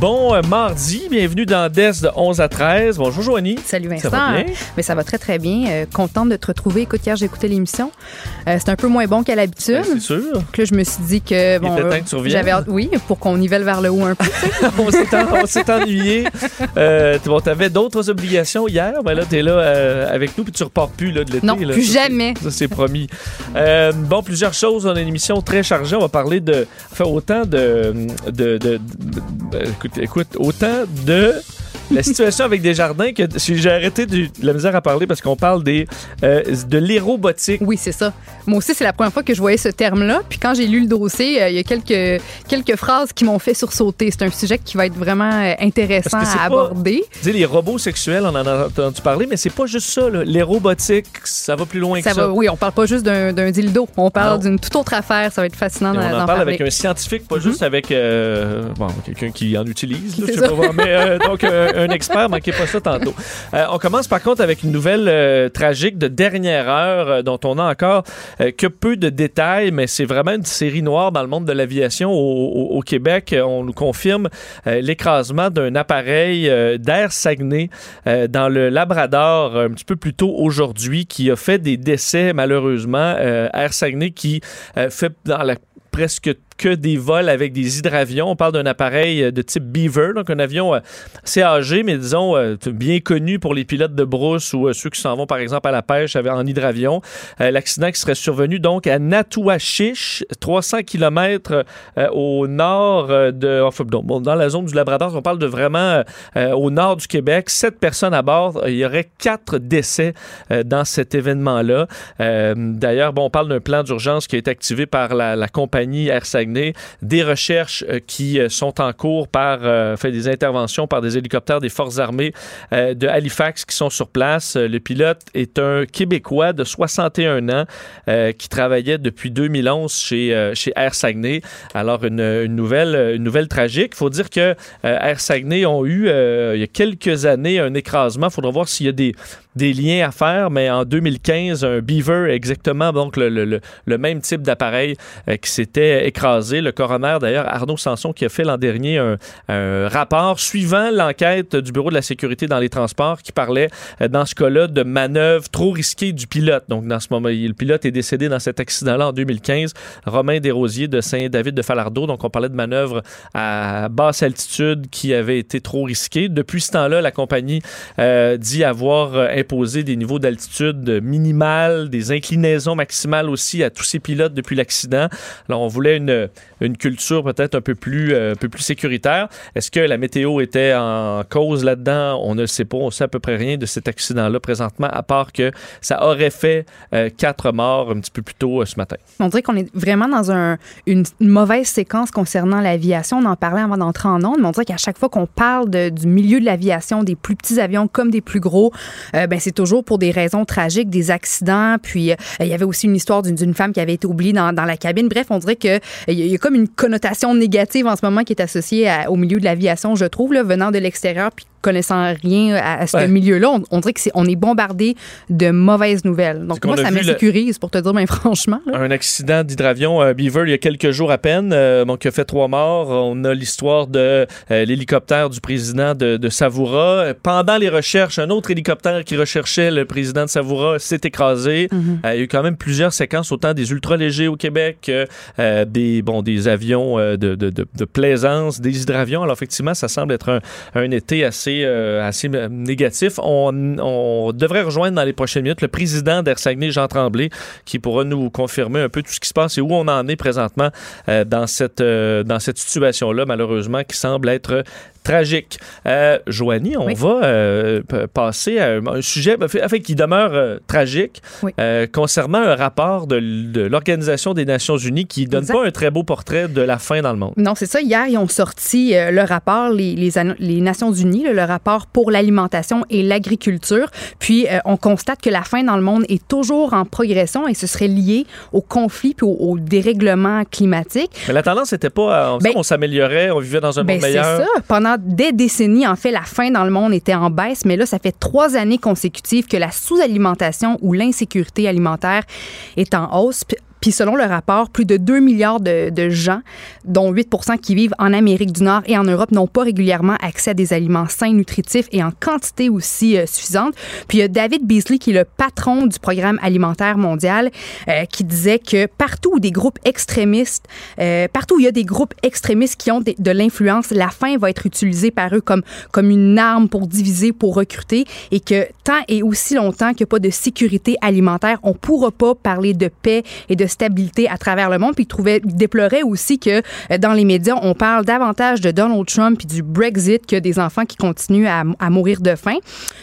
Bon euh, mardi, bienvenue dans DES de 11 à 13. Bonjour Joanie. Salut Vincent. Ça va bien? Mais ça va très très bien. Euh, contente de te retrouver. Écoute, hier j'ai écouté l'émission. Euh, c'est un peu moins bon qu'à l'habitude. Ben, c'est sûr. Donc là, je me suis dit que bon, était temps euh, que tu reviennes. j'avais hâte- oui, pour qu'on nivelle vers le haut un peu. on s'est en- on s'est ennuyé. Euh, t- bon, t'avais d'autres obligations hier? Ben là, t'es là euh, avec nous puis tu repars plus là, de l'été. Non, là. plus Ça, c'est- jamais. Ça, c'est promis. Euh, bon, plusieurs choses. On a une émission très chargée. On va parler de. Enfin, autant de. de, de- de- de- écoute, autant de. La situation avec Desjardins que j'ai arrêté de la misère à parler parce qu'on parle des euh, de l'aérobotique. Oui, c'est ça. Moi aussi, c'est la première fois que je voyais ce terme-là. Puis quand j'ai lu le dossier, euh, il y a quelques, quelques phrases qui m'ont fait sursauter. C'est un sujet qui va être vraiment euh, intéressant à pas- aborder. Tu les robots sexuels, on en a entendu parler, mais c'est pas juste ça. là. L'aérobotique, ça va plus loin Ça que ça. oui, on parle pas juste d'un dildo. On parle d'une toute autre affaire. Ça va être fascinant d'en on en parle parler. avec un scientifique, pas juste avec euh, bon, quelqu'un qui en utilise. là, je C'est sais ça. pas voir, mais donc un expert, manquez pas ça tantôt. Euh, on commence par contre avec une nouvelle euh, tragique de dernière heure euh, dont on a encore que peu de détails, mais c'est vraiment une série noire dans le monde de l'aviation au, Québec. On nous confirme l'écrasement d'un appareil d'Air Saguenay dans le Labrador un petit peu plus tôt aujourd'hui qui a fait des décès malheureusement. Air Saguenay qui fait dans la presque que des vols avec des hydravions. On parle d'un appareil euh, de type Beaver, donc un avion euh, assez âgé, mais disons euh, bien connu pour les pilotes de brousse ou ceux qui s'en vont par exemple à la pêche en hydravion. L'accident qui serait survenu donc à Natouachiche, 300 km au nord de, enfin, bon, dans la zone du Labrador. On parle de vraiment au nord du Québec. Sept personnes à bord. Il y aurait quatre décès dans cet événement-là. D'ailleurs, bon, on parle d'un plan d'urgence qui a été activé par la, la compagnie Air Saguenay, des recherches euh, qui euh, sont en cours par euh, fait des interventions par des hélicoptères des forces armées de Halifax qui sont sur place. Le pilote est un Québécois de 61 ans qui travaillait depuis 2011 chez, chez Air Saguenay. Alors, une, une nouvelle, une nouvelle tragique. Il faut dire que Air Saguenay ont eu, il y a quelques années, un écrasement. Il faudra voir s'il y a des, des liens à faire, mais en 2015, un Beaver, exactement, donc le, le- le- même type d'appareil euh, qui s'était écrasé. Le coroner, d'ailleurs, Arnaud Sanson, qui a fait l'an dernier un, un rapport suivant l'enquête du Bureau de la sécurité dans les transports qui parlait, euh, dans ce cas-là, de manœuvres trop risquées du pilote. Donc, dans ce moment, le pilote est décédé dans cet accident-là en 2015. Romain Desrosiers de Saint-David de Falardeau. Donc, on parlait de manœuvres à basse altitude qui avaient été trop risquées. Depuis ce temps-là, la compagnie euh, dit avoir euh, imposé des niveaux d'altitude minimales, des inclinaisons maximales aussi à tous ses pilotes depuis l'accident. Alors, on voulait une, une culture peut-être un peu plus, euh, un peu plus sécuritaire. Est-ce que la météo était en cause là-dedans? On ne sait pas. On sait à peu près rien de cet accident-là présentement, à part que ça aurait fait euh, quatre morts un petit peu plus tôt euh, ce matin. On dirait qu'on est vraiment dans un- une, mauvaise séquence concernant l'aviation. On en parlait avant d'entrer en ondes, mais on dirait qu'à chaque fois qu'on parle du milieu de l'aviation, des plus petits avions comme des plus gros, ben c'est toujours pour des raisons tragiques, des accidents. Puis euh, il y avait aussi une histoire d'une femme qui avait été oubliée dans, dans la cabine. Bref, on dirait que euh, y, a- comme une connotation négative en ce moment qui est associée à- au milieu de l'aviation, je trouve, là, venant de l'extérieur, puis connaissant rien à, à ce Ouais. milieu-là. On, on dirait que c'est on est bombardé de mauvaises nouvelles. Donc moi, ça vu le- m'insécurise pour te dire, ben franchement. là. un accident d'hydravion euh, Beaver il y a quelques jours à peine, euh, donc qui a fait trois morts. On a l'histoire de euh, l'hélicoptère du président de, de Savoura. Pendant les recherches, un autre hélicoptère qui recherchait le président de Savoura s'est écrasé. Euh, il y a eu quand même plusieurs séquences, autant des ultra-légers au Québec euh, des, bon, des avions euh, de, de, de, de plaisance, des hydravions. Alors effectivement, ça semble être un, un été assez, assez négatif. On, on devrait rejoindre dans les prochaines minutes le président d'Air Saguenay, Jean Tremblay, qui pourra nous confirmer un peu tout ce qui se passe et où on en est présentement dans cette, dans cette situation-là, malheureusement, qui semble être tragique. Euh, Joanie, on Oui. va euh, passer à un, sujet ben, qui demeure euh, tragique Oui. euh, concernant un rapport de, l'Organisation des Nations Unies qui donne Exact. pas un très beau portrait de la faim dans le monde. Non, c'est ça. Hier, ils ont sorti le rapport, les, les, An- les Nations Unies, le rapport pour l'alimentation et l'agriculture. Puis, on constate que la faim dans le monde est toujours en progression et ce serait lié au conflit puis au, au dérèglement climatique. Mais la tendance n'était pas, à- on, Ben- on s'améliorait, on vivait dans un Ben, monde c'est meilleur. ça. Pendant des décennies, en fait, la faim dans le monde était en baisse, mais là, ça fait trois années consécutives que la sous-alimentation ou l'insécurité alimentaire est en hausse. Puis selon le rapport, plus de 2 milliards de, de gens, dont 8 qui vivent en Amérique du Nord et en Europe, n'ont pas régulièrement accès à des aliments sains, nutritifs et en quantité aussi euh, suffisante. Puis il y a David Beasley, qui est le patron du programme alimentaire mondial, euh, qui disait que partout où des groupes extrémistes, euh, partout où il y a des groupes extrémistes qui ont des- de l'influence, la faim va être utilisée par eux comme, comme une arme pour diviser, pour recruter, et que tant et aussi longtemps qu'il n'y a pas de sécurité alimentaire, on ne pourra pas parler de paix et de stabilité à travers le monde. Puis il, trouvait, déplorait aussi que euh, dans les médias, on parle davantage de Donald Trump et du Brexit que des enfants qui continuent à, mourir de faim.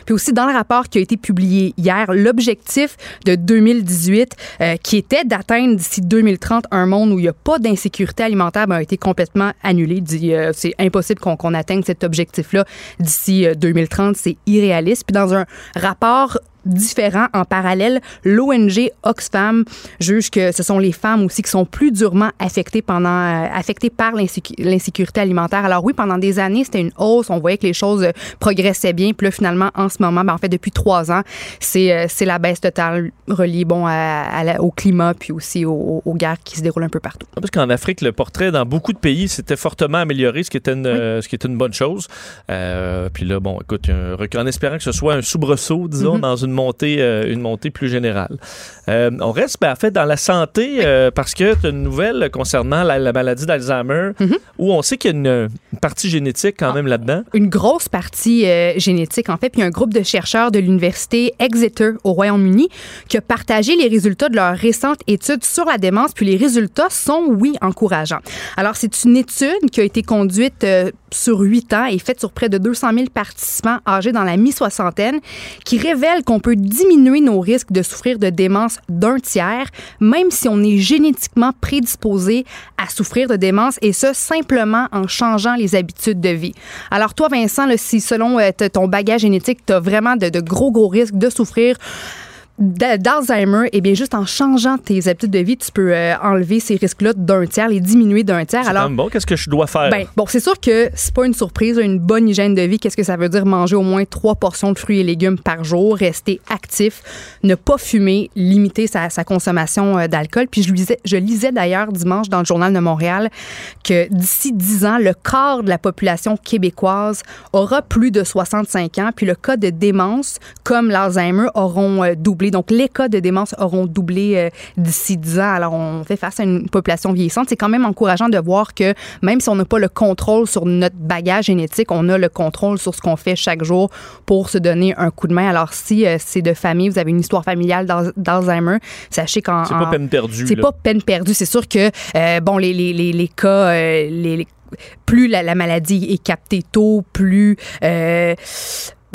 Puis aussi dans le rapport qui a été publié hier, l'objectif de 2018, euh, qui était d'atteindre d'ici 2030 un monde où il n'y a pas d'insécurité alimentaire, ben, a été complètement annulé. Euh, c'est impossible qu'on atteigne cet objectif-là d'ici euh, 2030. C'est irréaliste. Puis dans un rapport différent en parallèle, l'ONG Oxfam juge que ce sont les femmes aussi qui sont plus durement affectées pendant euh, affectées par l'insécu- l'insécurité alimentaire. Alors oui, pendant des années, c'était une hausse, on voyait que les choses progressaient bien, puis là finalement en ce moment, ben, en fait depuis trois ans, c'est euh, c'est la baisse totale reliée bon à, à la- au climat puis aussi aux, aux guerres qui se déroulent un peu partout. Parce qu'en Afrique, le portrait dans beaucoup de pays s'était fortement amélioré, ce qui était une, euh, ce qui était une bonne chose. Puis là, bon, écoute, un en espérant que ce soit un soubresaut, disons, Mhm. dans une montée, euh, une montée plus générale. Euh, on reste, ben, en fait, dans la santé euh, parce que tu as une nouvelle concernant la, la maladie d'Alzheimer Mhm. où on sait qu'il y a une, une partie génétique quand même là-dedans. une grosse partie génétique, en fait. Puis un groupe de chercheurs de l'université Exeter au Royaume-Uni qui a partagé les résultats de leur récente étude sur la démence. Puis les résultats sont, oui, encourageants. Alors, c'est une étude qui a été conduite sur huit ans et faite sur près de 200 000 participants âgés dans la mi-soixantaine qui révèle qu'on peut diminuer nos risques de souffrir de démence d'un tiers, même si on est génétiquement prédisposé à souffrir de démence et ce, simplement en changeant les habitudes de vie. Alors toi, Vincent, si selon euh, ton bagage génétique, tu as vraiment de, de gros, gros risques de souffrir d'Alzheimer, et bien juste en changeant tes habitudes de vie, tu peux euh, enlever ces risques-là d'un tiers, les diminuer d'un tiers. Alors, bon, qu'est-ce que je dois faire? ben, bon, c'est sûr que c'est pas une surprise, une bonne hygiène de vie. Qu'est-ce que ça veut dire? Manger au moins trois portions de fruits et légumes par jour, rester actif, ne pas fumer, limiter sa, sa consommation euh, d'alcool. Puis je lisais, je lisais d'ailleurs dimanche dans le journal de Montréal que d'ici 10 ans, le quart de la population québécoise aura plus de 65 ans, puis le cas de démence, comme l'Alzheimer, auront euh, doublé. Donc les cas de démence auront doublé euh, d'ici 10 ans. Alors on fait face à une population vieillissante. C'est quand même encourageant de voir que même si on n'a pas le contrôle sur notre bagage génétique, on a le contrôle sur ce qu'on fait chaque jour pour se donner un coup de main. Alors si euh, c'est de famille, vous avez une histoire familiale d'Al- d'Alzheimer, sachez qu'en c'est pas peine perdue. c'est pas peine perdue. C'est sûr que, euh, bon, les, les, les, les cas, les, les- plus la, la maladie est captée tôt, plus. euh,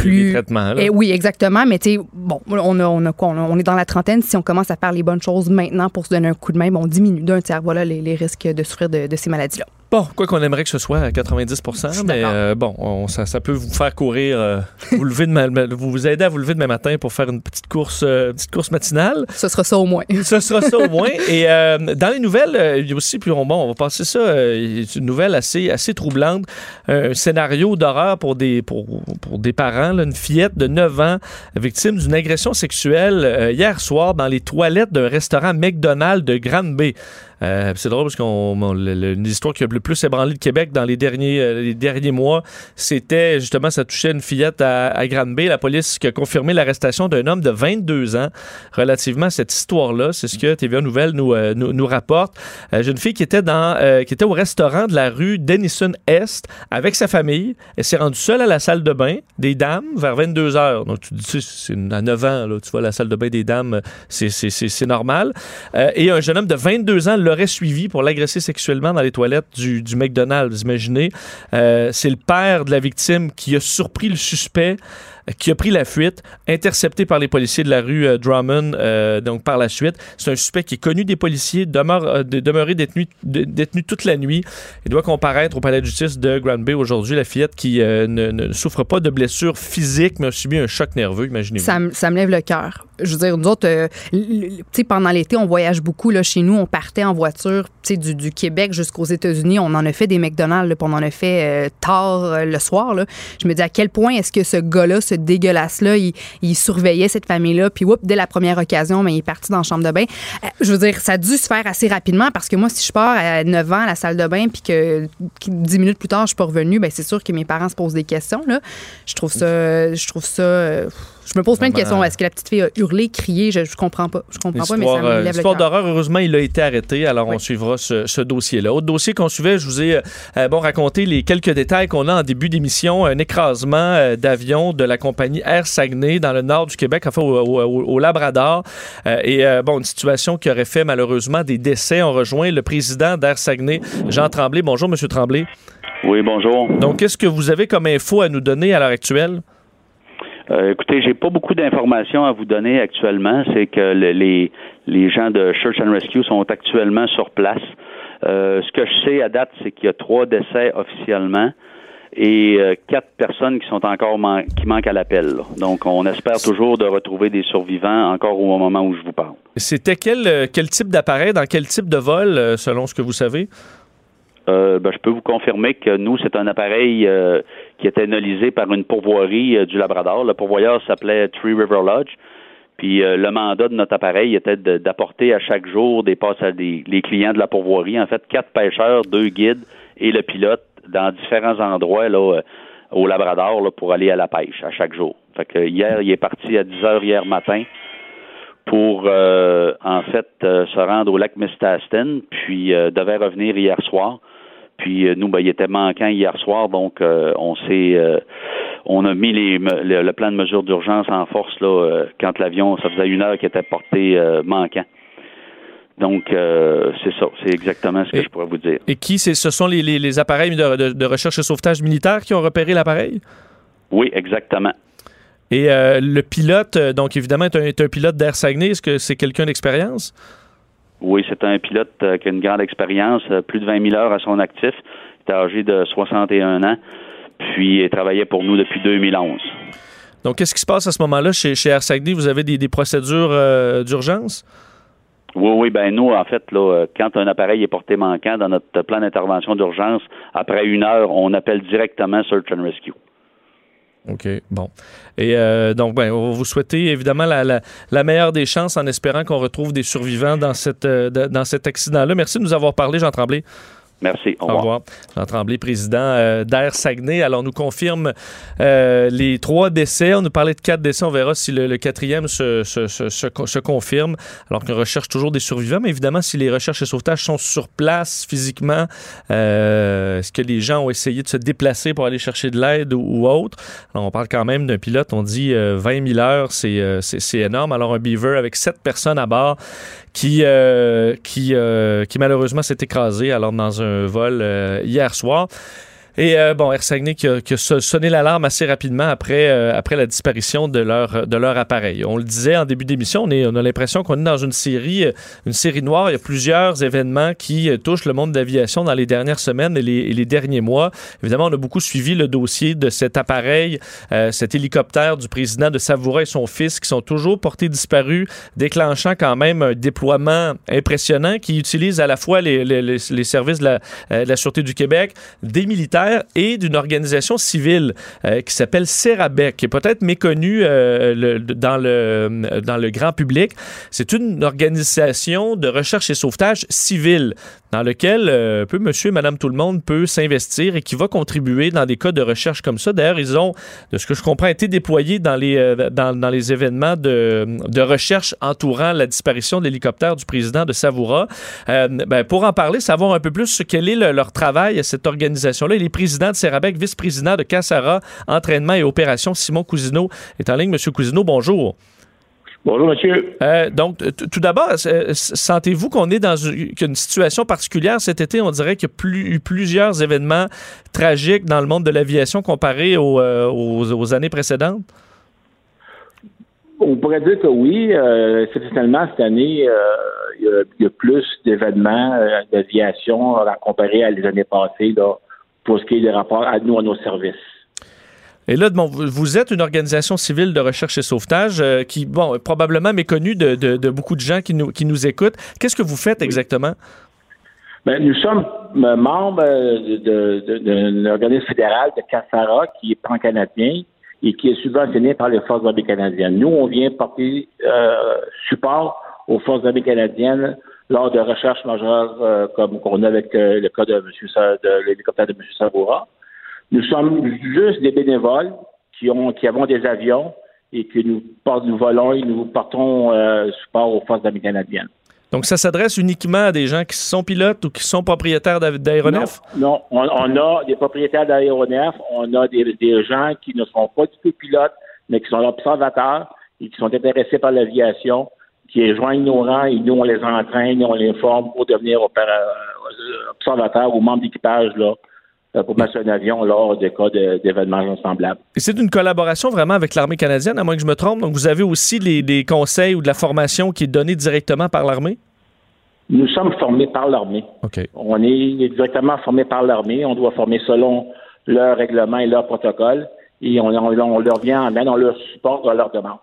Les plus traitements, là. Eh oui, exactement. Mais tu sais, bon, on a, on a quoi? On, a- on est dans la trentaine. Si on commence à faire les bonnes choses maintenant pour se donner un coup de main, bon, on diminue d'un tiers. Voilà les, les risques de souffrir de, de ces maladies-là. Bon, quoi qu'on aimerait que ce soit à 90 suis mais d'accord. euh, bon, on- ça, ça peut vous faire courir, euh, vous lever de ma- vous aider à vous lever demain matin pour faire une petite course, euh, petite course matinale. Ce sera ça au moins. Ce sera ça au moins. Et euh, dans les nouvelles, euh, il y a aussi, puis on, bon, on va passer ça, euh, une nouvelle assez, assez troublante, un scénario d'horreur pour des, pour, pour des parents, là, une fillette de 9 ans victime d'une agression sexuelle euh, hier soir dans les toilettes d'un restaurant McDonald's de Grande-Bay. Euh, c'est drôle parce qu'on on- le- le- une histoire qui a le plus ébranlé le Québec dans les derniers euh, les derniers mois, c'était justement ça touchait une fillette à, à Granby. La police qui a confirmé l'arrestation d'un homme de 22 ans relativement à cette histoire-là. C'est ce que TVA Nouvelle nous euh, nous, nous rapporte. Euh, jeune fille qui était dans euh, qui était au restaurant de la rue Denison Est avec sa famille. Elle s'est rendue seule à la salle de bain des dames vers 22 heures. Donc tu dis tu sais, à 9 ans là, tu vois la salle de bain des dames, c'est normal. Et un jeune homme de 22 ans l'aurait suivi pour l'agresser sexuellement dans les toilettes du, McDonald's. Imaginez, Euh, c'est le père de la victime qui a surpris le suspect qui a pris la fuite, intercepté par les policiers de la rue Drummond, donc par la suite. C'est un suspect qui est connu des policiers, demeure, demeuré détenu, détenu toute la nuit. Il doit comparaître au palais de justice de Granby aujourd'hui. La fillette qui ne, souffre pas de blessures physiques, mais a subi un choc nerveux, imaginez-vous. Ça, ça me lève le cœur je veux dire, nous autres, euh, pendant l'été, on voyage beaucoup. Là, chez nous, on partait en voiture du, du Québec jusqu'aux États-Unis. On en a fait des McDonald's, puis on en a fait euh, tard euh, le soir. Là. Je me dis à quel point est-ce que ce gars-là, dégueulasse-là, il, surveillait cette famille-là. Puis, dès la première occasion, mais il est parti dans la chambre de bain. je veux dire, ça a dû se faire assez rapidement parce que moi, si je pars à 9 ans à la salle de bain, puis que 10 minutes plus tard, je suis pas revenue, ben c'est sûr que mes parents se posent des questions. Là. Je trouve ça. Je trouve ça je me pose plein de questions. Est-ce que la petite fille a hurlé, crié? Je, je comprends pas. Je comprends pas, mais ça me euh, lève Histoire d'horreur, heureusement, il a été arrêté. Alors, on suivra ce, dossier-là. Autre dossier qu'on suivait, je vous ai euh, bon, raconté les quelques détails qu'on a en début d'émission. Un écrasement euh, d'avion de la compagnie Air Saguenay dans le nord du Québec, enfin au, Labrador. et bon, une situation qui aurait fait malheureusement des décès. On rejoint le président d'Air Saguenay, Jean Tremblay. Bonjour, Monsieur Tremblay. Oui, bonjour. Donc, qu'est-ce que vous avez comme info à nous donner à l'heure actuelle? Euh, écoutez, j'ai pas beaucoup d'informations à vous donner actuellement. C'est que les, les gens de Church and Rescue sont actuellement sur place. Euh, ce que je sais à date, c'est qu'il y a trois décès officiellement et euh, quatre personnes qui sont encore qui manquent à l'appel. Donc, on espère toujours de retrouver des survivants encore au moment où je vous parle. C'était quel, quel type d'appareil, dans quel type de vol, selon ce que vous savez? Euh, ben, je peux vous confirmer que nous, c'est un appareil euh, qui était analysé par une pourvoirie euh, du Labrador. Le pourvoyeur s'appelait Three River Lodge. Puis le mandat de notre appareil était d'apporter à chaque jour des passes à des les clients de la pourvoirie. En fait, quatre pêcheurs, deux guides et le pilote dans différents endroits là, au Labrador pour aller à la pêche à chaque jour. Fait que hier, il est parti à 10 heures hier matin pour en fait se rendre au lac Mistastin, puis devait revenir hier soir. Puis euh, nous, ben, il était manquant hier soir, donc euh, on s'est euh, on a mis les, le, plan de mesure d'urgence en force là quand l'avion, ça faisait une heure qu'il était porté manquant. Donc, c'est ça. C'est exactement ce que je pourrais vous dire. Et qui, ce sont les, les, appareils de, recherche et sauvetage militaire qui ont repéré l'appareil? Oui, exactement. Et le pilote, donc évidemment, est un, pilote d'Air Saguenay. Est-ce que c'est quelqu'un d'expérience? Oui, c'est un pilote euh, qui a une grande expérience, euh, plus de 20 000 heures à son actif. Il est âgé de 61 ans, puis il travaillait pour nous depuis 2011. Donc, qu'est-ce qui se passe à ce moment-là chez, chez Vous avez des, procédures euh, d'urgence? Oui, oui, ben nous, en fait, là, quand un appareil est porté manquant dans notre plan d'intervention d'urgence, après une heure, on appelle directement Search and Rescue. OK, bon. Et euh, donc, ben, on vous souhaiter évidemment la, la, meilleure des chances en espérant qu'on retrouve des survivants dans, cette, euh, dans cet accident-là. Merci de nous avoir parlé, Jean Tremblay. Merci. Au revoir. Jean Tremblay, président euh, d'Air Saguenay. Alors, on nous confirme euh, les trois décès. On nous parlait de quatre décès. On verra si le, quatrième se, se, se, se, confirme. Alors qu'on recherche toujours des survivants. Mais évidemment, si les recherches et sauvetages sont sur place physiquement, euh, est-ce que les gens ont essayé de se déplacer pour aller chercher de l'aide ou, autre? Alors, on parle quand même d'un pilote. On dit 20 000 heures. C'est énorme. Alors, un Beaver avec sept personnes à bord qui, qui, qui malheureusement s'est écrasé alors dans un vol euh, hier soir. Et euh, bon, Air Saguenay qui a, sonné l'alarme assez rapidement après, euh, après la disparition de leur, de leur appareil. On le disait en début d'émission, on, a l'impression qu'on est dans une série, euh, une série noire. Il y a plusieurs événements qui touchent le monde de l'aviation dans les dernières semaines et les, derniers mois. Évidemment, on a beaucoup suivi le dossier de cet appareil, cet hélicoptère du président de Savoura et son fils qui sont toujours portés disparus, déclenchant quand même un déploiement impressionnant qui utilise à la fois les services de la, de la Sûreté du Québec, des militaires, et d'une organisation civile euh, qui s'appelle Serabec, qui est peut-être méconnue euh, dans, le, dans le grand public. C'est une organisation de recherche et sauvetage civile dans lequel euh, peu monsieur et madame tout le monde peut s'investir et qui va contribuer dans des cas de recherche comme ça. D'ailleurs, ils ont, de ce que je comprends, été déployés dans les, euh, dans, les événements de, de, recherche entourant la disparition de l'hélicoptère du président de Savoura. Euh, ben, pour en parler, savoir un peu plus ce quel est leur travail à cette organisation-là. Il est président de Serabec, vice-président de Cassara, entraînement et opération. Simon Cousineau est en ligne. Monsieur Cousineau, bonjour. Bonjour, monsieur. Euh, donc, tout d'abord, sentez-vous qu'on est dans une, situation particulière cet été? On dirait qu'il y a eu plusieurs événements tragiques dans le monde de l'aviation comparé euh, aux, années précédentes? On pourrait dire que oui. Euh, exceptionnellement, cette année, euh, il, y a, plus d'événements euh, d'aviation à comparer à les années passées là, pour ce qui est des rapports à nous, à nos services. Et là, bon, vous êtes une organisation civile de recherche et sauvetage qui, bon, est probablement méconnue de, beaucoup de gens qui nous, qui nous écoutent. Qu'est-ce que vous faites exactement? Ben, nous sommes membres d'un organisme fédéral de CASARA qui est pan-canadien et qui est subventionné par les Forces armées canadiennes. Nous, on vient porter euh, support aux Forces armées canadiennes lors de recherches majeures euh, comme qu'on a avec euh, le cas de, de l'hélicoptère de M. Savoura. Nous sommes juste des bénévoles qui ont qui avons des avions et que nous, nous volons et nous portons support aux Forces armées canadiennes. Donc, ça s'adresse uniquement à des gens qui sont pilotes ou qui sont propriétaires d'aéronefs? Non, on, a des propriétaires d'aéronefs, on a des, gens qui ne sont pas du tout pilotes, mais qui sont observateurs et qui sont intéressés par l'aviation, qui rejoignent nos rangs et nous, on les entraîne et on les forme pour devenir euh, observateurs ou membres d'équipage là, euh, pour mettre un avion lors des cas d'événements semblables. Et c'est une collaboration vraiment avec l'armée canadienne, à moins que je me trompe. Donc, vous avez aussi des conseils ou de la formation qui est donnée directement par l'armée? Nous sommes formés par l'armée. On est directement formés par l'armée. On doit former selon leur règlement et leur protocole. Et on, leur vient en aide, on leur supporte à leur demande.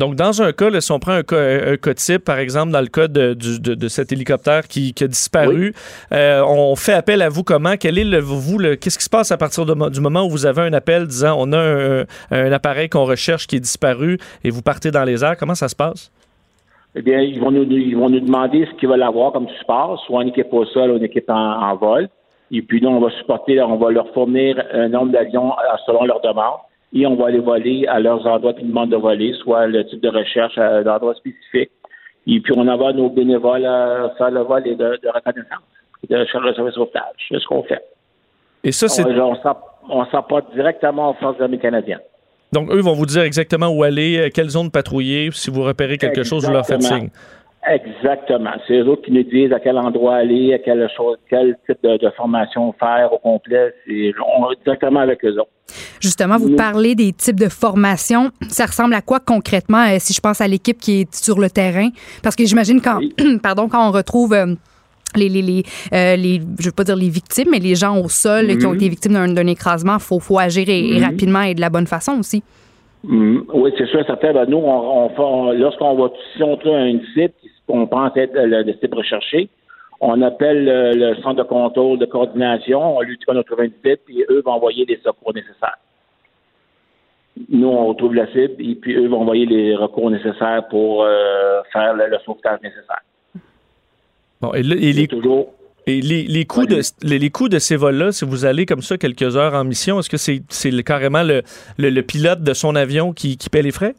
Donc, dans un cas, si on prend un cas, type, par exemple, dans le cas de, cet hélicoptère qui, a disparu, euh, on fait appel à vous comment? Quel est le, vous, qu'est-ce qui se passe à partir du moment où vous avez un appel disant on a un, appareil qu'on recherche qui est disparu et vous partez dans les airs? Comment ça se passe? Eh bien, ils vont nous, ils vont nous demander ce qu'ils veulent avoir comme support, soit une équipe au sol ou une équipe en, vol. Et puis, nous, on va supporter, on va leur fournir un nombre d'avions euh, selon leur demande et on va les voler à leurs endroits qu'ils demandent de voler, soit le type de recherche à l'endroit spécifique. Et puis, on envoie nos bénévoles à faire le vol et de, de reconnaissance, de charge de service sauvetage. C'est ce qu'on fait. Et ça, c'est. On, on s'apporte directement aux forces armées canadiennes. Donc, eux vont vous dire exactement où aller, euh, quelle zone patrouiller. Si vous repérez quelque chose, vous leur faites signe. Exactement. C'est eux autres qui nous disent à quel endroit aller, à quelle chose, quel type de, formation faire au complet. C'est directement avec eux autres. Justement, vous parlez des types de formation. Ça ressemble à quoi concrètement euh, si je pense à l'équipe qui est sur le terrain? Parce que j'imagine quand, pardon, quand on retrouve euh, les, les, les, euh, les, je veux pas dire les victimes, mais les gens au sol qui ont été victimes d'un écrasement, il faut, faut, agir mhm. rapidement et de la bonne façon aussi. Mhm. Oui, c'est sûr, certain. Ben, nous, on, on, lorsqu'on va, si on trouve un site, on pense être le, le site recherché, on appelle le, centre de contrôle, de coordination, on lui dit qu'on a trouvé une puis eux vont envoyer les secours nécessaires. Nous, on retrouve la cible, et puis eux vont envoyer les recours nécessaires pour euh, faire le sauvetage nécessaire. Bon, et, les, et les, coûts de, les, coûts de ces vols-là, si vous allez comme ça quelques heures en mission, est-ce que c'est carrément le, le, pilote de son avion qui, qui paie les frais?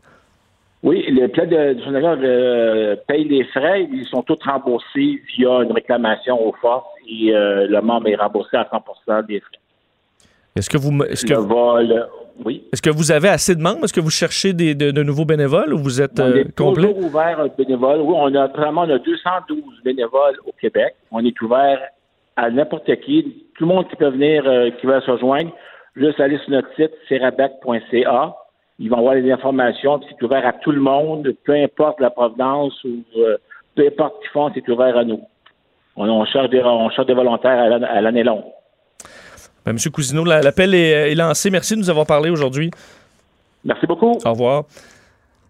Oui, le pilote de, son avion euh, paye les frais. Ils sont tous remboursés via une réclamation aux forces et euh, le membre est remboursé à 100 des frais. Est-ce que vous. Est-ce que, vol, oui. Est-ce que vous avez assez de membres? Est-ce que vous cherchez des, de, nouveaux bénévoles ou vous êtes on est euh, toujours ouvert à bénévoles. Oui, on a vraiment on a 212 bénévoles au Québec. On est ouvert à n'importe qui. Tout le monde qui peut venir, euh, qui va se rejoindre, juste aller sur notre site, cerabec.ca. Ils vont avoir les informations, c'est ouvert à tout le monde, peu importe la provenance ou euh, peu importe ce qu'ils font, c'est ouvert à nous. On, cherche, des, on cherche des volontaires à l'année longue. Ben, Monsieur Cousineau, l'appel est, lancé. Merci de nous avoir parlé aujourd'hui. Merci beaucoup. Au revoir.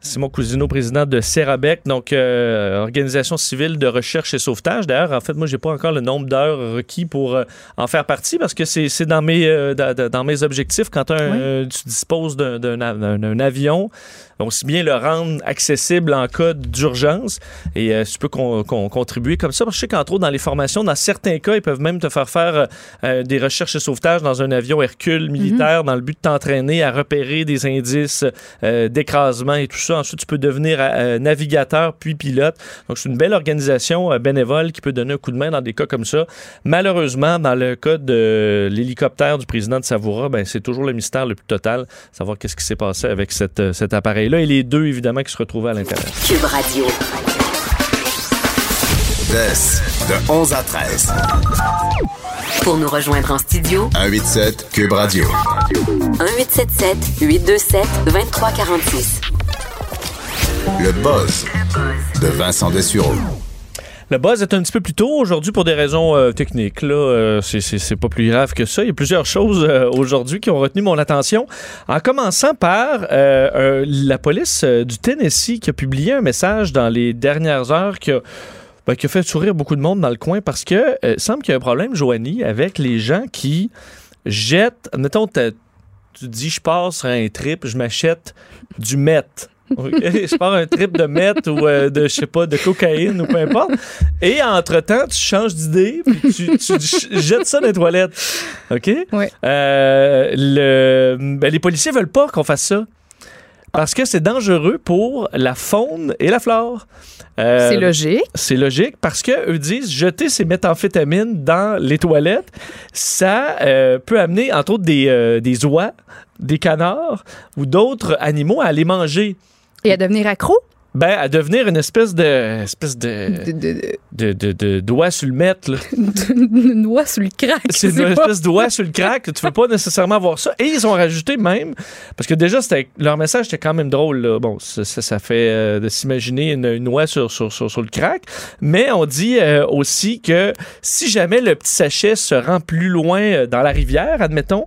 Simon Cousineau, président de Cerabec, donc euh, organisation civile de recherche et sauvetage. D'ailleurs, en fait, moi, j'ai pas encore le nombre d'heures requis pour euh, en faire partie parce que c'est dans mes euh, dans mes objectifs. Quand tu disposes d'un avion aussi bien le rendre accessible en cas d'urgence et euh, tu peux contribuer comme ça. Parce que je sais qu'entre autres, dans les formations, dans certains cas, ils peuvent même te faire faire euh, euh, des recherches et sauvetage dans un avion Hercule militaire mhm. dans le but de t'entraîner à repérer des indices d'écrasement et tout ça. Ensuite, tu peux devenir navigateur puis pilote. Donc, c'est une belle organisation bénévole qui peut donner un coup de main dans des cas comme ça. Malheureusement, dans le cas de l'hélicoptère du président de Savoura, ben, c'est toujours le mystère le plus total, savoir qu'est-ce qui s'est passé avec cette, cet appareil là et les deux, évidemment, qui se retrouvaient à l'intérieur. Cube Radio. de 11 à 13. Pour nous rejoindre en studio, 187 Cube Radio. 1877 827 2346. Le buzz de Vincent Dessureau. Le buzz est un petit peu plus tôt aujourd'hui pour des raisons euh, techniques. Là, Euh, c'est- pas plus grave que ça. Il y a plusieurs choses euh, aujourd'hui qui ont retenu mon attention. En commençant par la police du Tennessee qui a publié un message dans les dernières heures qui a, ben, fait sourire beaucoup de monde dans le coin parce que semble qu'il y a un problème, Joanie, avec les gens qui jettent. Mettons, tu dis je pars sur un trip, je m'achète du meth. Je pars un trip de meth ou euh, de, je sais pas, de cocaïne ou peu importe. Et entre-temps, tu changes d'idée, puis tu, jettes ça dans les toilettes. OK? Oui. Euh, le, ben, les policiers veulent pas qu'on fasse ça. Parce que c'est dangereux pour la faune et la flore. Euh, C'est logique. c'est logique parce que eux disent jeter ces méthamphétamines dans les toilettes, ça euh, peut amener entre autres des, euh, des oies, des canards ou d'autres animaux à les manger. Et à devenir accro. Ben, à devenir une espèce de espèce de De, de, de- de, doigt sur le mètre. là. une noix sous le crack. C'est une pas- espèce de doigt sur le crack. Tu veux pas nécessairement voir ça. Et ils ont rajouté même, parce que déjà, c'était leur message était quand même drôle. là. Bon, ça, ça, ça fait euh, de s'imaginer une, une noix sur, sur, sur, sur le crack. Mais on dit euh, aussi que si jamais le petit sachet se rend plus loin euh, dans la rivière, admettons,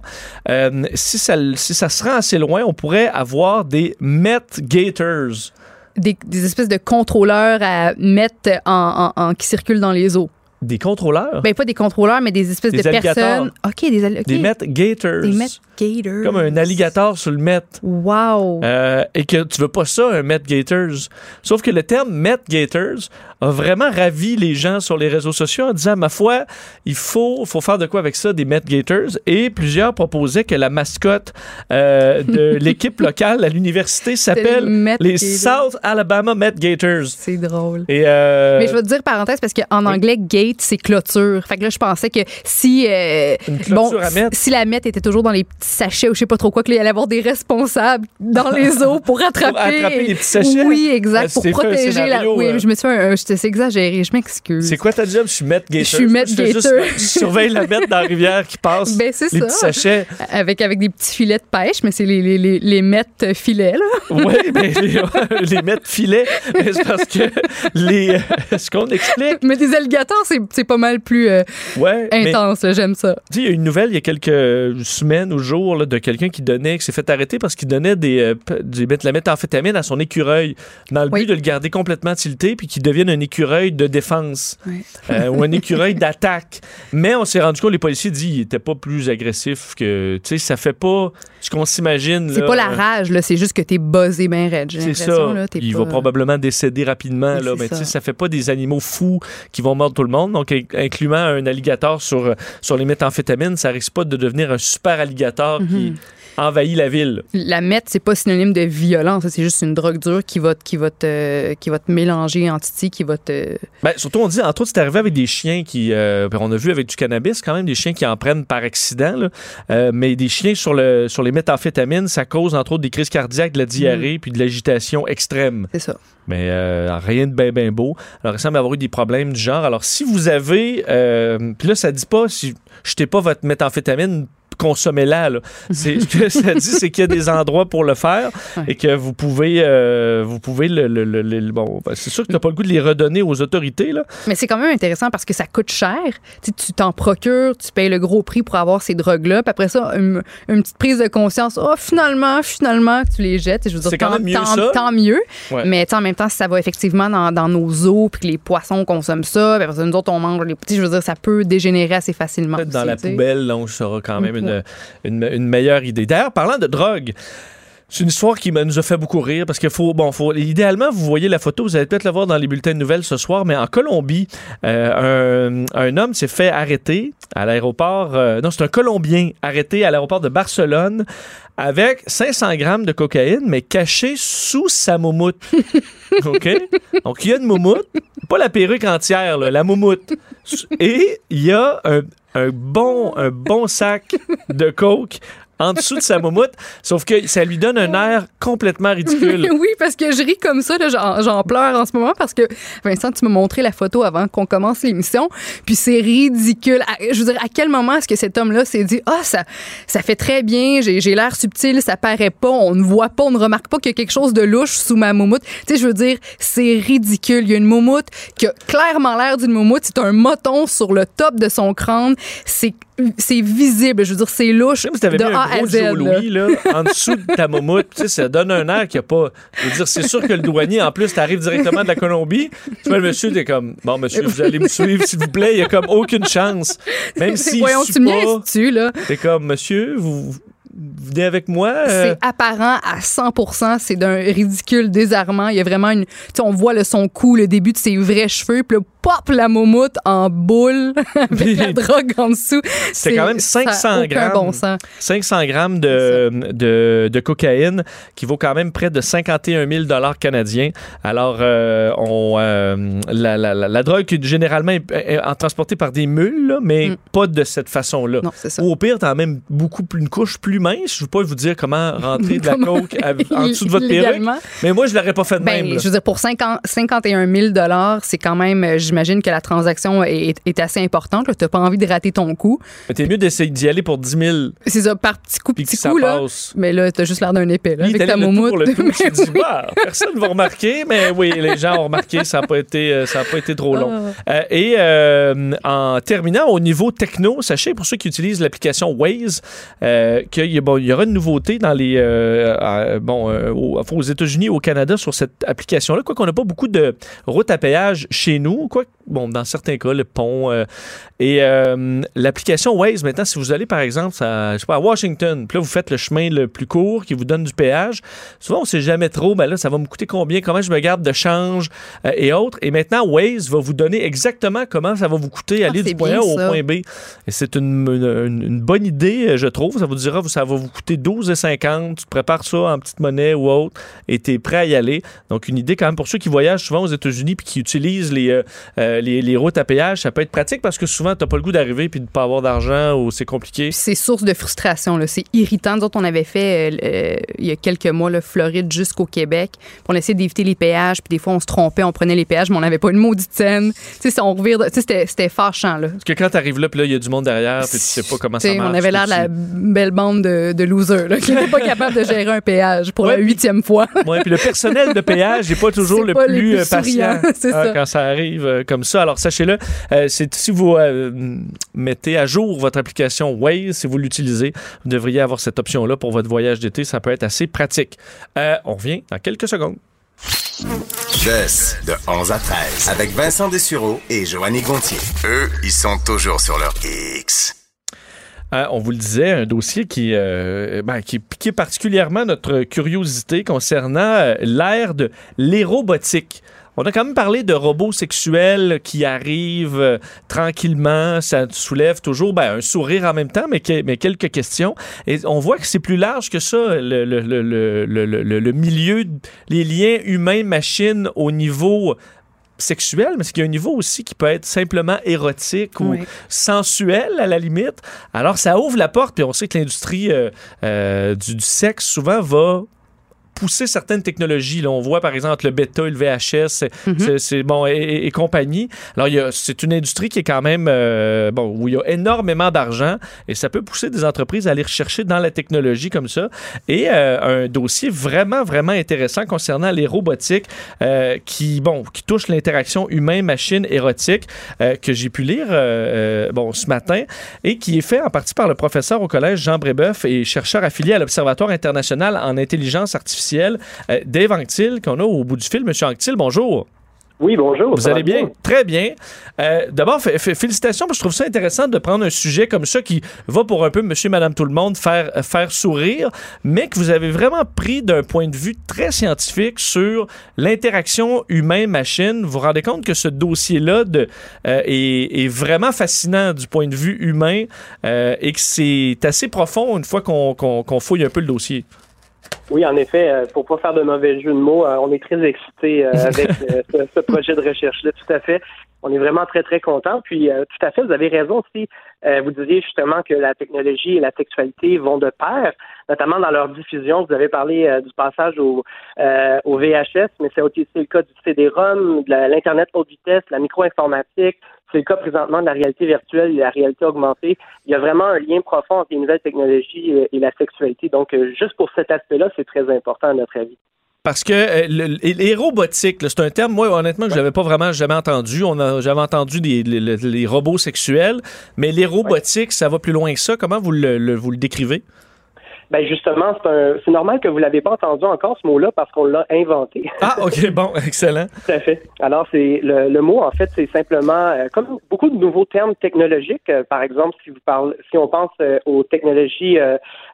euh, si, ça, si ça se rend assez loin, on pourrait avoir des Met Gators. Des, des espèces de contrôleurs à mettre en, en- en- qui circulent dans les eaux. Des contrôleurs? Ben, pas des contrôleurs, mais des espèces Des de alligators. personnes. OK, des, al- ok. Des Met Gators. Des Met Gators. Comme un alligator sur le Met. Wow. Euh, et que tu veux pas ça, un Met Gators. Sauf que le terme Met Gators a vraiment ravi les gens sur les réseaux sociaux en disant, ma foi, il faut, faut faire de quoi avec ça, des Met Gators. Et plusieurs proposaient que la mascotte euh, de l'équipe locale à l'université s'appelle Met les. South Alabama Met Gators. C'est drôle. Et euh, Mais je vais te dire parenthèse parce qu'en anglais, gate, c'est clôture. Fait que là, je pensais que si. euh, mettre. Si la mette était toujours dans les petits sachets ou je sais pas trop quoi, qu'il allait y avoir des responsables dans les eaux pour attraper les petits sachets? Oui, exact. Ah, pour protéger la. Oui, euh. je me suis fait un. C'est exagéré, je m'excuse. c'est quoi ta job? Je suis Met Gators. Je suis juste- Gator. Je surveille la Met dans la rivière qui passe. Ben, c'est les ça. petits sachets. Avec, avec des petits filets de pêche, mais c'est les, les, les, les mettes filets, là. Oui, mais les, les mettre filet, mais c'est parce que les, euh, ce qu'on explique, Mais des alligators, c'est c'est pas mal plus euh, ouais, intense, j'aime ça. tu il y a une nouvelle il y a quelques semaines ou jours là, de quelqu'un qui donnait, qui s'est fait arrêter parce qu'il donnait des, euh, des met- la méthamphétamine à son écureuil dans le Oui. but de le garder complètement tilté puis qu'il devienne un écureuil de défense euh, ou un écureuil d'attaque. Mais on s'est rendu compte, les policiers disent qu'il était pas plus agressif que, tu sais, ça fait pas ce qu'on s'imagine. C'est pas la rage, là, c'est juste que t'es buzzé ben raide. C'est ça. là, Il pas- va probablement décéder rapidement. Oui, Là, mais tu sais, ça. fait pas des animaux fous qui vont mordre tout le monde. Donc, in- incluant un alligator sur, sur les méthamphétamines, ça risque pas de devenir un super alligator Mhm. qui envahit la ville. La meth, c'est pas synonyme de violence, c'est juste une drogue dure qui va, te- qui va, te, qui va te mélanger en titi, qui va te. Ben, surtout, on dit, entre autres, c'est arrivé avec des chiens qui. euh, ben, on a vu avec du cannabis quand même, des chiens qui en prennent par accident. là. Euh, mais des chiens sur, le, sur les méthamphétamines, ça cause entre autres des crises cardiaques, de la Mm. diarrhée puis de l'agitation extrême. C'est ça. Mais euh, rien de bien ben beau. Alors, il semble avoir eu des problèmes du genre. Alors, si vous avez... Puis là, ça dit pas, si jetez pas votre méthamphétamine, consommez-la. là. C'est ce que ça dit, c'est qu'il y a des endroits pour le faire Ouais. et que vous pouvez, euh, vous pouvez le, le- le- le- bon, ben, c'est sûr que tu n'as pas le goût de les redonner aux autorités là. Mais c'est quand même intéressant parce que ça coûte cher. Tu t'en procures, tu payes le gros prix pour avoir ces drogues-là. Puis après ça, une, une petite prise de conscience. Oh, finalement, finalement, tu les jettes. Et Je veux dire, C'est quand tant, même mieux, tant- ça. tant mieux. Ouais. Mais en même temps, si ça va effectivement dans, dans nos eaux, puis que les poissons consomment ça, puis après ça, nous autres, on mange les petits, je veux dire, ça peut dégénérer assez facilement. Peut-être dans aussi, la poubelle, donc ça aura quand même Ouais. Une, une, une meilleure idée. D'ailleurs, parlant de drogue, c'est une histoire qui nous a fait beaucoup rire parce qu'il faut, bon, faut, idéalement, vous voyez la photo, vous allez peut-être la voir dans les bulletins de nouvelles ce soir, mais en Colombie, euh, un, un homme s'est fait arrêter à l'aéroport, euh, non, c'est un Colombien arrêté à l'aéroport de Barcelone avec 500 grammes de cocaïne, mais caché sous sa moumoute. OK? Donc, il y a une moumoute, pas la perruque entière, là, la moumoute. Et il y a un, un bon, un bon sac de coke en dessous de sa moumoute, sauf que ça lui donne un air complètement ridicule. oui, parce que je ris comme ça, j'en, pleure en ce moment parce que Vincent, tu m'as montré la photo avant qu'on commence l'émission, puis c'est ridicule. Je veux dire, à quel moment est-ce que cet homme-là s'est dit, ah, ça, ça fait très bien, j'ai, j'ai l'air subtil, ça paraît pas, on ne voit pas, on ne remarque pas qu'il y a quelque chose de louche sous ma moumoute. Tu sais, je veux dire, c'est ridicule. Il y a une moumoute qui a clairement l'air d'une moumoute, c'est un moton sur le top de son crâne, c'est c'est visible, je veux dire, c'est louche si t'avais de mis un gros. Joe. Louis là, en dessous de ta moumoute, tu sais, ça donne un air qu'il n'y a pas. Je veux dire, c'est sûr que le douanier, en plus, t'arrives directement de la Colombie. Tu vois, le monsieur, t'es comme, bon, monsieur, vous allez me suivre, s'il vous plaît. Il n'y a comme aucune chance. Même si Voyons, tu me niaises-tu, là? t'es comme, monsieur, vous, venez avec moi. euh, C'est apparent à 100% c'est d'un ridicule désarmant. Il y a vraiment une. Tu on voit le, son cou, le début de ses vrais cheveux, puis là, pop, la moumoute en boule avec la drogue en dessous. C'est quand même ça a 500 aucun grammes. bon sens. 500 grammes de, de, de cocaïne qui vaut quand même près de 51 000 dollars canadiens. Alors, euh, on, euh, la, la, la, la drogue qui généralement est, est- est transportée par des mules, là, mais Mm. pas de cette façon-là. Ou au pire, t'as même beaucoup plus, une couche plus mince. Je ne veux pas vous dire comment rentrer de la coke à- en dessous de votre perruque, mais moi, je l'aurais pas fait de Ben, même. là. je veux dire, pour 50 51 000 c'est quand même, euh, j'imagine que la transaction est, est assez importante. Tu n'as pas envie de rater ton coup. Mais T'es mieux d'essayer d'y aller pour 10 000 C'est ça, par petit coup, petit coup, là. passe. Mais là, t'as juste l'air d'un épée, là, avec ta moumoute. pour le tout. Mais Je oui. bah, personne ne va remarquer, mais oui, les gens ont remarqué, ça n'a pas été, euh, ça a pas été trop long. Ah. Euh, et euh, en terminant, au niveau techno, sachez pour ceux qui utilisent l'application Waze euh, qu'il y, bon, aura une nouveauté dans les bon aux, aux États-Unis, au Canada sur cette application-là. Quoi qu'on n'a pas beaucoup de routes à péage chez nous, quoi bon dans certains cas le pont euh, et euh, l'application Waze maintenant, si vous allez par exemple à, je sais pas, à Washington, puis là vous faites le chemin le plus court qui vous donne du péage, souvent on sait jamais trop, ben là ça va me coûter combien, comment je me garde de change euh, et autres. Et maintenant Waze va vous donner exactement comment ça va vous coûter Ah, aller du point A au ça. point B. Et c'est une, une- une bonne idée, je trouve. Ça vous dira, ça va vous coûter 12,50. Tu te prépares ça en petite monnaie ou autre et tu es prêt à y aller. Donc, une idée quand même pour ceux qui voyagent souvent aux États-Unis puis qui utilisent les, euh, les, les routes à péage, ça peut être pratique parce que souvent, tu pas le goût d'arriver puis de pas avoir d'argent ou c'est compliqué. C'est source de frustration. là. C'est irritant. Nous autres, on avait fait euh, euh, il y a quelques mois, là, Floride jusqu'au Québec. On essayait d'éviter les péages. Puis des fois, on se trompait, on prenait les péages, mais on n'avait pas une maudite scène. Tu sais, ça, on revire. c'était, c'était fâchant. Là. Parce que quand tu arrives là, puis là, il y a du monde derrière, puis tu sais pas comment ça marche. on avait l'air de la belle bande de, de losers là, qui n'étaient pas capables de gérer un péage pour Ouais, la huitième fois. Ouais, puis le personnel de péage n'est pas toujours le pas plus, patient hein, quand ça arrive comme ça. Alors sachez-le, euh, c'est si vous euh, mettez à jour votre application Waze, si vous l'utilisez, vous devriez avoir cette option-là pour votre voyage d'été. Ça peut être assez pratique. Euh, on revient dans quelques secondes. Jess, de 11 à 13, avec Vincent Dessureau et Joanny Gontier. Eux, ils sont toujours sur leur X. Euh, on vous le disait, un dossier qui, euh, ben, qui piquait particulièrement notre curiosité concernant euh, l'ère de l'érobotique. On a quand même parlé de robots sexuels qui arrivent euh, tranquillement. Ça soulève toujours ben, un sourire en même temps, mais, que- mais quelques questions. Et on voit que c'est plus large que ça, le, milieu, les liens humains-machines au niveau sexuel, mais c'est qu'il y a un niveau aussi qui peut être simplement érotique ou Oui. sensuel à la limite. Alors ça ouvre la porte, puis on sait que l'industrie euh, euh, du, du sexe souvent va pousser certaines technologies. Là, on voit par exemple le bêta, le VHS, c'est- c'est- c'est bon et, et- et compagnie. Alors c'est une industrie qui est quand même euh, bon où il y a énormément d'argent et ça peut pousser des entreprises à aller rechercher dans la technologie comme ça. Et euh, un dossier vraiment vraiment intéressant concernant les robotiques euh, qui bon qui touche l'interaction humain-machine érotique que j'ai pu lire bon ce matin et qui est fait en partie par le professeur au collège Jean Brébeuf et chercheur affilié à l'Observatoire international en intelligence artificielle euh, Dave Anctil qu'on a au bout du fil. Monsieur Anctil, bonjour. Oui, bonjour. Vous allez bien? Très bien. Euh, D'abord, félicitations, parce que je trouve ça intéressant de prendre un sujet comme ça qui va pour un peu monsieur, madame, tout le monde faire, euh, faire sourire, mais que vous avez vraiment pris d'un point de vue très scientifique sur l'interaction humain-machine. Vous vous rendez compte que ce dossier-là euh, est, est vraiment fascinant du point de vue humain euh, et que c'est assez profond une fois qu'on fouille un peu le dossier? Oui, en effet, euh, pour pas faire de mauvais jeu de mots, euh, on est très excités euh, avec ce, ce, projet de recherche-là, tout à fait. On est vraiment très, très contents. Puis, tout à fait, vous avez raison aussi. vous disiez justement que la technologie et la sexualité vont de pair, notamment dans leur diffusion. Vous avez parlé du passage au, au VHS, mais c'est aussi le cas du CD-ROM, de l'Internet haute vitesse, la micro-informatique, c'est le cas présentement de la réalité virtuelle et la réalité augmentée. Il y a vraiment un lien profond entre les nouvelles technologies et la sexualité. Donc, euh, juste pour cet aspect-là, c'est très important à notre avis. Parce que euh, les robotiques, c'est un terme, moi, honnêtement, que je n'avais pas vraiment jamais entendu. On a, j'avais entendu les, robots sexuels, mais les robotiques, ça va plus loin que ça. Comment vous le, vous le décrivez? Ben justement, c'est normal que vous l'avez pas entendu encore ce mot-là parce qu'on l'a inventé. Ah, ok, bon, excellent. Tout à fait. Alors, c'est le, mot en fait, c'est simplement euh, comme beaucoup de nouveaux termes technologiques. Euh, par exemple, si vous parlez, si on pense euh, aux technologies,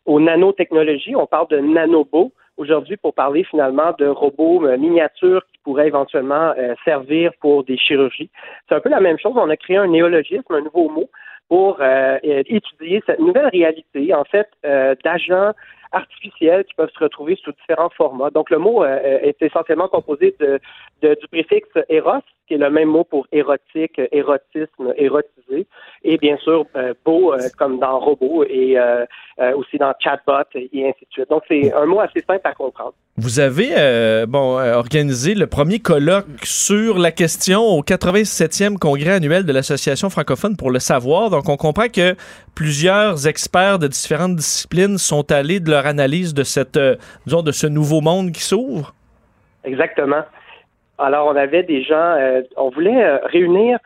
aux nanotechnologies, on parle de nanobots aujourd'hui pour parler finalement de robots miniatures qui pourraient éventuellement servir pour des chirurgies. C'est un peu la même chose. On a créé un néologisme, un nouveau mot pour euh, étudier cette nouvelle réalité, en fait, euh, d'agents artificiels qui peuvent se retrouver sous différents formats. Donc, le mot euh, est essentiellement composé de, du préfixe eros, qui est le même mot pour érotique, érotisme, érotisé, et bien sûr beau comme dans robot et aussi dans chatbot et ainsi de suite. Donc, c'est un mot assez simple à comprendre. Vous avez euh, bon, euh, organisé le premier colloque sur la question au 87e congrès annuel de l'Association francophone pour le savoir. Donc, on comprend que plusieurs experts de différentes disciplines sont allés de leur analyse de, cette, euh, disons, de ce nouveau monde qui s'ouvre? Exactement. Alors, on avait des gens, on voulait réunir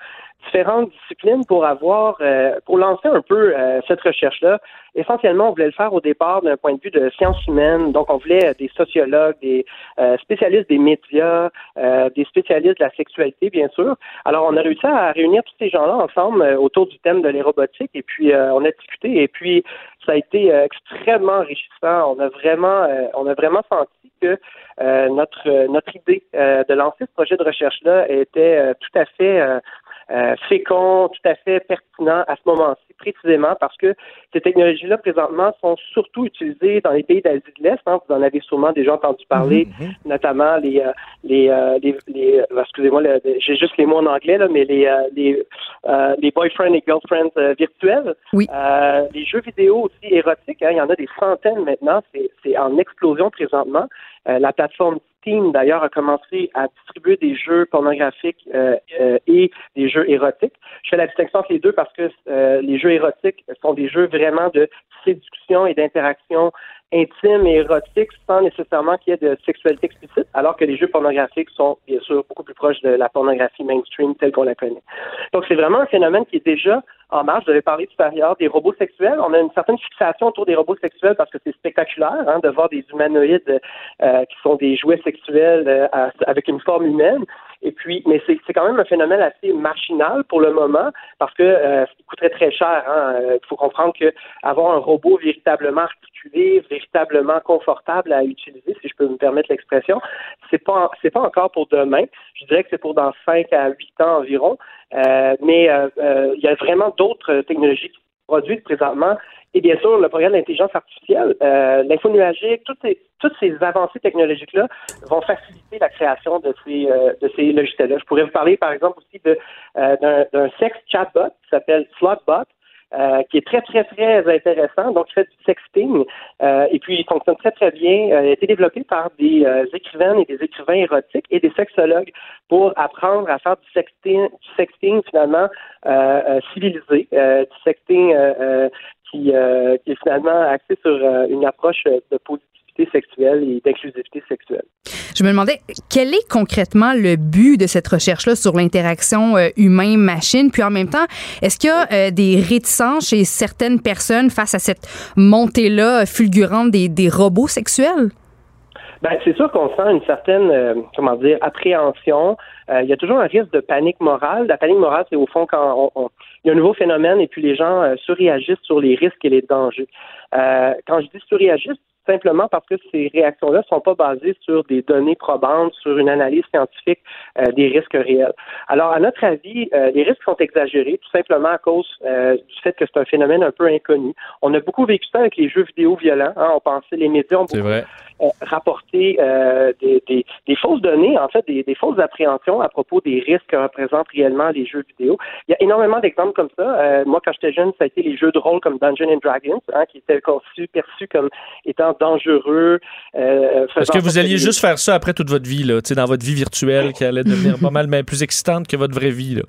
différentes disciplines pour avoir, euh, pour lancer un peu euh, cette recherche-là. Essentiellement, on voulait le faire au départ d'un point de vue de sciences humaines. Donc, on voulait euh, des sociologues, des spécialistes des médias, des spécialistes de la sexualité, bien sûr. Alors, on a réussi à réunir tous ces gens-là ensemble autour du thème de l'aérobotique et puis on a discuté et puis ça a été extrêmement enrichissant. On a vraiment, on a vraiment senti que notre notre idée de lancer ce projet de recherche-là était tout à fait euh, fécond, tout à fait pertinent à ce moment-ci, précisément parce que ces technologies-là, présentement, sont surtout utilisées dans les pays d'Asie de l'Est. Hein. vous en avez sûrement déjà entendu parler, mhm, mhm. notamment les, euh, les, euh, les, les euh, excusez-moi, j'ai juste les mots en anglais, là, mais les, les, les boyfriends et girlfriends virtuels. Oui. les jeux vidéo aussi érotiques, hein, il y en a des centaines maintenant, c'est en explosion présentement. La plateforme Steam, d'ailleurs, a commencé à distribuer des jeux pornographiques euh, euh, et des jeux érotiques. Je fais la distinction entre les deux parce que euh, les jeux érotiques sont des jeux vraiment de séduction et d'interaction intime et érotique sans nécessairement qu'il y ait de sexualité explicite, alors que les jeux pornographiques sont bien sûr beaucoup plus proches de la pornographie mainstream telle qu'on la connaît. Donc c'est vraiment un phénomène qui est déjà en marche. Je devais parler tout à l'heure des robots sexuels. On a une certaine fixation autour des robots sexuels parce que c'est spectaculaire hein, de voir des humanoïdes euh, qui sont des jouets sexuels euh, avec une forme humaine. Et puis, mais c'est quand même un phénomène assez machinal pour le moment parce que euh, il coûterait très cher. Hein. Il faut comprendre que avoir un robot véritablement articulé, véritablement confortable à utiliser, si je peux me permettre l'expression, c'est pas c'est pas encore pour demain. Je dirais que c'est pour dans 5 à 8 ans environ. Euh, mais euh, euh, il y a vraiment d'autres technologies qui produites présentement. Et bien sûr, le progrès de l'intelligence artificielle, euh, l'info nuagique, toutes ces, toutes ces avancées technologiques-là vont faciliter la création de ces, de ces logiciels-là. Je pourrais vous parler, par exemple, aussi de, d'un, sex chatbot qui s'appelle Slotbot, euh, qui est très, très, très intéressant. Donc, il fait du sexting. Euh, et puis, il fonctionne très, très bien. Euh, il a été développé par des écrivaines et des écrivains érotiques et des sexologues pour apprendre à faire du sexting, du sexting finalement civilisé, du sexting qui, qui, est finalement axé sur une approche de positivité sexuelle et d'inclusivité sexuelle. Je me demandais quel est concrètement le but de cette recherche-là sur l'interaction euh, humain-machine, puis en même temps, est-ce qu'il y a euh, des réticences chez certaines personnes face à cette montée-là fulgurante des, des robots sexuels? Ben, c'est sûr qu'on sent une certaine, euh, comment dire, appréhension. il y a toujours un risque de panique morale. La panique morale, c'est au fond quand on, il y a un nouveau phénomène et puis les gens surréagissent sur les risques et les dangers. quand je dis surréagissent, simplement parce que ces réactions-là ne sont pas basées sur des données probantes, sur une analyse scientifique euh, des risques réels. Alors, à notre avis, euh, les risques sont exagérés tout simplement à cause euh, du fait que c'est un phénomène un peu inconnu. On a beaucoup vécu ça avec les jeux vidéo violents. Hein, on pensait, les médias ont beaucoup euh, rapporter euh, des, des, des, fausses données, en fait, des, des, fausses appréhensions à propos des risques que représentent réellement les jeux vidéo. Il y a énormément d'exemples comme ça. Euh, moi, quand j'étais jeune, ça a été les jeux de rôle comme Dungeons and Dragons, hein, qui étaient conçus, perçus comme étant dangereux. Est-ce que vous alliez juste faire ça après toute votre vie, là, dans votre vie virtuelle, qui allait devenir pas mal mais plus excitante que votre vraie vie? Là?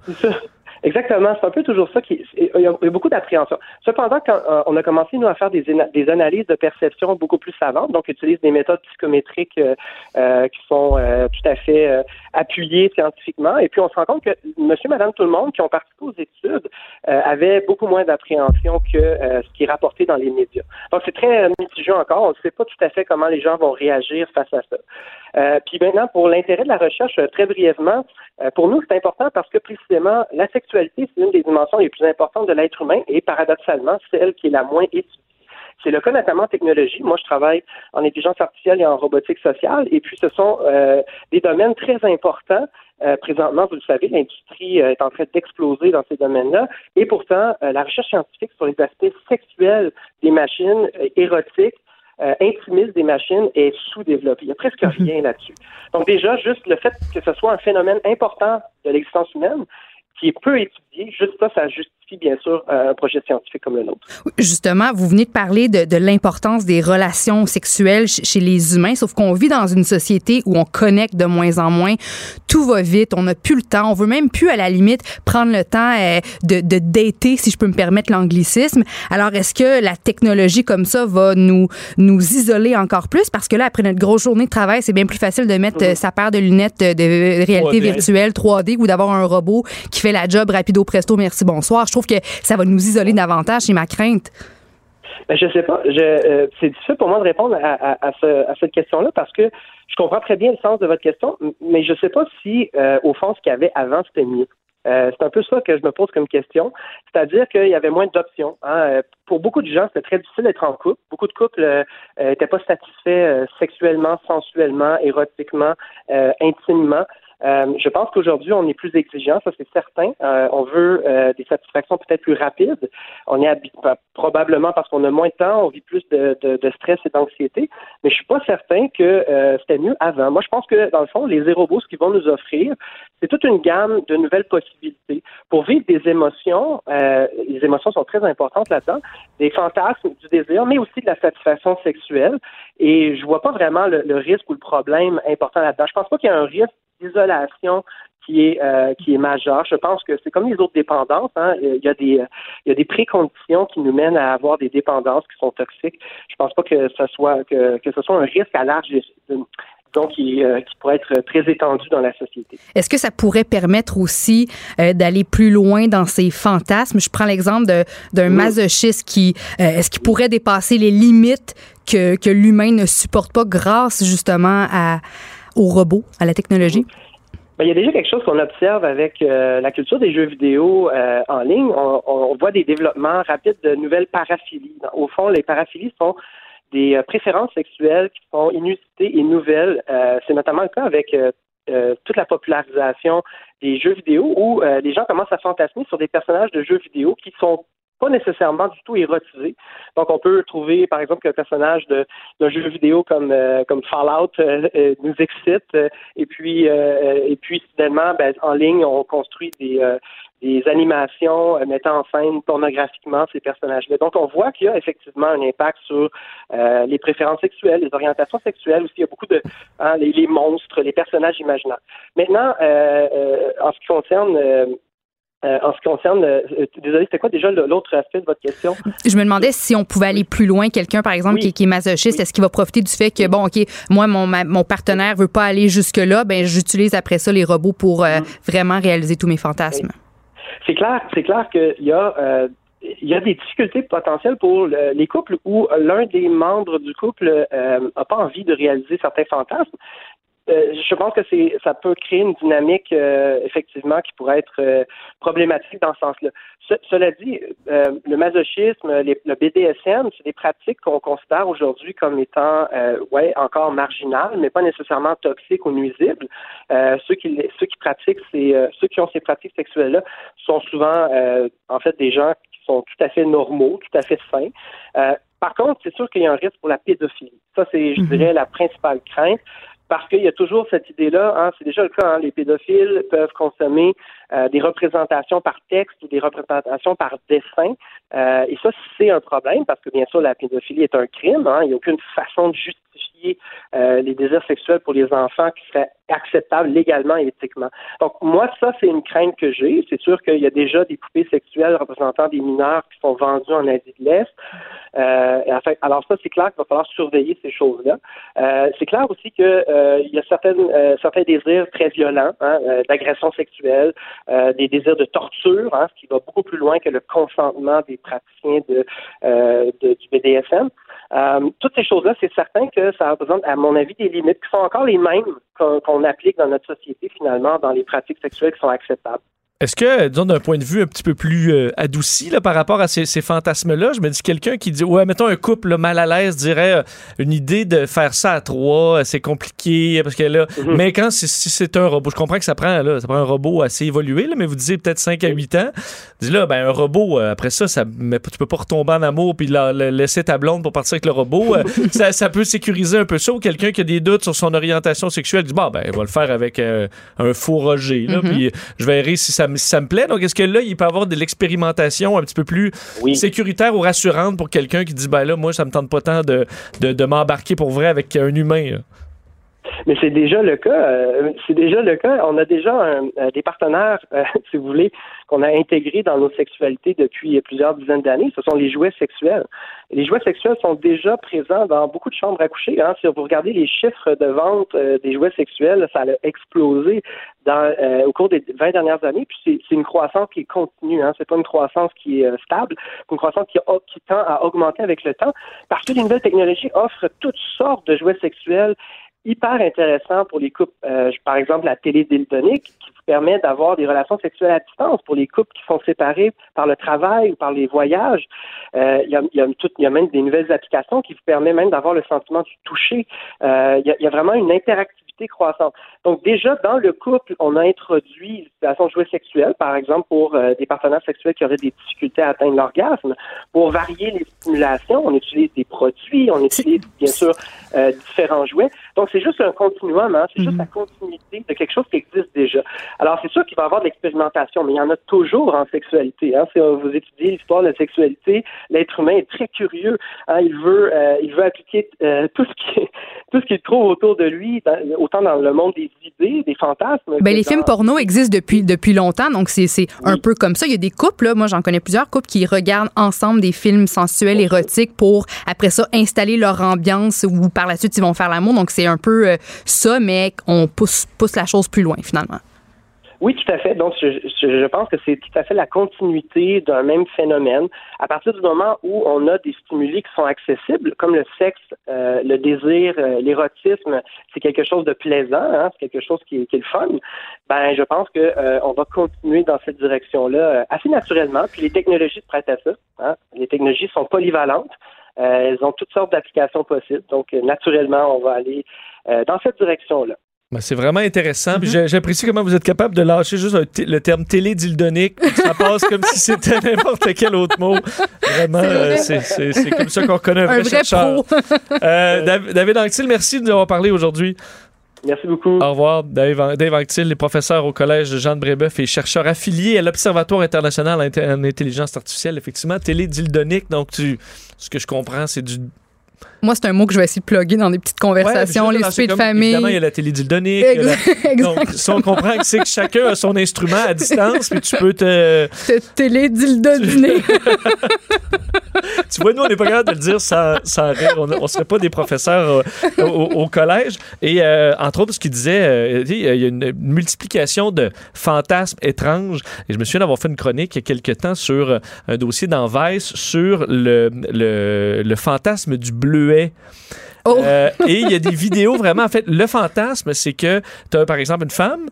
Exactement, c'est un peu toujours ça qui. Il y a, beaucoup d'appréhension. Cependant, quand euh, on a commencé nous à faire des, analyses de perception beaucoup plus savantes, donc utilise des méthodes psychométriques euh, euh, qui sont tout à fait appuyées scientifiquement, et puis on se rend compte que Monsieur, Madame, tout le monde qui ont participé aux études avaient beaucoup moins d'appréhension que ce qui est rapporté dans les médias. Donc c'est très mitigé encore. On ne sait pas tout à fait comment les gens vont réagir face à ça. Puis maintenant, pour l'intérêt de la recherche, très brièvement, pour nous, c'est important parce que précisément la sexualité c'est une des dimensions les plus importantes de l'être humain et paradoxalement, celle qui est la moins étudiée. C'est le cas notamment en technologie. Moi, je travaille en intelligence artificielle et en robotique sociale, et puis ce sont euh, des domaines très importants. Euh, présentement, vous le savez, l'industrie euh, est en train d'exploser dans ces domaines-là, et pourtant, la recherche scientifique sur les aspects sexuels des machines érotiques intimistes des machines est sous-développée. Il n'y a presque mhm. rien là-dessus. Donc déjà, juste le fait que ce soit un phénomène important de l'existence humaine, qui est peu étudié, juste ça, ça justifie bien sûr, un projet scientifique comme le nôtre. Justement, vous venez de parler de, de l'importance des relations sexuelles chez les humains, sauf qu'on vit dans une société où on connecte de moins en moins. Tout va vite, on n'a plus le temps, on veut même plus, à la limite, prendre le temps euh, de, de dater, si je peux me permettre l'anglicisme. Alors, est-ce que la technologie comme ça va nous, nous isoler encore plus? Parce que là, après notre grosse journée de travail, c'est bien plus facile de mettre mm-hmm. sa paire de lunettes de réalité virtuelle 3D ou d'avoir un robot qui fait la job rapido presto, merci, bonsoir. Je trouve que ça va nous isoler davantage, c'est ma crainte. Ben, je sais pas. Euh, c'est difficile pour moi de répondre à, cette question-là parce que je comprends très bien le sens de votre question, mais je ne sais pas si, euh, au fond, ce qu'il y avait avant, c'était mieux. Euh, c'est un peu ça que je me pose comme question. C'est-à-dire qu'il y avait moins d'options. Hein. Pour beaucoup de gens, c'était très difficile d'être en couple. Beaucoup de couples n'étaient pas satisfaits sexuellement, sensuellement, érotiquement, intimement. Euh, je pense qu'aujourd'hui, on est plus exigeant, ça c'est certain. Euh, on veut euh, des satisfactions peut-être plus rapides. On est probablement parce qu'on a moins de temps, on vit plus de, de, de stress et d'anxiété. Mais je suis pas certain que c'était mieux avant. Moi, je pense que dans le fond, les robots, ce qu'ils vont nous offrir, c'est toute une gamme de nouvelles possibilités pour vivre des émotions. les émotions sont très importantes là-dedans, des fantasmes, du désir, mais aussi de la satisfaction sexuelle. Et je vois pas vraiment le, le risque ou le problème important là-dedans. Je pense pas qu'il y a un risque d'isolation qui est euh, qui est majeure. Je pense que c'est comme les autres dépendances. Hein. Il y a des il y a des préconditions qui nous mènent à avoir des dépendances qui sont toxiques. Je pense pas que ce soit que, que ce soit un risque à large donc qui, euh, qui, pourrait être très étendu dans la société. Est-ce que ça pourrait permettre aussi euh, d'aller plus loin dans ces fantasmes? Je prends l'exemple d'un masochiste qui, est-ce qu'il pourrait dépasser les limites que, que l'humain ne supporte pas grâce justement à, aux robots, à la technologie? Ben, il y a déjà quelque chose qu'on observe avec euh, la culture des jeux vidéo euh, en ligne. On, voit des développements rapides de nouvelles paraphilies. Au fond, les paraphilies sont des euh, préférences sexuelles qui sont inusitées et nouvelles. C'est notamment le cas avec toute la popularisation des jeux vidéo où les gens commencent à fantasmer sur des personnages de jeux vidéo qui sont pas nécessairement du tout érotisé. Donc, on peut trouver, par exemple, qu'un personnage d'un jeu vidéo comme euh, comme Fallout euh, euh, nous excite, et puis et puis finalement, ben, en ligne, on construit des des animations mettant en scène pornographiquement ces personnages-là. Donc, on voit qu'il y a effectivement un impact sur les préférences sexuelles, les orientations sexuelles aussi. Il y a beaucoup de hein, les, les, monstres, les personnages imaginaires. Maintenant, en ce qui concerne euh, en ce qui concerne, euh, euh, désolé, c'était quoi déjà l'autre aspect de votre question? Je me demandais si on pouvait aller plus loin. Quelqu'un, par exemple, qui, est masochiste, est-ce qu'il va profiter du fait que, bon, OK, moi, mon, mon partenaire veut pas aller jusque-là, ben j'utilise après ça les robots pour mm. vraiment réaliser tous mes fantasmes? C'est clair, c'est clair qu'il y a il y a des difficultés potentielles pour les couples où l'un des membres du couple n'a pas envie de réaliser certains fantasmes. Euh, je pense que c'est ça peut créer une dynamique euh, effectivement qui pourrait être euh, problématique dans ce sens-là. cela dit, le masochisme, le BDSM, c'est des pratiques qu'on considère aujourd'hui comme étant ouais encore marginales, mais pas nécessairement toxiques ou nuisibles. ceux qui ceux qui pratiquent ces ceux qui ont ces pratiques sexuelles-là sont souvent en fait des gens qui sont tout à fait normaux, tout à fait sains. Par contre, c'est sûr qu'il y a un risque pour la pédophilie. Ça, c'est, je Mhm. dirais, la principale crainte. Parce qu'il y a toujours cette idée-là, hein, c'est déjà le cas, hein, les pédophiles peuvent consommer euh, des représentations par texte ou des représentations par dessin. Euh, et ça, c'est un problème parce que bien sûr, la pédophilie est un crime. hein. il n'y a aucune façon de justifier euh, les désirs sexuels pour les enfants qui serait acceptable légalement et éthiquement. Donc moi, ça, c'est une crainte que j'ai. C'est sûr qu'il y a déjà des poupées sexuelles représentant des mineurs qui sont vendues en Asie de l'Est. Euh, alors ça, c'est clair qu'il va falloir surveiller ces choses-là. Euh, c'est clair aussi que euh, il y a certaines, certains désirs très violents, hein, d'agression sexuelle, euh, des désirs de torture, hein, ce qui va beaucoup plus loin que le consentement des praticiens de, euh, du BDSM. Euh, toutes ces choses-là, c'est certain que ça représente, à mon avis, des limites qui sont encore les mêmes qu'on applique dans notre société, finalement, dans les pratiques sexuelles qui sont acceptables. Est-ce que, disons, d'un point de vue un petit peu plus euh, adouci là, par rapport à ces, ces fantasmes-là, je me dis quelqu'un qui dit, ouais, mettons un couple là, mal à l'aise dirait euh, une idée de faire ça à trois, euh, c'est compliqué, parce que là, Mhm. mais quand c'est- si c'est un robot, je comprends que ça prend, là, ça prend un robot assez évolué, là, mais vous disiez peut-être 5 à 8 ans. Dis là, ben un robot, euh, après ça, ça mais tu peux pas retomber en amour puis la- la- laisser ta blonde pour partir avec le robot. Ça, ça peut sécuriser un peu ça. Ou quelqu'un qui a des doutes sur son orientation sexuelle dit, bon, ben, on va le faire avec un faux Roger, là, Mhm. puis je verrai si ça, me- ça me plaît. Donc, est-ce que là, il peut y avoir de l'expérimentation un petit peu plus Oui. sécuritaire ou rassurante pour quelqu'un qui dit, ben là, moi, ça me tente pas tant de, de, de m'embarquer pour vrai avec un humain. là? Mais c'est déjà le cas. euh, c'est déjà le cas. On a déjà un- euh, des partenaires, euh, si vous voulez, qu'on a intégrés dans nos sexualités depuis plusieurs dizaines d'années. Ce sont les jouets sexuels. Les jouets sexuels sont déjà présents dans beaucoup de chambres à coucher. Hein. Si vous regardez les chiffres de vente euh, des jouets sexuels, ça a explosé dans, euh, au cours des 20 dernières années. Puis c'est, une croissance qui est continue. Hein. C'est pas une croissance qui est euh, stable. C'est une croissance qui, qui tend à augmenter avec le temps parce que les nouvelles technologies offrent toutes sortes de jouets sexuels hyper intéressant pour les couples. Euh, par exemple, la télé dildonique qui vous permet d'avoir des relations sexuelles à distance pour les couples qui sont séparés par le travail ou par les voyages. Euh, Il y, a, y, a y a même des nouvelles applications qui vous permettent même d'avoir le sentiment du toucher. Euh, il, y a, il y a vraiment une interactivité croissante. Donc déjà, dans le couple, on a introduit une situation de jouets sexuels, par exemple, pour des partenaires sexuels qui auraient des difficultés à atteindre l'orgasme. Pour varier les stimulations, on utilise des produits, on utilise bien sûr euh, différents jouets. Donc, c'est juste un continuum, hein? c'est juste la continuité de quelque chose qui existe déjà. Alors, c'est sûr qu'il va y avoir de l'expérimentation, mais il y en a toujours en sexualité. Hein? Si vous étudiez l'histoire de la sexualité, l'être humain est très curieux. Hein? Il veut, euh, il veut appliquer euh, tout ce qui, tout ce qu'il trouve autour de lui, dans- autant dans le monde des idées, des fantasmes. Ben, les dans- films porno existent depuis, depuis longtemps, donc c'est c'est un peu comme ça. Il y a des couples, là, moi j'en connais plusieurs couples qui regardent ensemble des films sensuels, érotiques pour après ça installer leur ambiance ou par la suite ils vont faire l'amour. Donc c'est un peu euh, ça, mais on pousse, la chose plus loin finalement. Oui, tout à fait. Donc, je, pense que c'est tout à fait la continuité d'un même phénomène. À partir du moment où on a des stimuli qui sont accessibles, comme le sexe, euh, le désir, euh, l'érotisme, c'est quelque chose de plaisant, hein, c'est quelque chose qui est, le fun. Ben, je pense que on va continuer dans cette direction-là assez naturellement. Puis les technologies prêtent à ça. Hein. Les technologies sont polyvalentes. Euh, elles ont toutes sortes d'applications possibles. Donc, euh, naturellement, on va aller euh, dans cette direction-là. Ben, c'est vraiment intéressant. Mm-hmm. J'apprécie comment vous êtes capable de lâcher juste le terme télé-dildonique. Ça passe comme si c'était n'importe quel autre mot. Vraiment, C'est vrai. euh, comme ça qu'on reconnaît un vrai, Un vrai chercheur. pro. Euh, Dav- David Anctil, merci de nous avoir parlé aujourd'hui. Merci beaucoup. Au revoir, Dave, Dave Anctil, les professeurs au Collège de Jean de Brébeuf et chercheur affilié à l'Observatoire international en intelligence artificielle. Effectivement, télé-dildonique. Donc, tu, ce que je comprends, c'est du Moi c'est un mot que je vais essayer de plugger dans des petites conversations, Ouais, les soupers de famille. Évidemment, il y a la télédildonique. il y a la- Donc, si on comprend que c'est que chacun a son instrument à distance, puis tu peux te. Cette télé dildo dîner. Tu vois, nous, on n'est pas capable de le dire sans, sans rire. On ne serait pas des professeurs au, au collège. Et euh, entre autres, ce qu'il disait, euh, il y a une, une multiplication de fantasmes étranges. Et je me souviens d'avoir fait une chronique il y a quelques temps sur euh, un dossier dans Vice sur le, le, le fantasme du bleuet. Oh. Euh, et il y a des vidéos vraiment. En fait, le fantasme, c'est que tu as par exemple une femme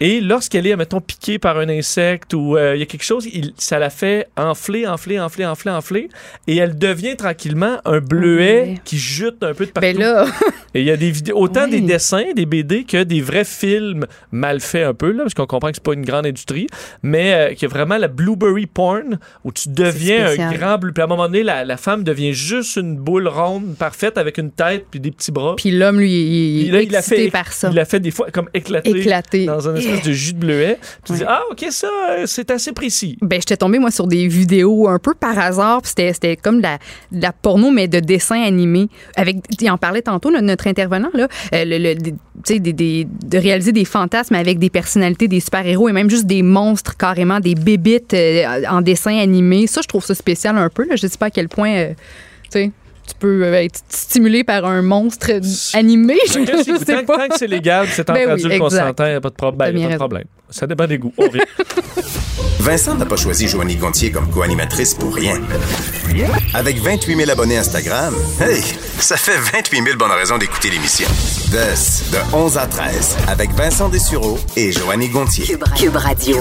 et lorsqu'elle est, mettons, piquée par un insecte ou euh, il y a quelque chose, il- ça la fait enfler, enfler, enfler, enfler, enfler et elle devient tranquillement un bleuet qui jute un peu de partout. Ben là, Et il y a des vidéos, autant des dessins, des BD que des vrais films mal faits un peu, là, parce qu'on comprend que c'est pas une grande industrie, mais euh, qu'il y a vraiment la blueberry porn où tu deviens un grand bleu. Puis à un moment donné, la, la femme devient juste une boule ronde, parfaite, avec une tête puis des petits bras. puis l'homme, lui, il, Puis là, il excité fait, par ça. il l'a fait des fois comme éclaté, Éclaté. dans un espèce de jus de bleuet. Tu Ouais. dis, ah, OK, ça, euh, c'est assez précis. Ben, j'étais tombée, moi, sur des vidéos un peu par hasard. puis C'était, comme de la, de la porno, mais de dessin animé. Avec, il en parlait tantôt, là, notre intervenant, là, euh, le, le- des- des, des- de réaliser des fantasmes avec des personnalités, des super-héros et même juste des monstres, carrément, des bébites euh, en dessin animé. Ça, je trouve ça spécial un peu. Là. Je sais pas à quel point, euh, tu sais, tu peux euh, être stimulé par un monstre animé. Je, Tant, je sais pas. tant que c'est légal, c'est en Ben oui, consentant, il n'y a pas de, prob- ben, T'as y a bien pas de problème. Ça dépend des goûts. On. Vincent n'a pas choisi Joanie Gontier comme co-animatrice pour rien. Avec 28 000 abonnés Instagram, hey, ça fait 28 000 bonnes raisons d'écouter l'émission. De, de 11 à 13, avec Vincent Dessureau et Joanie Gontier. Cube, Cube Radio.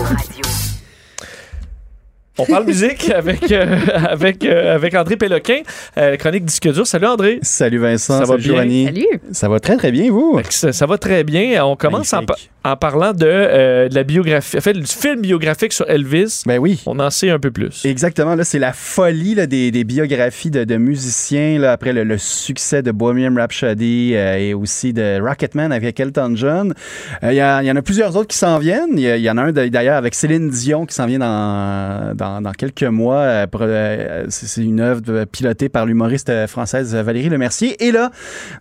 On parle musique avec, euh, avec, euh, avec André Péloquin, euh, chronique disque dur. Salut André. Salut Vincent, Ça va salut bien? Joanie. Salut. Ça va très très bien, vous? Ça, ça va très bien. On commence en, parlant de, euh, de la biographie, en fait, du film biographique sur Elvis. Ben oui. On en sait un peu plus. Exactement, là, c'est la folie là, des, des biographies de, de musiciens là, après le, le succès de Bohemian Rhapsody euh, et aussi de Rocketman avec Elton John. Euh, Il y, en a plusieurs autres qui s'en viennent. Il y, en a un d'ailleurs avec Céline Dion qui s'en vient dans, dans, dans quelques mois. Euh, euh, c'est une œuvre pilotée par l'humoriste euh, française Valérie Lemercier. Et là,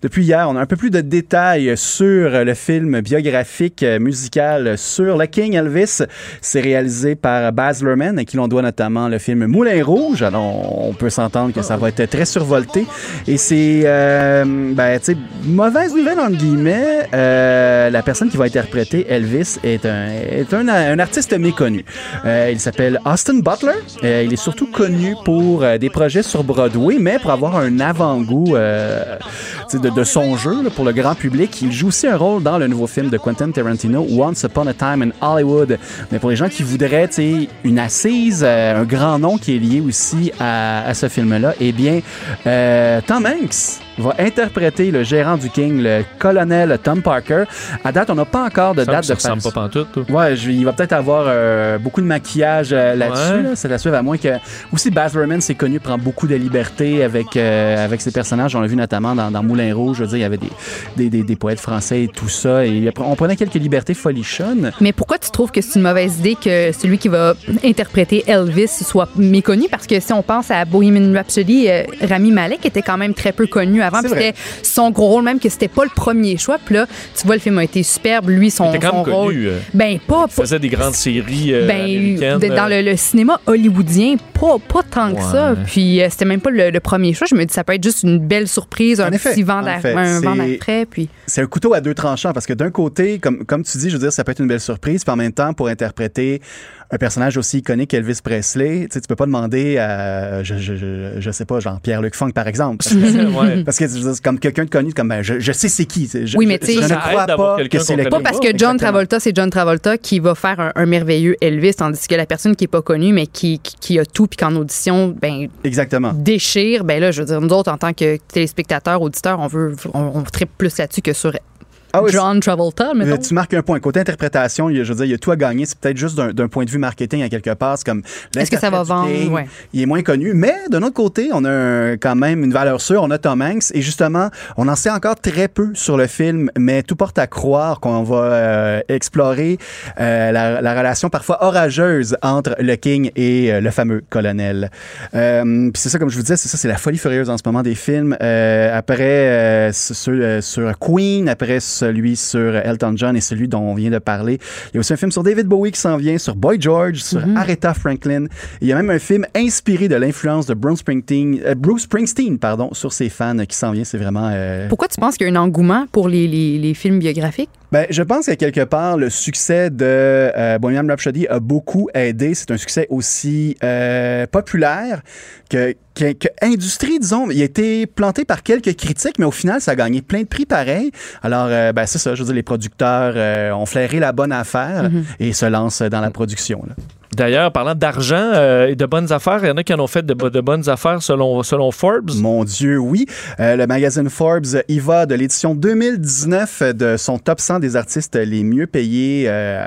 depuis hier, on a un peu plus de détails sur le film biographique musical sur le King Elvis. C'est réalisé par Baz Luhrmann, à qui l'on doit notamment le film Moulin Rouge. Alors, on peut s'entendre que ça va être très survolté. Et c'est, ben, tu sais, mauvaise nouvelle, entre guillemets. Euh, la personne qui va interpréter Elvis est un, artiste méconnu. Il s'appelle Austin Butler. Euh, il est surtout connu pour euh, des projets sur Broadway, mais pour avoir un avant-goût euh, de, son jeu pour le grand public. Il joue aussi un rôle dans le nouveau film de Quentin Tarantino, Once Upon a Time in Hollywood. Mais pour les gens qui voudraient une assise, un grand nom qui est lié aussi à, ce film-là, eh bien, Tom Hanks va interpréter le gérant du King, le colonel Tom Parker. À date, on n'a pas encore de Ça, date ça de ressemble pas pantoute. toi. Ouais, je- il va peut-être avoir euh, beaucoup de maquillage euh, là-dessus. Ouais. là. C'est à suivre, à moins que. Aussi, Baz Luhrmann, c'est connu, prend beaucoup de liberté avec, euh, avec ses personnages. On l'a vu notamment dans, dans Moulin Rouge. Je veux dire, il y avait des, des, des, des poètes français et tout ça. Et on prenait quelques libertés folichonnes. Mais pourquoi tu trouves que c'est une mauvaise idée que celui qui va interpréter Elvis soit méconnu? Parce que si on pense à Bohemian Rhapsody, euh, Rami Malek était quand même très peu connu avant. Vrai. C'était son gros rôle, même que c'était pas le premier choix. Puis là, tu vois, le film a été superbe. Lui, son, Il son rôle. connu. euh, Ben, pas. il faisait des grandes séries euh, ben, américaines. de- dans euh, le, le cinéma hollywoodien, pas, pas tant que Ouais. ça. Puis euh, c'était même pas le, le premier choix. Je me dis, ça peut être juste une belle surprise, En un effet, petit vent d'après. Puis c'est un couteau à deux tranchants parce que d'un côté, comme, comme tu dis, je veux dire, ça peut être une belle surprise, puis en même temps, pour interpréter un personnage aussi iconique qu'Elvis Presley, tu sais, tu peux pas demander à, je, je, je, je sais pas, genre Pierre-Luc Funk, par exemple. Parce que, ouais. parce que je veux dire, c'est comme quelqu'un de connu, comme ben, je, je sais c'est qui. Oui, mais tu sais, je, ne crois pas que c'est le. Pas parce que John. Travolta, c'est John Travolta qui va faire un, un merveilleux Elvis, tandis que la personne qui est pas connue, mais qui, qui, qui a tout, puis qu'en audition, ben, Exactement. déchire, ben là, je veux dire, nous autres, en tant que téléspectateurs, auditeurs, on veut, on, on tripe plus là-dessus que sur Ah oui, John Travolta, mettons. Tu marques un point. Côté interprétation, je veux dire, il y a tout à gagner. C'est peut-être juste d'un point de vue marketing à quelque part. Comme Est-ce que ça va vendre? Ouais. Il est moins connu. Mais d'un autre côté, on a un- quand même une valeur sûre. On a Tom Hanks. Et justement, on en sait encore très peu sur le film, mais tout porte à croire qu'on va euh, explorer euh, la, la relation parfois orageuse entre le King et euh, le fameux colonel. Puis c'est ça, comme je vous disais, c'est ça, c'est la folie furieuse en ce moment des films. Après sur, sur Queen, après celui sur Elton John et celui dont on vient de parler. Il y a aussi un film sur David Bowie qui s'en vient, sur Boy George, sur Aretha Franklin. Il y a même un film inspiré de l'influence de Bruce Springsteen, euh, Bruce Springsteen pardon, sur ses fans qui s'en vient. C'est vraiment... euh, Pourquoi tu penses qu'il y a un engouement pour les, les, les films biographiques? Ben, je pense qu'à quelque part, le succès de euh, Bohemian Rhapsody a beaucoup aidé. C'est un succès aussi euh, populaire que, que, que industrie, disons. Il a été planté par quelques critiques, mais au final, ça a gagné plein de prix pareils. Alors, euh, ben, c'est ça. Je veux dire, les producteurs euh, ont flairé la bonne affaire et se lancent dans la production. Là. D'ailleurs, parlant d'argent euh, et de bonnes affaires, il y en a qui en ont fait de, bo- de bonnes affaires selon, Forbes. Mon Dieu, oui. Euh, le magazine Forbes y va de l'édition 2019 de son top 100 des artistes les mieux payés. euh,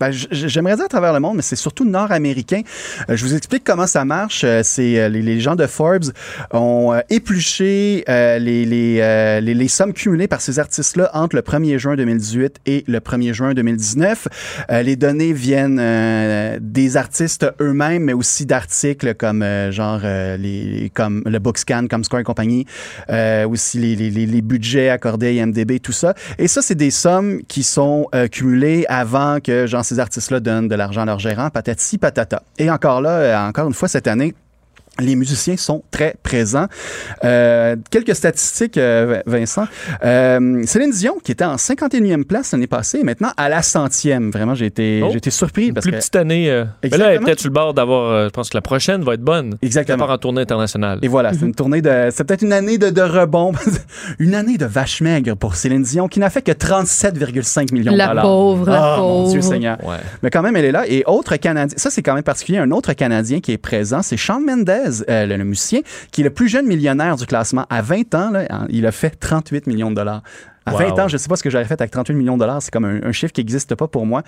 ben, J'aimerais dire à travers le monde, mais c'est surtout nord-américain. Je vous explique comment ça marche. C'est les, gens de Forbes ont épluché les, les, sommes cumulées par ces artistes-là entre le 1er juin 2018 et le 1er juin 2019. Euh, les données viennent euh, artistes eux-mêmes, mais aussi d'articles comme euh, genre euh, les comme le Bookscan, comme Score et compagnie, euh, aussi les, budgets accordés à IMDb, tout ça. Et ça, c'est des sommes qui sont cumulées avant que genre ces artistes-là donnent de l'argent à leurs gérants, patati patata. Et encore là, encore une fois cette année. Les musiciens sont très présents. Euh, quelques statistiques, euh, Vincent. Euh, Céline Dion, qui était en 51e place l'année passée, est maintenant à la centième. Vraiment, j'ai été, Oh. j'ai été surpris. Parce Plus que, petite année. euh, Mais là, elle est Exactement. peut-être sur le bord d'avoir. euh, je pense que la prochaine va être bonne. Exactement. Part en tournée internationale. Et voilà, c'est une tournée de. C'est peut-être une année de, de rebond. une année de vache maigre pour Céline Dion, qui n'a fait que 37,5 millions de La dollars. pauvre, la Ah, mon Dieu pauvre. Seigneur. Ouais. Mais quand même, elle est là. Et autre Canadien, ça c'est quand même particulier, un autre Canadien qui est présent, c'est Shawn Mendes, euh, le, le musicien, qui est le plus jeune millionnaire du classement. À 20 ans, là, il a fait 38 millions de dollars. À Wow. 20 ans, je ne sais pas ce que j'aurais fait avec 38 millions de dollars. C'est comme un, un chiffre qui n'existe pas pour moi.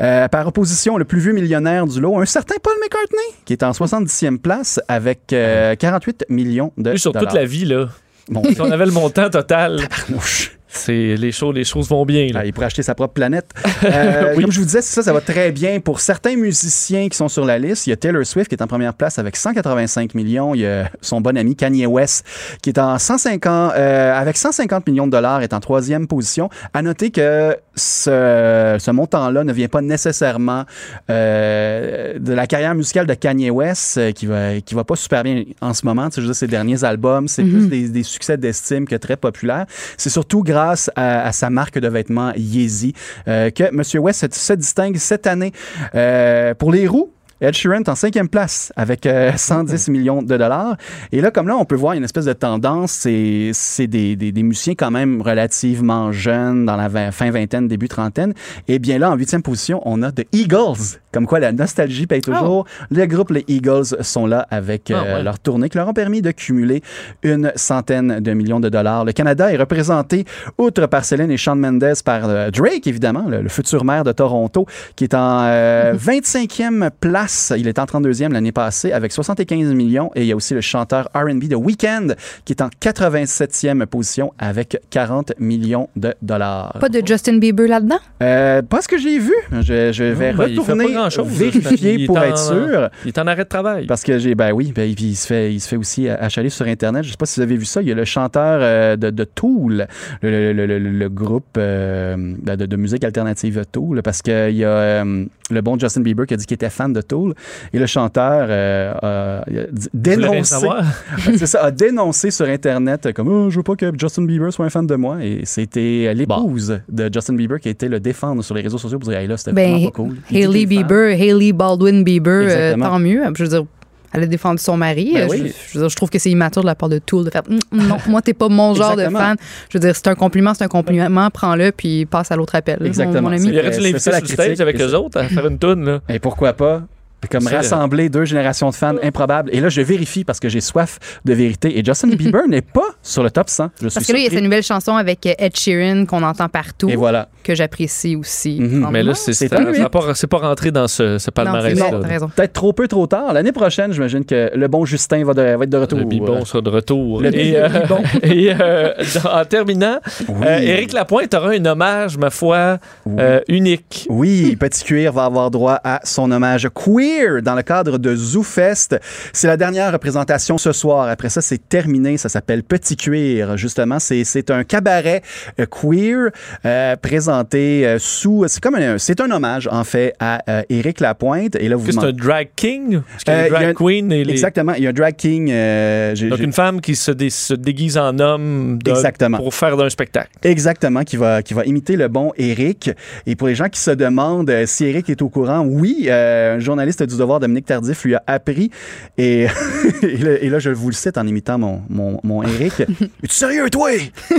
Euh, par opposition, le plus vieux millionnaire du lot, un certain Paul McCartney, qui est en 70e place avec euh, 48 millions de sur dollars. toute la vie, là. Bon, Si on avait le montant total, tabarnouche. C'est les choses, les choses vont bien. là. Ah, il pourrait acheter sa propre planète. Euh, Oui. Comme je vous disais, ça, ça va très bien pour certains musiciens qui sont sur la liste. Il y a Taylor Swift qui est en première place avec 185 millions. Il y a son bon ami Kanye West qui est en 150, euh, avec 150 millions de dollars, est en troisième position. À noter que ce, ce montant-là ne vient pas nécessairement euh, de la carrière musicale de Kanye West euh, qui va qui va pas super bien en ce moment. Tu sais, je veux dire, ses derniers albums, c'est plus des, des succès d'estime que très populaires. C'est surtout grâce à, à sa marque de vêtements Yeezy euh, que M. West se, distingue cette année. Euh, pour les roues, Ed Sheeran est en cinquième place avec euh, 110 millions de dollars. Et là, comme là, on peut voir une espèce de tendance. C'est c'est des, des, des musiciens quand même relativement jeunes, dans la fin vingtaine, début trentaine. Et bien là, en huitième position, on a The Eagles. Comme quoi, la nostalgie paye toujours. Le groupe Les Eagles sont là avec euh, Ah ouais. leur tournée qui leur ont permis de cumuler une centaine de millions de dollars. Le Canada est représenté, outre par Céline et Shawn Mendes, par euh, Drake, évidemment, le, le futur maire de Toronto, qui est en euh, 25e place. Il est en 32e l'année passée avec 75 millions. Et il y a aussi le chanteur R&B de Weeknd, qui est en 87e position avec 40 millions de dollars. Pas de Justin Bieber là-dedans? Euh, pas ce que j'ai vu. Je, je vais Non, ben, retourner grand-chose. vérifier pour en- être sûr. Il est en arrêt de travail. Parce que j'ai, ben oui, ben, il se fait, il se fait aussi achaler sur Internet. Je sais pas si vous avez vu ça. Il y a le chanteur euh, de, de Tool, le, le- le- groupe euh, de, de musique alternative Tool, parce qu'il y a euh, le bon Justin Bieber qui a dit qu'il était fan de Tool, et le chanteur euh, dénoncé, ça, a dénoncé sur Internet comme oh, je veux pas que Justin Bieber soit un fan de moi, et c'était l'épouse de Justin Bieber qui a été le défendre sur les réseaux sociaux pour dire hey, là c'était Ben, vraiment pas cool. Hailey. Bieber, Hailey Baldwin Bieber, euh, tant mieux. Je veux dire, elle a défendu son mari. Ben Euh, oui. je, je veux dire, je trouve que c'est immature de la part de Tool de faire Hum, non, moi, t'es pas mon genre de fan. Je veux dire, c'est un compliment, c'est un compliment, prends-le puis passe à l'autre appel. mon- Exactement. Mon, ami. Il aurait dû l'inviter sur la le critique. stage avec ça- autres à faire une toune. Là? Et pourquoi pas? Comme rassembler deux générations de fans improbables. Et là, je vérifie parce que j'ai soif de vérité. Et Justin Bieber n'est pas sur le top 100. Je suis Parce que là, il y a cette nouvelle chanson avec Ed Sheeran qu'on entend partout, Et voilà. Que j'apprécie aussi. Mhm. Mais là, c'est pas- pas rentré dans ce, ce non, c'est palmarès ça, là. t'as raison. Peut-être trop peu, trop tard. L'année prochaine, j'imagine que le bon Justin va, de- va être de retour. Le bibon sera de retour. Le et euh, bibon. et, euh, dans- en terminant, Oui. euh, Éric Lapointe aura un hommage, ma foi, euh, unique. Oui, Petit Cuir va avoir droit à son hommage queer dans le cadre de ZooFest. C'est la dernière représentation ce soir. Après ça, c'est terminé. Ça s'appelle Petit Cuir, justement. C'est un cabaret euh, queer euh, présenté euh, sous. C'est comme un, c'est un hommage, en fait, à euh, Éric Lapointe. Et là, vous C'est un drag king? Parce qu'il y a Euh, y a drag un- queen et les... Exactement. Il y a un drag king. euh, j'ai- Donc, j'ai- une femme qui se, dé- se déguise en homme de- Exactement. pour faire d'un spectacle. Exactement, qui va, qui va imiter le bon Eric. Et pour les gens qui se demandent euh, si Eric est au courant, oui, euh, un journaliste du devoir, Dominique Tardif, lui a appris. Et, et, là, et là, je vous le cite en imitant mon, mon, mon Eric. Es-tu sérieux, toi?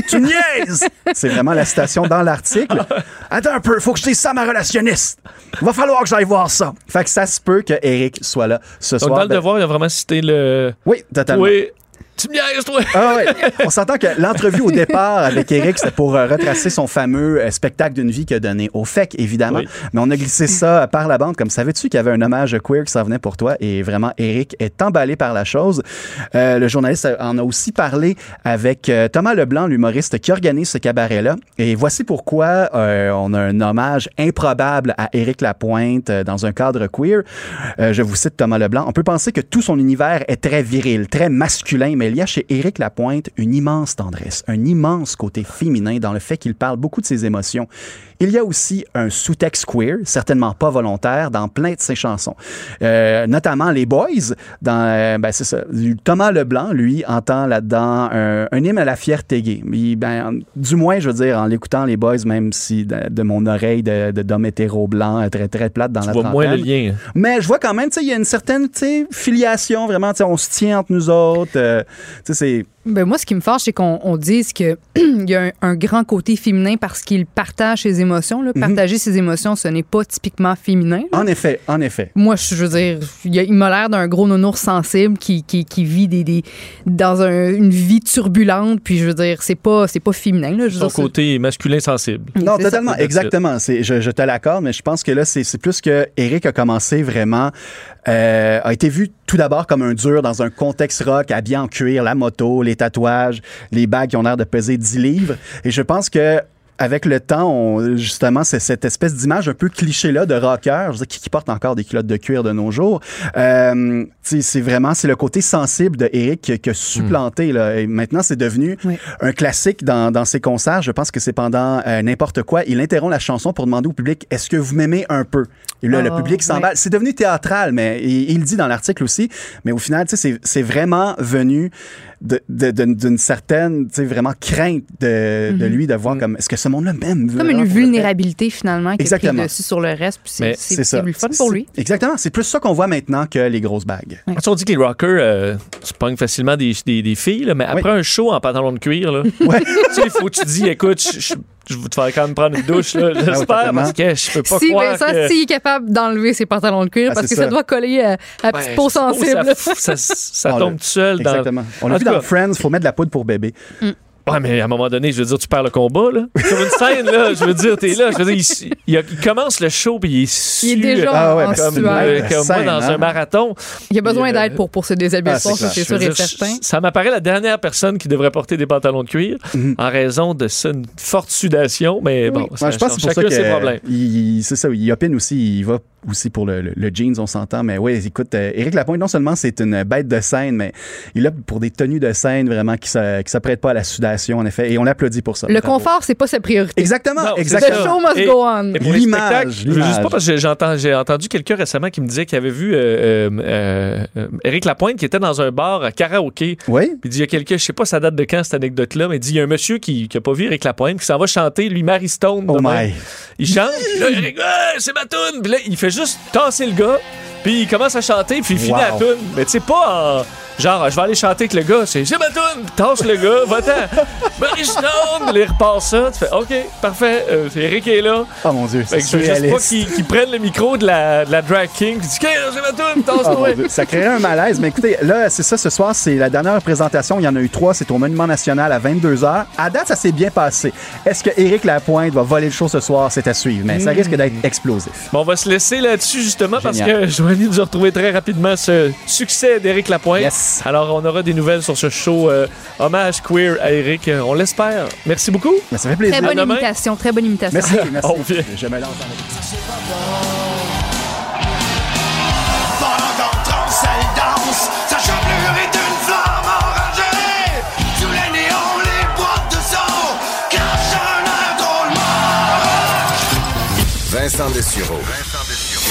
Tu niaises! C'est vraiment la citation dans l'article. Attends un peu, faut que je dise ça à ma relationniste. Va falloir que j'aille voir ça. Fait que ça se peut que Eric soit là ce Donc, soir. dans le Ben, devoir, il a vraiment cité le. oui, totalement. Oui, tu me niaises, toi! Ah ouais. On s'entend que l'entrevue au départ avec Eric, c'était pour euh, retracer son fameux euh, spectacle d'une vie qu'il a donné au FEC, évidemment. Oui. Mais on a glissé ça par la bande. Comme savais-tu qu'il y avait un hommage queer qui s'en venait pour toi? Et vraiment, Eric est emballé par la chose. Euh, le journaliste en a aussi parlé avec Thomas Leblanc, l'humoriste qui organise ce cabaret-là. Et voici pourquoi euh, on a un hommage improbable à Eric Lapointe dans un cadre queer. Euh, je vous cite Thomas Leblanc. On peut penser que tout son univers est très viril, très masculin, mais il y a chez Éric Lapointe une immense tendresse, un immense côté féminin dans le fait qu'il parle beaucoup de ses émotions. Il y a aussi un sous-texte queer, certainement pas volontaire, dans plein de ses chansons. Euh, notamment Les Boys, dans, euh, ben, c'est ça. Thomas Leblanc, lui, entend là-dedans un, un hymne à la fierté gay. Il- ben, du moins, je veux dire, en l'écoutant Les Boys, même si de, de mon oreille de, d'homme hétéro blanc, euh, très, très plate dans Tu la vois moins le lien. Mais je vois quand même, tu sais, il y a une certaine, tu sais, filiation, vraiment, tu sais, on se tient entre nous autres. euh, tu sais. Ben moi, ce qui me fâche, c'est qu'on on dise qu'il y a un, un grand côté féminin parce qu'il partage ses émotions. Là. Partager ses émotions, ce n'est pas typiquement féminin. là. En effet, en effet. Moi, je je veux dire, il, m'a l'air d'un gros nounours sensible qui, qui, qui vit des, des- dans un- une vie turbulente. Puis, je veux dire, c'est pas, c'est pas féminin. Là. Je veux Son dire, côté masculin sensible. Non, ça. totalement, exactement. C'est, je, je te l'accorde, mais je pense que là, c'est, c'est plus que Eric a commencé vraiment, euh, a été vu tout d'abord comme un dur dans un contexte rock, habillé en cuir, la moto, les tatouages, les bagues qui ont l'air de peser 10 livres. Et je pense que avec le temps, on- justement, c'est cette espèce d'image un peu cliché-là de rocker, je veux dire, qui, qui porte encore des culottes de cuir de nos jours. Euh, c'est vraiment, c'est le côté sensible de Eric qui, qui a supplanté. Là. Et maintenant, c'est devenu Oui. un classique dans, dans ses concerts. Je pense que c'est pendant euh, n'importe quoi. Il interrompt la chanson pour demander au public Est-ce que vous m'aimez un peu? Et là, le Oh, public s'emballe. ouais. C'est devenu théâtral, mais il, il le dit dans l'article aussi. Mais au final, c'est vraiment venu de- de- d'une certaine, tu sais, vraiment crainte de, de lui de voir comme est-ce que ce monde-là même veut comme une vulnérabilité, finalement, qui le dessus sur le reste. Puis c'est, C'est c'est, ça. c'est le fun pour lui. C'est- Exactement. C'est plus ça qu'on voit maintenant que les grosses bagues. Quand on dit que les rockers euh, se pognent facilement des, des, des filles, là, mais après un show en pantalon de cuir, là, Ouais. tu sais, il faut que tu dis, écoute, je, je, je vais te faire quand même prendre une douche, là, j'espère, totalement. parce que je peux pas Si croire Vincent, que... s'il est capable d'enlever ses pantalons de cuir, Ah, parce que ça. ça. doit coller à, à Ouais, petite peau sensible. Ça, ça, ça tombe tout seul dans... Exactement. On En l'a vu dans cas- Friends, faut mettre de la poudre pour bébé. Ouais, mais à un moment donné, je veux dire, tu perds le combat, là. Sur une scène, là, je veux dire, t'es là, je veux dire, il, il, a- il commence le show, puis il est su, Il est déjà Ah ouais, en comme, euh, comme moi scène, dans hein? un marathon. Il a besoin euh, d'aide pour, pour se déshabiller ah, c'est sûr et certain. Ça m'apparaît la dernière personne qui devrait porter des pantalons de cuir Mhm. en raison de ça, une forte sudation, mais bon, Ouais, je pense que c'est pour ça chacun ses que c'est ça, il opine aussi, il va aussi pour le, le- le jeans, on s'entend. Mais oui, écoute, euh, Éric Lapointe, non seulement c'est une bête de scène, mais il opte pour des tenues de scène vraiment qui ne s'apprêtent pas à la sudation, en effet. Et on l'applaudit pour ça. Le Bravo. confort, c'est pas sa priorité. Exactement, Non, exactement. The show must Et- go on. L'image, juste pas parce que j'ai entendu, quelqu'un récemment qui me disait qu'il avait vu euh, euh, euh, euh, Éric Lapointe qui était dans un bar à karaoké. Oui, Puis il dit, il y a quelqu'un, je sais pas ça date de quand cette anecdote-là, mais il dit, il y a un monsieur qui, qui a pas vu Éric Lapointe, qui s'en va chanter, lui, Mary Stone. oh my. Il chante, là, c'est ma toune. Puis là, il fait juste tasser le gars, puis il commence à chanter, puis il finit Wow. la toune. Mais tu sais, pas en. Genre, je vais aller chanter avec le gars, c'est ma puis tasse le gars, va-t'en. Il repart ça. Tu fais, OK, parfait, euh, Eric est là. Oh mon Dieu, c'est je veux juste pas qu'il prenne le micro de la, de la drag king, puis dit, OK, c'est ma toune, Oh, tasse-toi. mon Dieu, ça créerait un malaise. Mais écoutez, là, c'est ça, ce soir, c'est la dernière présentation. Il y en a eu trois. C'est au Monument National à 22h. À date, ça s'est bien passé. Est-ce que Éric Lapointe va voler le show ce soir? C'est à suivre. Mais ça risque d'être explosif. Bon, on va se laisser là-dessus justement parce que Joanie nous a retrouvé très rapidement ce succès d'Éric Lapointe. Yes. Alors, on aura des nouvelles sur ce show euh, hommage queer à Éric. Euh, On l'espère. Merci beaucoup. Ça fait plaisir. Très bonne imitation, très bonne imitation. Merci, merci. On vient. Je me lance dans la- Pendant transcelle danse, sa chevelure est une flamme enragée. Sous les néons, les boîtes de son cachent un air drôlement Vincent Dessureau.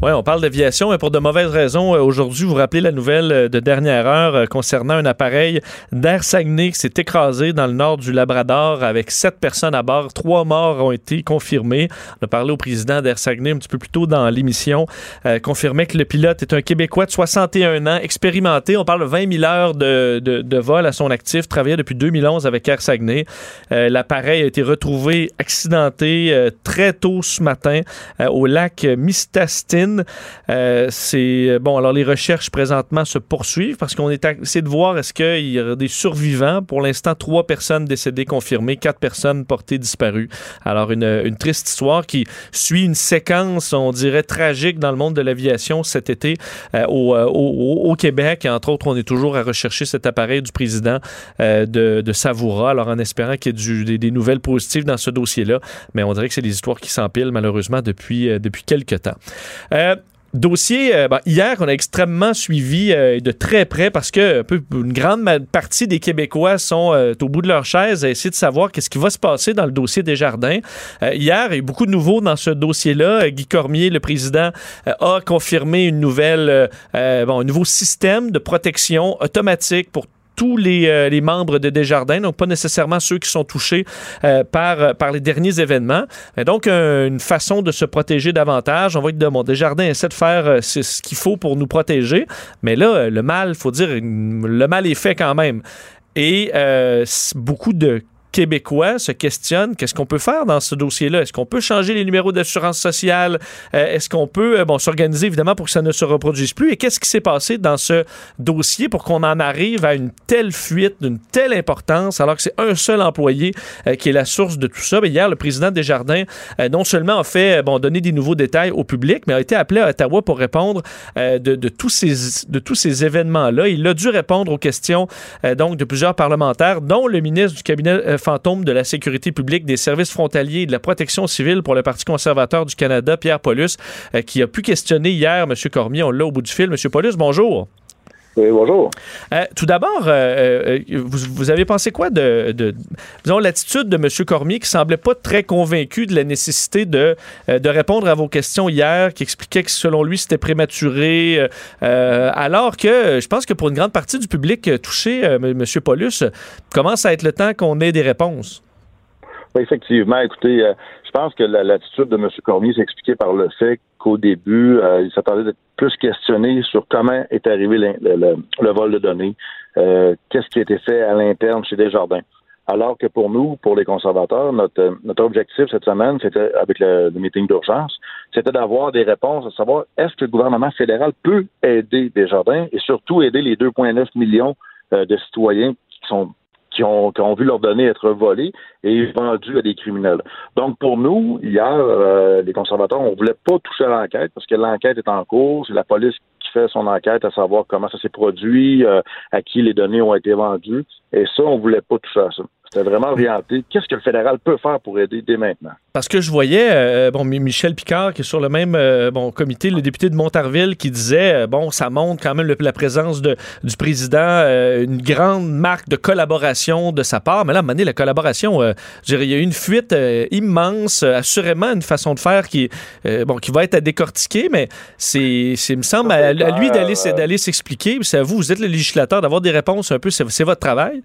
Oui, on parle d'aviation, mais pour de mauvaises raisons. Euh, Aujourd'hui, vous vous rappelez la nouvelle euh, de dernière heure euh, concernant un appareil d'Air Saguenay qui s'est écrasé dans le nord du Labrador avec sept personnes à bord. Trois morts ont été confirmés. On a parlé au président d'Air Saguenay un petit peu plus tôt dans l'émission, euh, confirmait que le pilote est un Québécois de 61 ans, expérimenté. On parle de 20 000 heures de, de, vol à son actif, travaillé depuis 2011 avec Air Saguenay. Euh, L'appareil a été retrouvé accidenté très tôt ce matin au lac Mistastine. Euh, c'est bon. Alors les recherches présentement se poursuivent parce qu'on est de voir est-ce qu'il y a des survivants. Pour l'instant, trois personnes décédées confirmées, quatre personnes portées disparues. Alors une, triste histoire qui suit une séquence, on dirait tragique dans le monde de l'aviation cet été euh, au, euh, au, Québec. Entre autres, on est toujours à rechercher cet appareil du président de, Savoura. Alors en espérant qu'il y ait des, nouvelles positives dans ce dossier-là, mais on dirait que c'est des histoires qui s'empilent malheureusement depuis depuis quelques temps. Euh, Dossier, euh, ben, hier, on a extrêmement suivi euh, de très près parce que une grande partie des Québécois sont au bout de leur chaise à essayer de savoir qu'est-ce qui va se passer dans le dossier des jardins. Hier, il y a eu beaucoup de nouveaux dans ce dossier-là. Guy Cormier, le président, a confirmé une nouvelle, bon, un nouveau système de protection automatique pour tous les, euh, les membres de Desjardins, donc pas nécessairement ceux qui sont touchés euh, par, euh, par les derniers événements. Et donc, une façon de se protéger davantage. On voit que mon Desjardins essaie de faire ce qu'il faut pour nous protéger. Mais là, le mal, faut dire, le mal est fait quand même. Et beaucoup de Québécois se questionnent qu'est-ce qu'on peut faire dans ce dossier-là? Est-ce qu'on peut changer les numéros d'assurance sociale? Euh, Est-ce qu'on peut euh, bon, s'organiser évidemment pour que ça ne se reproduise plus? Et qu'est-ce qui s'est passé dans ce dossier pour qu'on en arrive à une telle fuite, d'une telle importance, alors que c'est un seul employé euh, qui est la source de tout ça? Ben, hier, le président Desjardins non seulement a fait bon, donner des nouveaux détails au public, mais a été appelé à Ottawa pour répondre de, de tous ces, ces événements-là. Il a dû répondre aux questions donc de plusieurs parlementaires, dont le ministre du cabinet fantôme de la sécurité publique, des services frontaliers et de la protection civile pour le Parti conservateur du Canada, Pierre Paulus, euh, qui a pu questionner hier M. Cormier. On l'a au bout du fil. M. Paulus, bonjour. Oui, bonjour. Euh, tout d'abord, euh, euh, vous, vous avez pensé quoi de, de disons, l'attitude de M. Cormier qui semblait pas très convaincu de la nécessité de, de répondre à vos questions hier, qui expliquait que selon lui c'était prématuré, euh, alors que je pense que pour une grande partie du public touché, M. Paulus, commence à être le temps qu'on ait des réponses? Oui, effectivement, écoutez, je pense que la- l'attitude de M. Cormier s'expliquait par le fait qu'au début, euh, il s'attendait d'être plus questionné sur comment est arrivé le, le- le vol de données, euh, qu'est-ce qui a été fait à l'interne chez Desjardins. Alors que pour nous, pour les conservateurs, notre, notre objectif cette semaine, c'était avec le, le meeting d'urgence, c'était d'avoir des réponses, à savoir est-ce que le gouvernement fédéral peut aider Desjardins et surtout aider les 2,9 millions euh, de citoyens qui sont qui ont, vu leurs données être volées et vendues à des criminels. Donc, pour nous, hier, euh, les conservateurs, on voulait pas toucher à l'enquête parce que l'enquête est en cours. C'est la police qui fait son enquête à savoir comment ça s'est produit, euh, à qui les données ont été vendues. Et ça, on voulait pas toucher à ça. C'était vraiment orienté. Qu'est-ce que le fédéral peut faire pour aider dès maintenant? Parce que je voyais, euh, bon, Mi- Michel Picard, qui est sur le même euh, bon, comité, le député de Montarville, qui disait, euh, bon, ça montre quand même la présence de, du président, une grande marque de collaboration de sa part. Mais là, à la collaboration, il y a eu une fuite immense, assurément une façon de faire qui, bon, qui va être à décortiquer, mais c'est, c'est me semble, à, lui d'aller, d'aller s'expliquer. C'est à vous, vous êtes le législateur, d'avoir des réponses un peu, c'est votre travail.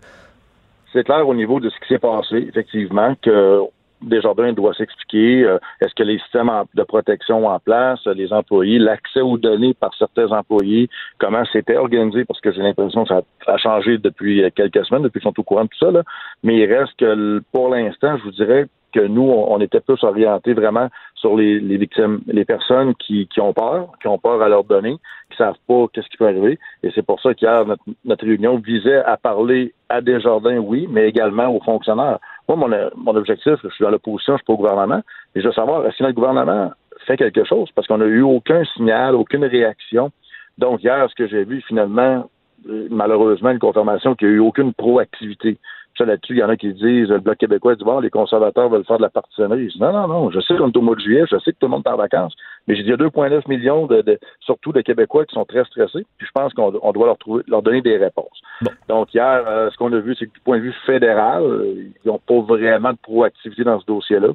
C'est clair au niveau de ce qui s'est passé, effectivement, que Desjardins doit s'expliquer. euh, Est-ce que les systèmes de protection en place, les employés, l'accès aux données par certains employés, comment c'était organisé, parce que j'ai l'impression que ça a, changé depuis euh, quelques semaines, depuis qu'ils sont au courant de tout ça. Là. Mais il reste que pour l'instant, je vous dirais que nous, on était plus orientés vraiment sur les, victimes, les personnes qui, ont peur, qui ont peur à leurs données, qui savent pas qu'est-ce qui peut arriver. Et c'est pour ça qu'hier, notre, réunion visait à parler à Desjardins, oui, mais également aux fonctionnaires. Moi, mon, objectif, je suis dans l'opposition, je suis pas au gouvernement, mais je veux savoir si notre gouvernement fait quelque chose, parce qu'on n'a eu aucun signal, aucune réaction. Donc, hier, ce que j'ai vu, finalement, euh, malheureusement, une confirmation qu'il n'y a eu aucune proactivité. Ça, là-dessus, il y en a qui disent, le Bloc québécois dit, bon, les conservateurs veulent faire de la partisanerie. Non, non, non, je sais qu'on est au mois de juillet, je sais que tout le monde est en vacances, Mais j'ai dit, il y a 2,9 millions, de, de- surtout de Québécois qui sont très stressés, puis je pense qu'on on doit leur, trouver, leur donner des réponses. Donc, hier, euh, ce qu'on a vu, c'est que du point de vue fédéral, euh, ils n'ont pas vraiment de proactivité dans ce dossier-là.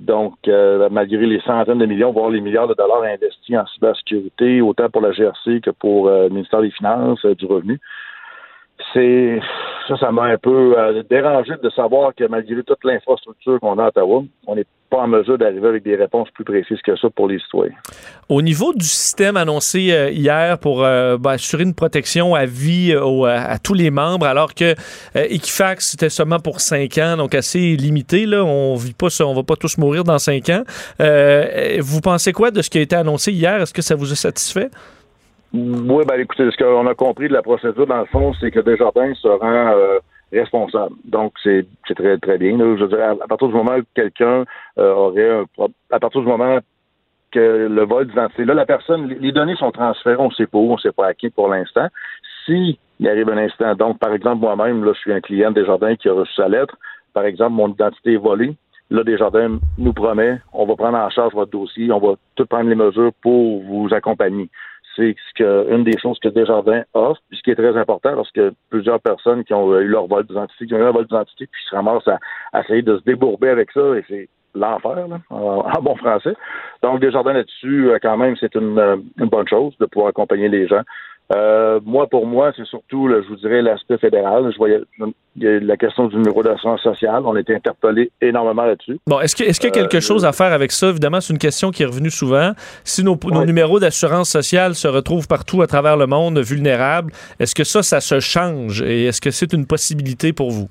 Donc, euh, malgré les centaines de millions, voire les milliards de dollars investis en cybersécurité, autant pour la GRC que pour euh, le ministère des Finances, euh, du Revenu, c'est ça, ça m'a un peu euh, dérangé de savoir que malgré toute l'infrastructure qu'on a à Ottawa, on n'est pas en mesure d'arriver avec des réponses plus précises que ça pour les citoyens. Au niveau du système annoncé euh, hier pour euh, ben, assurer une protection à vie à, tous les membres, alors que Equifax c'était seulement pour cinq ans, donc assez limité. Là, on vit pas, on va pas tous mourir dans cinq ans. Vous pensez quoi de ce qui a été annoncé hier? Est-ce que ça vous a satisfait? Oui, ben écoutez, ce qu'on a compris de la procédure, dans le fond, c'est que Desjardins se rend euh, responsable. Donc, c'est très, très bien. Je veux dire, à, partir du moment où quelqu'un euh, aurait un à partir du moment que le vol d'identité, là, la personne, les- les données sont transférées, on ne sait pas où, on ne sait pas à qui pour l'instant. Si il arrive un instant, donc, par exemple, moi-même, là, je suis un client de Desjardins qui a reçu sa lettre, par exemple, mon identité est volée, Là, Desjardins nous promet, on va prendre en charge votre dossier, on va tout prendre les mesures pour vous accompagner. C'est une des choses que Desjardins offre, puis ce qui est très important parce que plusieurs personnes qui ont eu leur vol d'identité, qui ont eu un vol d'identité, puis se ramassent à, essayer de se débourber avec ça, et c'est l'enfer, en, bon français. Donc, Desjardins là-dessus, euh, quand même, c'est euh, une bonne chose de pouvoir accompagner les gens. Euh, moi, pour moi, c'est surtout, là, je vous dirais, l'aspect fédéral. Je voyais la question du numéro d'assurance sociale. On a été interpellé énormément là-dessus. Bon, est-ce que- est-ce qu'il y a quelque Euh, chose à faire avec ça? Évidemment, c'est une question qui est revenue souvent. Si nos, numéros d'assurance sociale se retrouvent partout à travers le monde vulnérables, est-ce que ça, ça se change? Et est-ce que c'est une possibilité pour vous?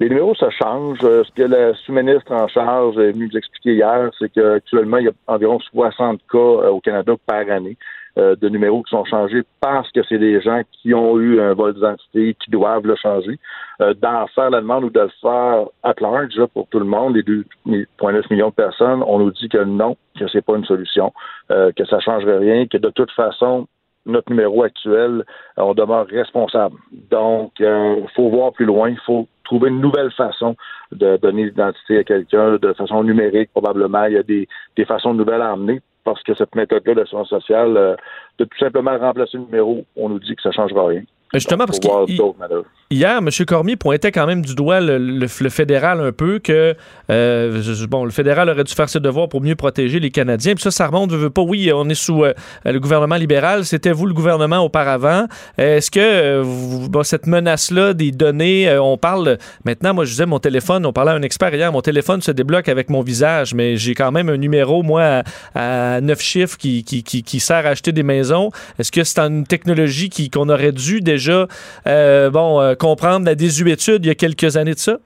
Les numéros, ça change. Euh, Ce que la sous-ministre en charge est venue nous expliquer hier, c'est qu'actuellement, il y a environ 60 cas au Canada par année euh, de numéros qui sont changés parce que c'est des gens qui ont eu un vol d'identité, qui doivent le changer. Euh, D'en faire la demande ou de le faire à large là, pour tout le monde, les 2,9 millions de personnes, on nous dit que non, que c'est pas une solution, euh, que ça changerait rien, que de toute façon, notre numéro actuel, euh, on demeure responsable. Donc, il faut voir plus loin, il faut trouver une nouvelle façon de donner l'identité à quelqu'un de façon numérique, probablement. Il y a des, des façons nouvelles à amener parce que cette méthode-là d'assurance sociale, euh, de tout simplement remplacer le numéro, on nous dit que ça ne changera rien. Mais Justement, parce Faut hier, M. Cormier pointait quand même du doigt le, fédéral un peu que euh, bon, le fédéral aurait dû faire ses devoirs pour mieux protéger les Canadiens. Puis ça, ça remonte, veut, pas. Oui, on est sous euh, le gouvernement libéral. C'était vous le gouvernement auparavant. Est-ce que euh, vous- bon, cette menace-là des données, on parle maintenant, moi je disais mon téléphone, on parlait à un expert hier, mon téléphone se débloque avec mon visage, mais j'ai quand même un numéro, moi, à, neuf chiffres qui, qui, qui, sert à acheter des maisons. Est-ce que c'est une technologie qu'on aurait dû déjà bon, comprendre la désuétude il y a quelques années de ça?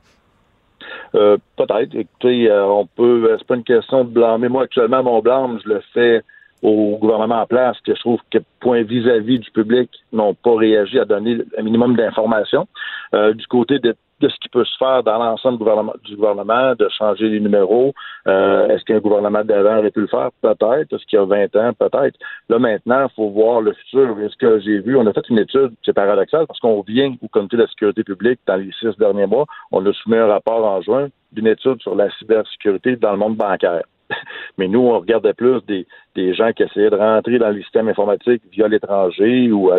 Euh, Peut-être. Écoutez, euh, on peut. euh, C'est pas une question de blâmer. Moi, actuellement, mon blâme, je le fais au gouvernement en place, que je trouve que point vis-à-vis du public n'ont pas réagi à donner un minimum d'informations. Euh, du côté de, de ce qui peut se faire dans l'ensemble du gouvernement, de changer les numéros, euh, est-ce qu'un gouvernement d'avant aurait pu le faire? Peut-être. Est-ce qu'il y a 20 ans? Peut-être. Là, maintenant, il faut voir le futur. Est-ce que j'ai vu, on a fait une étude, c'est paradoxal, parce qu'on vient au comité de la sécurité publique dans les six derniers mois, on a soumis un rapport en juin d'une étude sur la cybersécurité dans le monde bancaire. Mais nous, on regardait plus des, des gens qui essayaient de rentrer dans les systèmes informatiques via l'étranger ou à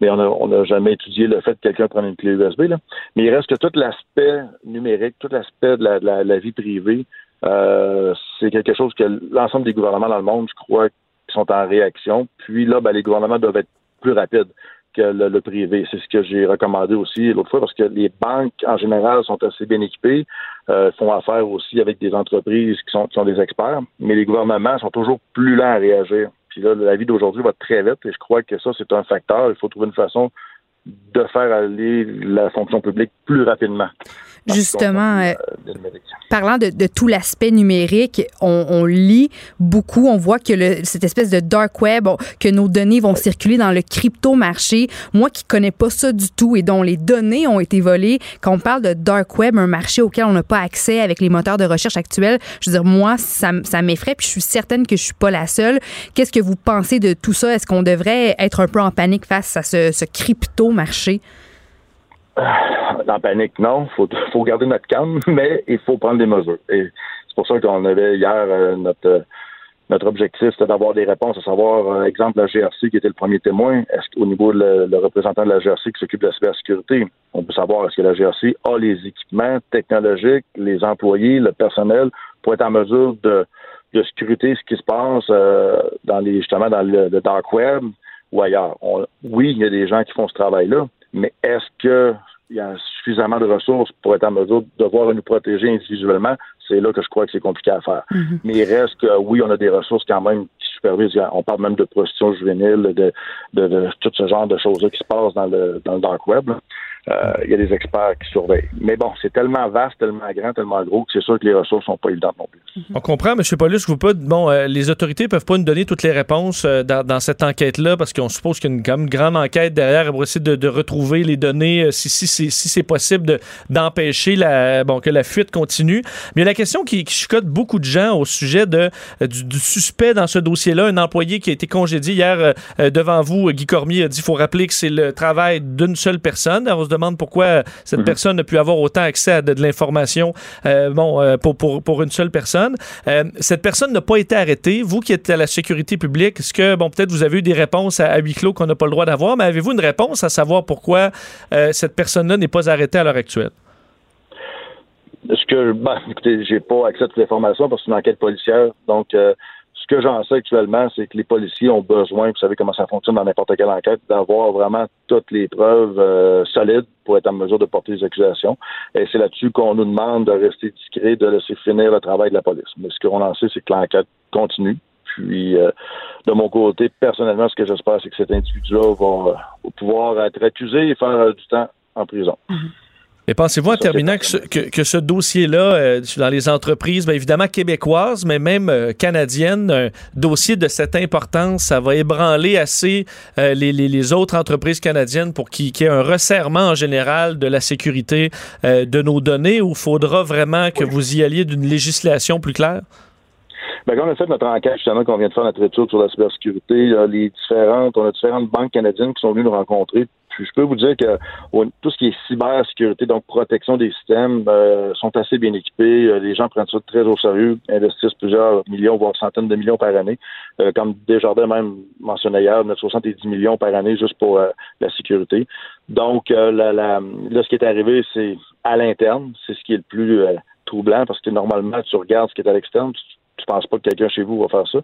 mais on n'a a jamais étudié le fait que quelqu'un prenne une clé USB. Là. Mais il reste que tout l'aspect numérique, tout l'aspect de la, la- la vie privée, euh, c'est quelque chose que l'ensemble des gouvernements dans le monde, je crois, sont en réaction. Puis là, ben, les gouvernements doivent être plus rapides que le, le privé. C'est ce que j'ai recommandé aussi l'autre fois parce que les banques, en général, sont assez bien équipées, euh, font affaire aussi avec des entreprises qui sont, qui sont des experts, mais les gouvernements sont toujours plus lents à réagir. Puis là, la vie d'aujourd'hui va très vite et je crois que ça, c'est un facteur. Il faut trouver une façon de faire aller la fonction publique plus rapidement. Justement, euh, parlant de, de tout l'aspect numérique, on, on lit beaucoup, on voit que le, cette espèce de dark web, on- que nos données vont circuler dans le crypto-marché. Moi qui connais pas ça du tout et dont les données ont été volées, quand on parle de dark web, un marché auquel on n'a pas accès avec les moteurs de recherche actuels, je veux dire, moi, ça, m'effraie, puis je suis certaine que je suis pas la seule. Qu'est-ce que vous pensez de tout ça? Est-ce qu'on devrait être un peu en panique face à ce, ce crypto-marché? En panique, non. Il faut, garder notre calme, mais il faut prendre des mesures. Et c'est pour ça qu'on avait hier euh, notre, euh, notre objectif, c'était d'avoir des réponses, à savoir, euh, exemple, la GRC qui était le premier témoin. Est-ce qu'au niveau le, représentant de la GRC qui s'occupe de la cybersécurité, on peut savoir est-ce que la GRC a les équipements technologiques, les employés, le personnel pour être en mesure de, de scruter ce qui se passe dans justement dans le dark web? Ou ailleurs. On- oui, il y a des gens qui font ce travail-là, mais est-ce que il y a suffisamment de ressources pour être en mesure de devoir nous protéger individuellement? C'est là que je crois que c'est compliqué à faire. Mais il reste que oui, on a des ressources quand même qui On parle même de prostitution juvénile, de, tout ce genre de choses-là qui se passent dans le, dans le dark web. Euh, Il y a des experts qui surveillent. Mais bon, c'est tellement vaste, tellement grand, tellement gros que c'est sûr que les ressources sont pas évidentes non plus. On comprend, M. Paulus, que vous pas. Bon, euh, les autorités peuvent pas nous donner toutes les réponses euh, dans, cette enquête-là parce qu'on suppose qu'il y a une, quand grande enquête derrière pour essayer de, retrouver les données si, si, c'est- si c'est possible de- d'empêcher bon, que la fuite continue. Mais la question qui, qui chicote beaucoup de gens au sujet de, du, du suspect dans ce dossier-là, un employé qui a été congédié hier euh, euh, devant vous, Guy Cormier a dit qu'il faut rappeler que c'est le travail d'une seule personne. Alors, on se demande pourquoi euh, cette personne a pu avoir autant accès à de, de l'information euh, bon, pour, pour, pour une seule personne. Cette personne n'a pas été arrêtée. Vous qui êtes à la sécurité publique, est-ce que, bon, peut-être vous avez eu des réponses à, à huis clos qu'on n'a pas le droit d'avoir, mais avez-vous une réponse à savoir pourquoi cette personne-là n'est pas arrêtée à l'heure actuelle? Ce que, ben, écoutez, j'ai pas accès à toutes les informations parce que c'est une enquête policière. Donc, euh, que j'en sais actuellement, c'est que les policiers ont besoin, vous savez comment ça fonctionne dans n'importe quelle enquête, d'avoir vraiment toutes les preuves euh, solides pour être en mesure de porter des accusations. Et c'est là-dessus qu'on nous demande de rester discret, de laisser finir le travail de la police. Mais ce qu'on en sait, c'est que l'enquête continue. Puis, euh, de mon côté, personnellement, ce que j'espère, c'est que cet individu-là va, va pouvoir être accusé et faire euh, du temps en prison. Et pensez-vous en terminant que ce, que, que ce dossier-là, euh, dans les entreprises, bien évidemment québécoises, mais même euh, canadiennes, un dossier de cette importance, ça va ébranler assez euh, les, les- les autres entreprises canadiennes pour qu'il y ait un resserrement en général de la sécurité de nos données ou faudra vraiment que vous y alliez d'une législation plus claire? Ben, quand on a fait notre enquête, justement, qu'on vient de faire notre étude sur la cybersécurité, là, les différentes, on a différentes banques canadiennes qui sont venues nous rencontrer. Puis je peux vous dire que tout ce qui est cybersécurité, donc protection des systèmes, euh, sont assez bien équipés. Euh, Les gens prennent ça très au sérieux, investissent plusieurs millions, voire centaines de millions par année. Euh, comme Desjardins même mentionnait hier, 970 millions par année juste pour euh, la sécurité. Donc, euh, la, la- là, ce qui est arrivé, c'est à l'interne. C'est ce qui est le plus troublant parce que normalement, tu regardes ce qui est à l'externe, tu pense pas que quelqu'un chez vous va faire ça.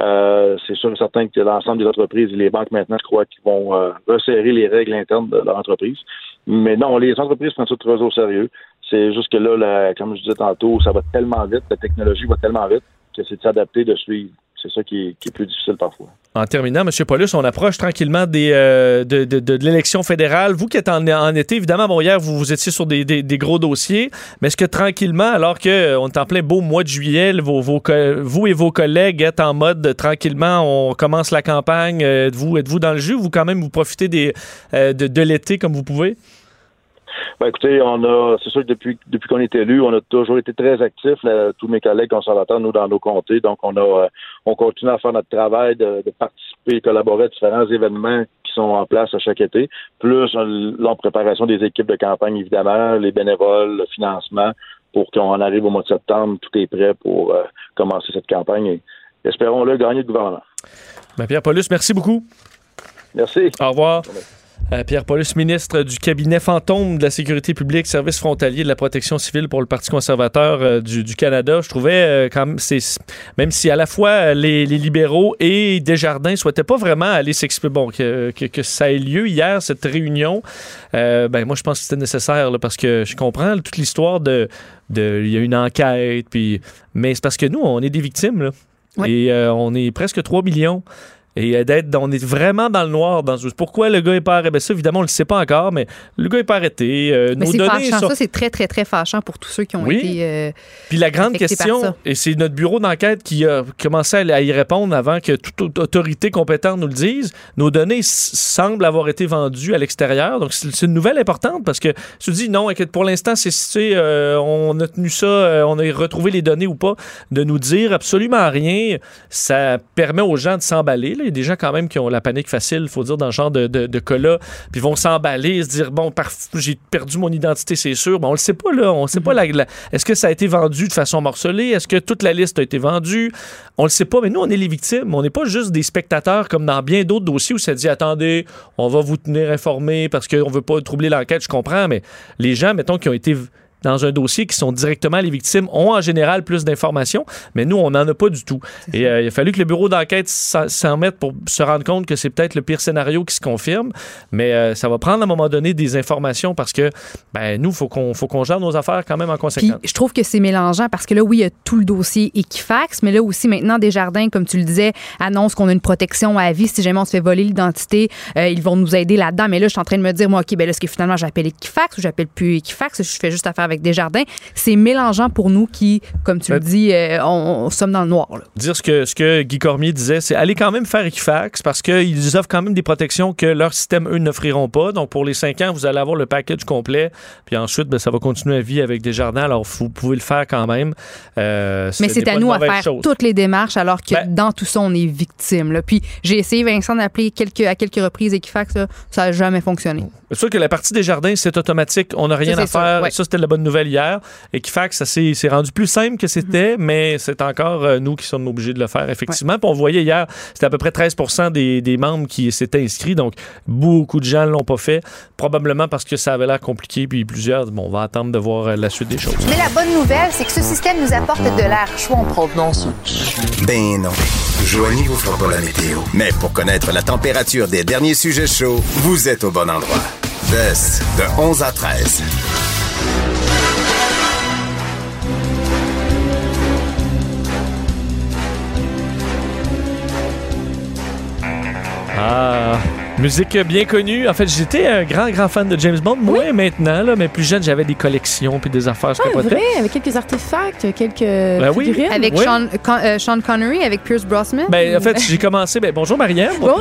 Euh, c'est sûr et certain que l'ensemble des entreprises et les banques maintenant, je crois qu'ils vont euh, resserrer les règles internes de leur entreprise. Mais non, les entreprises prennent ça très au sérieux. C'est juste que là, comme je disais tantôt, ça va tellement vite, la technologie va tellement vite que c'est de s'adapter, de suivre. C'est ça qui est, plus difficile parfois. En terminant, M. Paulus, on approche tranquillement euh, de, l'élection fédérale. Vous qui êtes en, été, évidemment, hier, vous, vous étiez sur des, gros dossiers, mais est-ce que tranquillement, alors qu'on est en plein beau mois de juillet, vous et vos collègues êtes en mode euh, tranquillement, on commence la campagne, euh, êtes-vous êtes-vous dans le jus ou vous quand même vous profitez euh, de l'été comme vous pouvez? Ben, écoutez, on a, c'est sûr que depuis, depuis qu'on est élu, on a toujours été très actifs, là, tous mes collègues conservateurs, nous, dans nos comtés. Donc, on a, euh, on continue à faire notre travail de, de participer et collaborer à différents événements qui sont en place à chaque été. Plus, euh, en préparation des équipes de campagne, évidemment, les bénévoles, le financement, pour qu'on en arrive au mois de septembre. Tout est prêt pour euh, commencer cette campagne et espérons-le gagner le gouvernement. Ben, Pierre Paulus, merci beaucoup. Merci. Au revoir. Euh, Pierre Paulus, ministre du cabinet fantôme de la sécurité publique, service frontalier de la protection civile pour le Parti conservateur euh, du, du Canada. Je trouvais euh, quand même, même si à la fois euh, les, les libéraux et Desjardins souhaitaient pas vraiment aller s'exprimer, bon, que, que, que ça ait lieu hier, cette réunion, euh, ben moi je pense que c'était nécessaire là, parce que je comprends toute l'histoire de, de, il y a une enquête, puis, mais c'est parce que nous, on est des victimes, là. Et euh, on est presque 3 millions. Et euh, d'être, on est vraiment dans le noir. Dans, pourquoi le gars est pas arrêté? Ben ça, évidemment, on le sait pas encore, mais le gars est pas arrêté. Euh, Mais c'est fâchant. sont- Ça, c'est très, très, très fâchant pour tous ceux qui ont Oui. été. euh, Puis la grande question, et c'est notre bureau d'enquête qui a commencé à y répondre avant que toute autorité compétente nous le dise, nos données semblent avoir été vendues à l'extérieur. Donc, c'est une nouvelle importante parce que tu dis non, pour l'instant, c'est euh, on a tenu ça, on a retrouvé les données ou pas, de nous dire absolument rien. Ça permet aux gens de s'emballer. Y a des gens quand même qui ont la panique facile, faut dire, dans ce genre de, de, de cas-là, puis vont s'emballer, se dire bon, j'ai perdu mon identité, c'est sûr. Bon, on le sait pas là, on sait pas la, la- est-ce que ça a été vendu de façon morcelée, est-ce que toute la liste a été vendue, on le sait pas. Mais nous, on est les victimes, on n'est pas juste des spectateurs comme dans bien d'autres dossiers où ça dit attendez, on va vous tenir informés parce qu'on veut pas troubler l'enquête. Je comprends, mais les gens, mettons, qui ont été dans un dossier qui sont directement les victimes ont en général plus d'informations, mais nous, on n'en a pas du tout. Et euh, il a fallu que le bureau d'enquête s'en mette pour se rendre compte que c'est peut-être le pire scénario qui se confirme, mais euh, ça va prendre à un moment donné des informations parce que ben, nous, il faut qu'on faut qu'on gère nos affaires quand même en Puis conséquence. je trouve que c'est mélangeant parce que là, oui, il y a tout le dossier Equifax, mais là aussi, maintenant, Desjardins, comme tu le disais, annonce qu'on a une protection à vie. Si jamais on se fait voler l'identité, euh, ils vont nous aider là-dedans. Mais là, je suis en train de me dire, moi, OK, ben là, est-ce que finalement, j'appelle Equifax ou j'appelle plus Equifax? Je fais juste affaire avec Desjardins. C'est mélangeant pour nous qui, comme tu le Ben- dis, euh, on, on sommes dans le noir. là. dire ce que, ce que Guy Cormier disait, c'est aller quand même faire Equifax parce qu'ils offrent quand même des protections que leur système, eux, n'offriront pas. Donc, pour les cinq ans, vous allez avoir le package complet. Puis ensuite, ben, ça va continuer à vie avec Desjardins. Alors, vous pouvez le faire quand même. Euh, Mais ce c'est à nous à faire chose. toutes les démarches alors que Ben- dans tout ça, on est victime. là. Puis j'ai essayé, Vincent, d'appeler quelques, à quelques reprises Equifax. là. ça n'a jamais fonctionné. C'est sûr que la partie des jardins, c'est automatique. On n'a rien Ça, à faire. ouais. Ça, c'était la bonne nouvelle hier. Equifax, ça s'est rendu plus simple que c'était, Mhm. mais c'est encore euh, nous qui sommes obligés de le faire, effectivement. Puis on voyait hier, c'était à peu près 13 des, des membres qui s'étaient inscrits. Donc, beaucoup de gens ne l'ont pas fait. Probablement parce que ça avait l'air compliqué. Puis plusieurs, bon, on va attendre de voir euh, la suite des choses. Mais la bonne nouvelle, c'est que ce système nous apporte de l'air chaud en provenance. Ben non. Joanie vous fera pas la météo. Mais pour connaître la température des derniers sujets chauds, vous êtes au bon endroit. Best de 11 à 13. Ah, musique bien connue. En fait, j'étais un grand, grand fan de James Bond. Moins maintenant, là, mais plus jeune, j'avais des collections puis des affaires. Je Ah, vrai, avec quelques artefacts, quelques Ben oui. figurines. Avec Oui. Sean, Con- euh, Sean Connery, avec Pierce Brosnan. Ben, en fait, j'ai commencé. Ben, bonjour Marianne. Bonjour.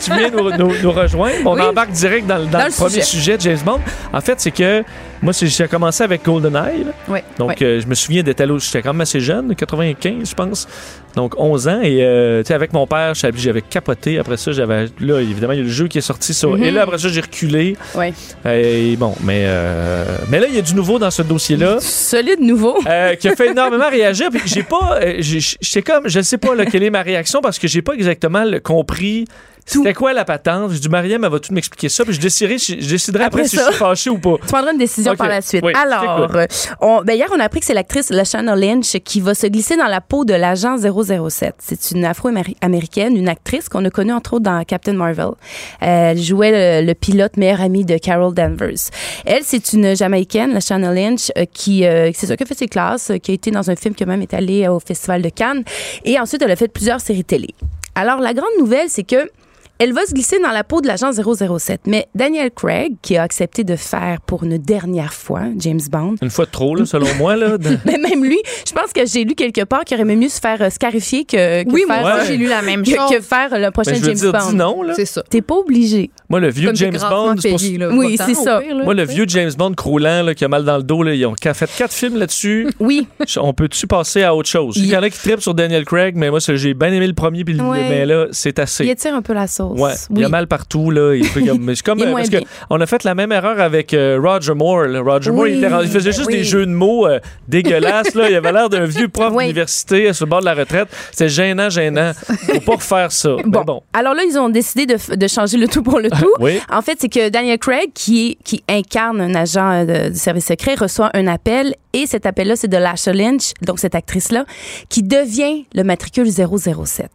tu, viens nous, nous- nous rejoindre. On Oui. embarque direct dans, le- dans Dans le, le premier sujet. sujet de James Bond. En fait, c'est que moi, j'ai commencé avec GoldenEye. Ouais. Donc, euh, je me souviens d'être allé. J'étais quand même assez jeune, 95, je pense. Donc, 11 ans. Et, euh, tu sais, avec mon père, j'avais capoté. Après ça, j'avais. Là, évidemment, il y a le jeu qui est sorti sur. Mhm. Et là, après ça, j'ai reculé. Ouais. Et bon, mais. euh, mais là, il y a du nouveau dans ce dossier-là. Solide nouveau. Euh, qui a fait énormément réagir. Puis j'ai pas, j'étais comme, je sais pas là, quelle est ma réaction parce que j'ai pas exactement compris. C'était quoi la patente? J'ai dit, Mariam, elle va tout m'expliquer ça? Puis je déciderai, je, déciderai après, Après si je suis fâché ou pas. Tu prendras une décision par la suite. Oui, Alors, euh, on- ben hier, on a appris que c'est l'actrice Lashana Lynch qui va se glisser dans la peau de l'agent 007. C'est une afro-américaine, une actrice qu'on a connue entre autres dans Captain Marvel. Euh, Elle jouait le, le pilote meilleur ami de Carol Danvers. Elle, c'est une Jamaïcaine, Lashana Lynch, euh, qui, euh, c'est ça, qui a fait ses classes, qui a été dans un film qui a même est allée au Festival de Cannes. Et ensuite, elle a fait plusieurs séries télé. Alors, la grande nouvelle, c'est que elle va se glisser dans la peau de l'agent 007. Mais Daniel Craig, qui a accepté de faire pour une dernière fois James Bond, Une fois de trop, là, selon moi. Là, de- mais même lui, je pense que j'ai lu quelque part qu'il aurait même mieux se faire euh, scarifier que, que oui, moi faire, aussi, j'ai lu la même que, chose. que faire le prochain Ben, je veux James dire, Bond. dis non. Là. C'est ça. T'es pas obligé. Moi, le vieux Comme James Bond. payé, là, Oui, c'est ça. pire, là. Moi, le vieux James Bond croulant là, qui a mal dans le dos, là, ils ont fait quatre films là-dessus. Oui. On peut-tu passer à autre chose? Il y en a qui trippent sur Daniel Craig, mais moi, j'ai bien aimé le premier, puis le- Ouais. mais là, c'est assez. Il étire un peu la sauce. Ouais, il y a mal partout là. Il mais c'est comme Il est euh, parce que on a fait la même erreur avec euh, Roger Moore. là. Roger Moore, il, était il faisait juste oui. des jeux de mots euh, dégueulasses là. Il avait l'air d'un vieux prof d'université euh, sur le bord de la retraite. C'était gênant, gênant. Faut pas refaire ça. Mais Bon. Alors là, ils ont décidé de, changer le tout pour le tout. En fait, c'est que Daniel Craig, qui, incarne un agent de- du service secret, reçoit un appel et cet appel-là, c'est de Lasha Lynch, donc cette actrice-là, qui devient le matricule 007.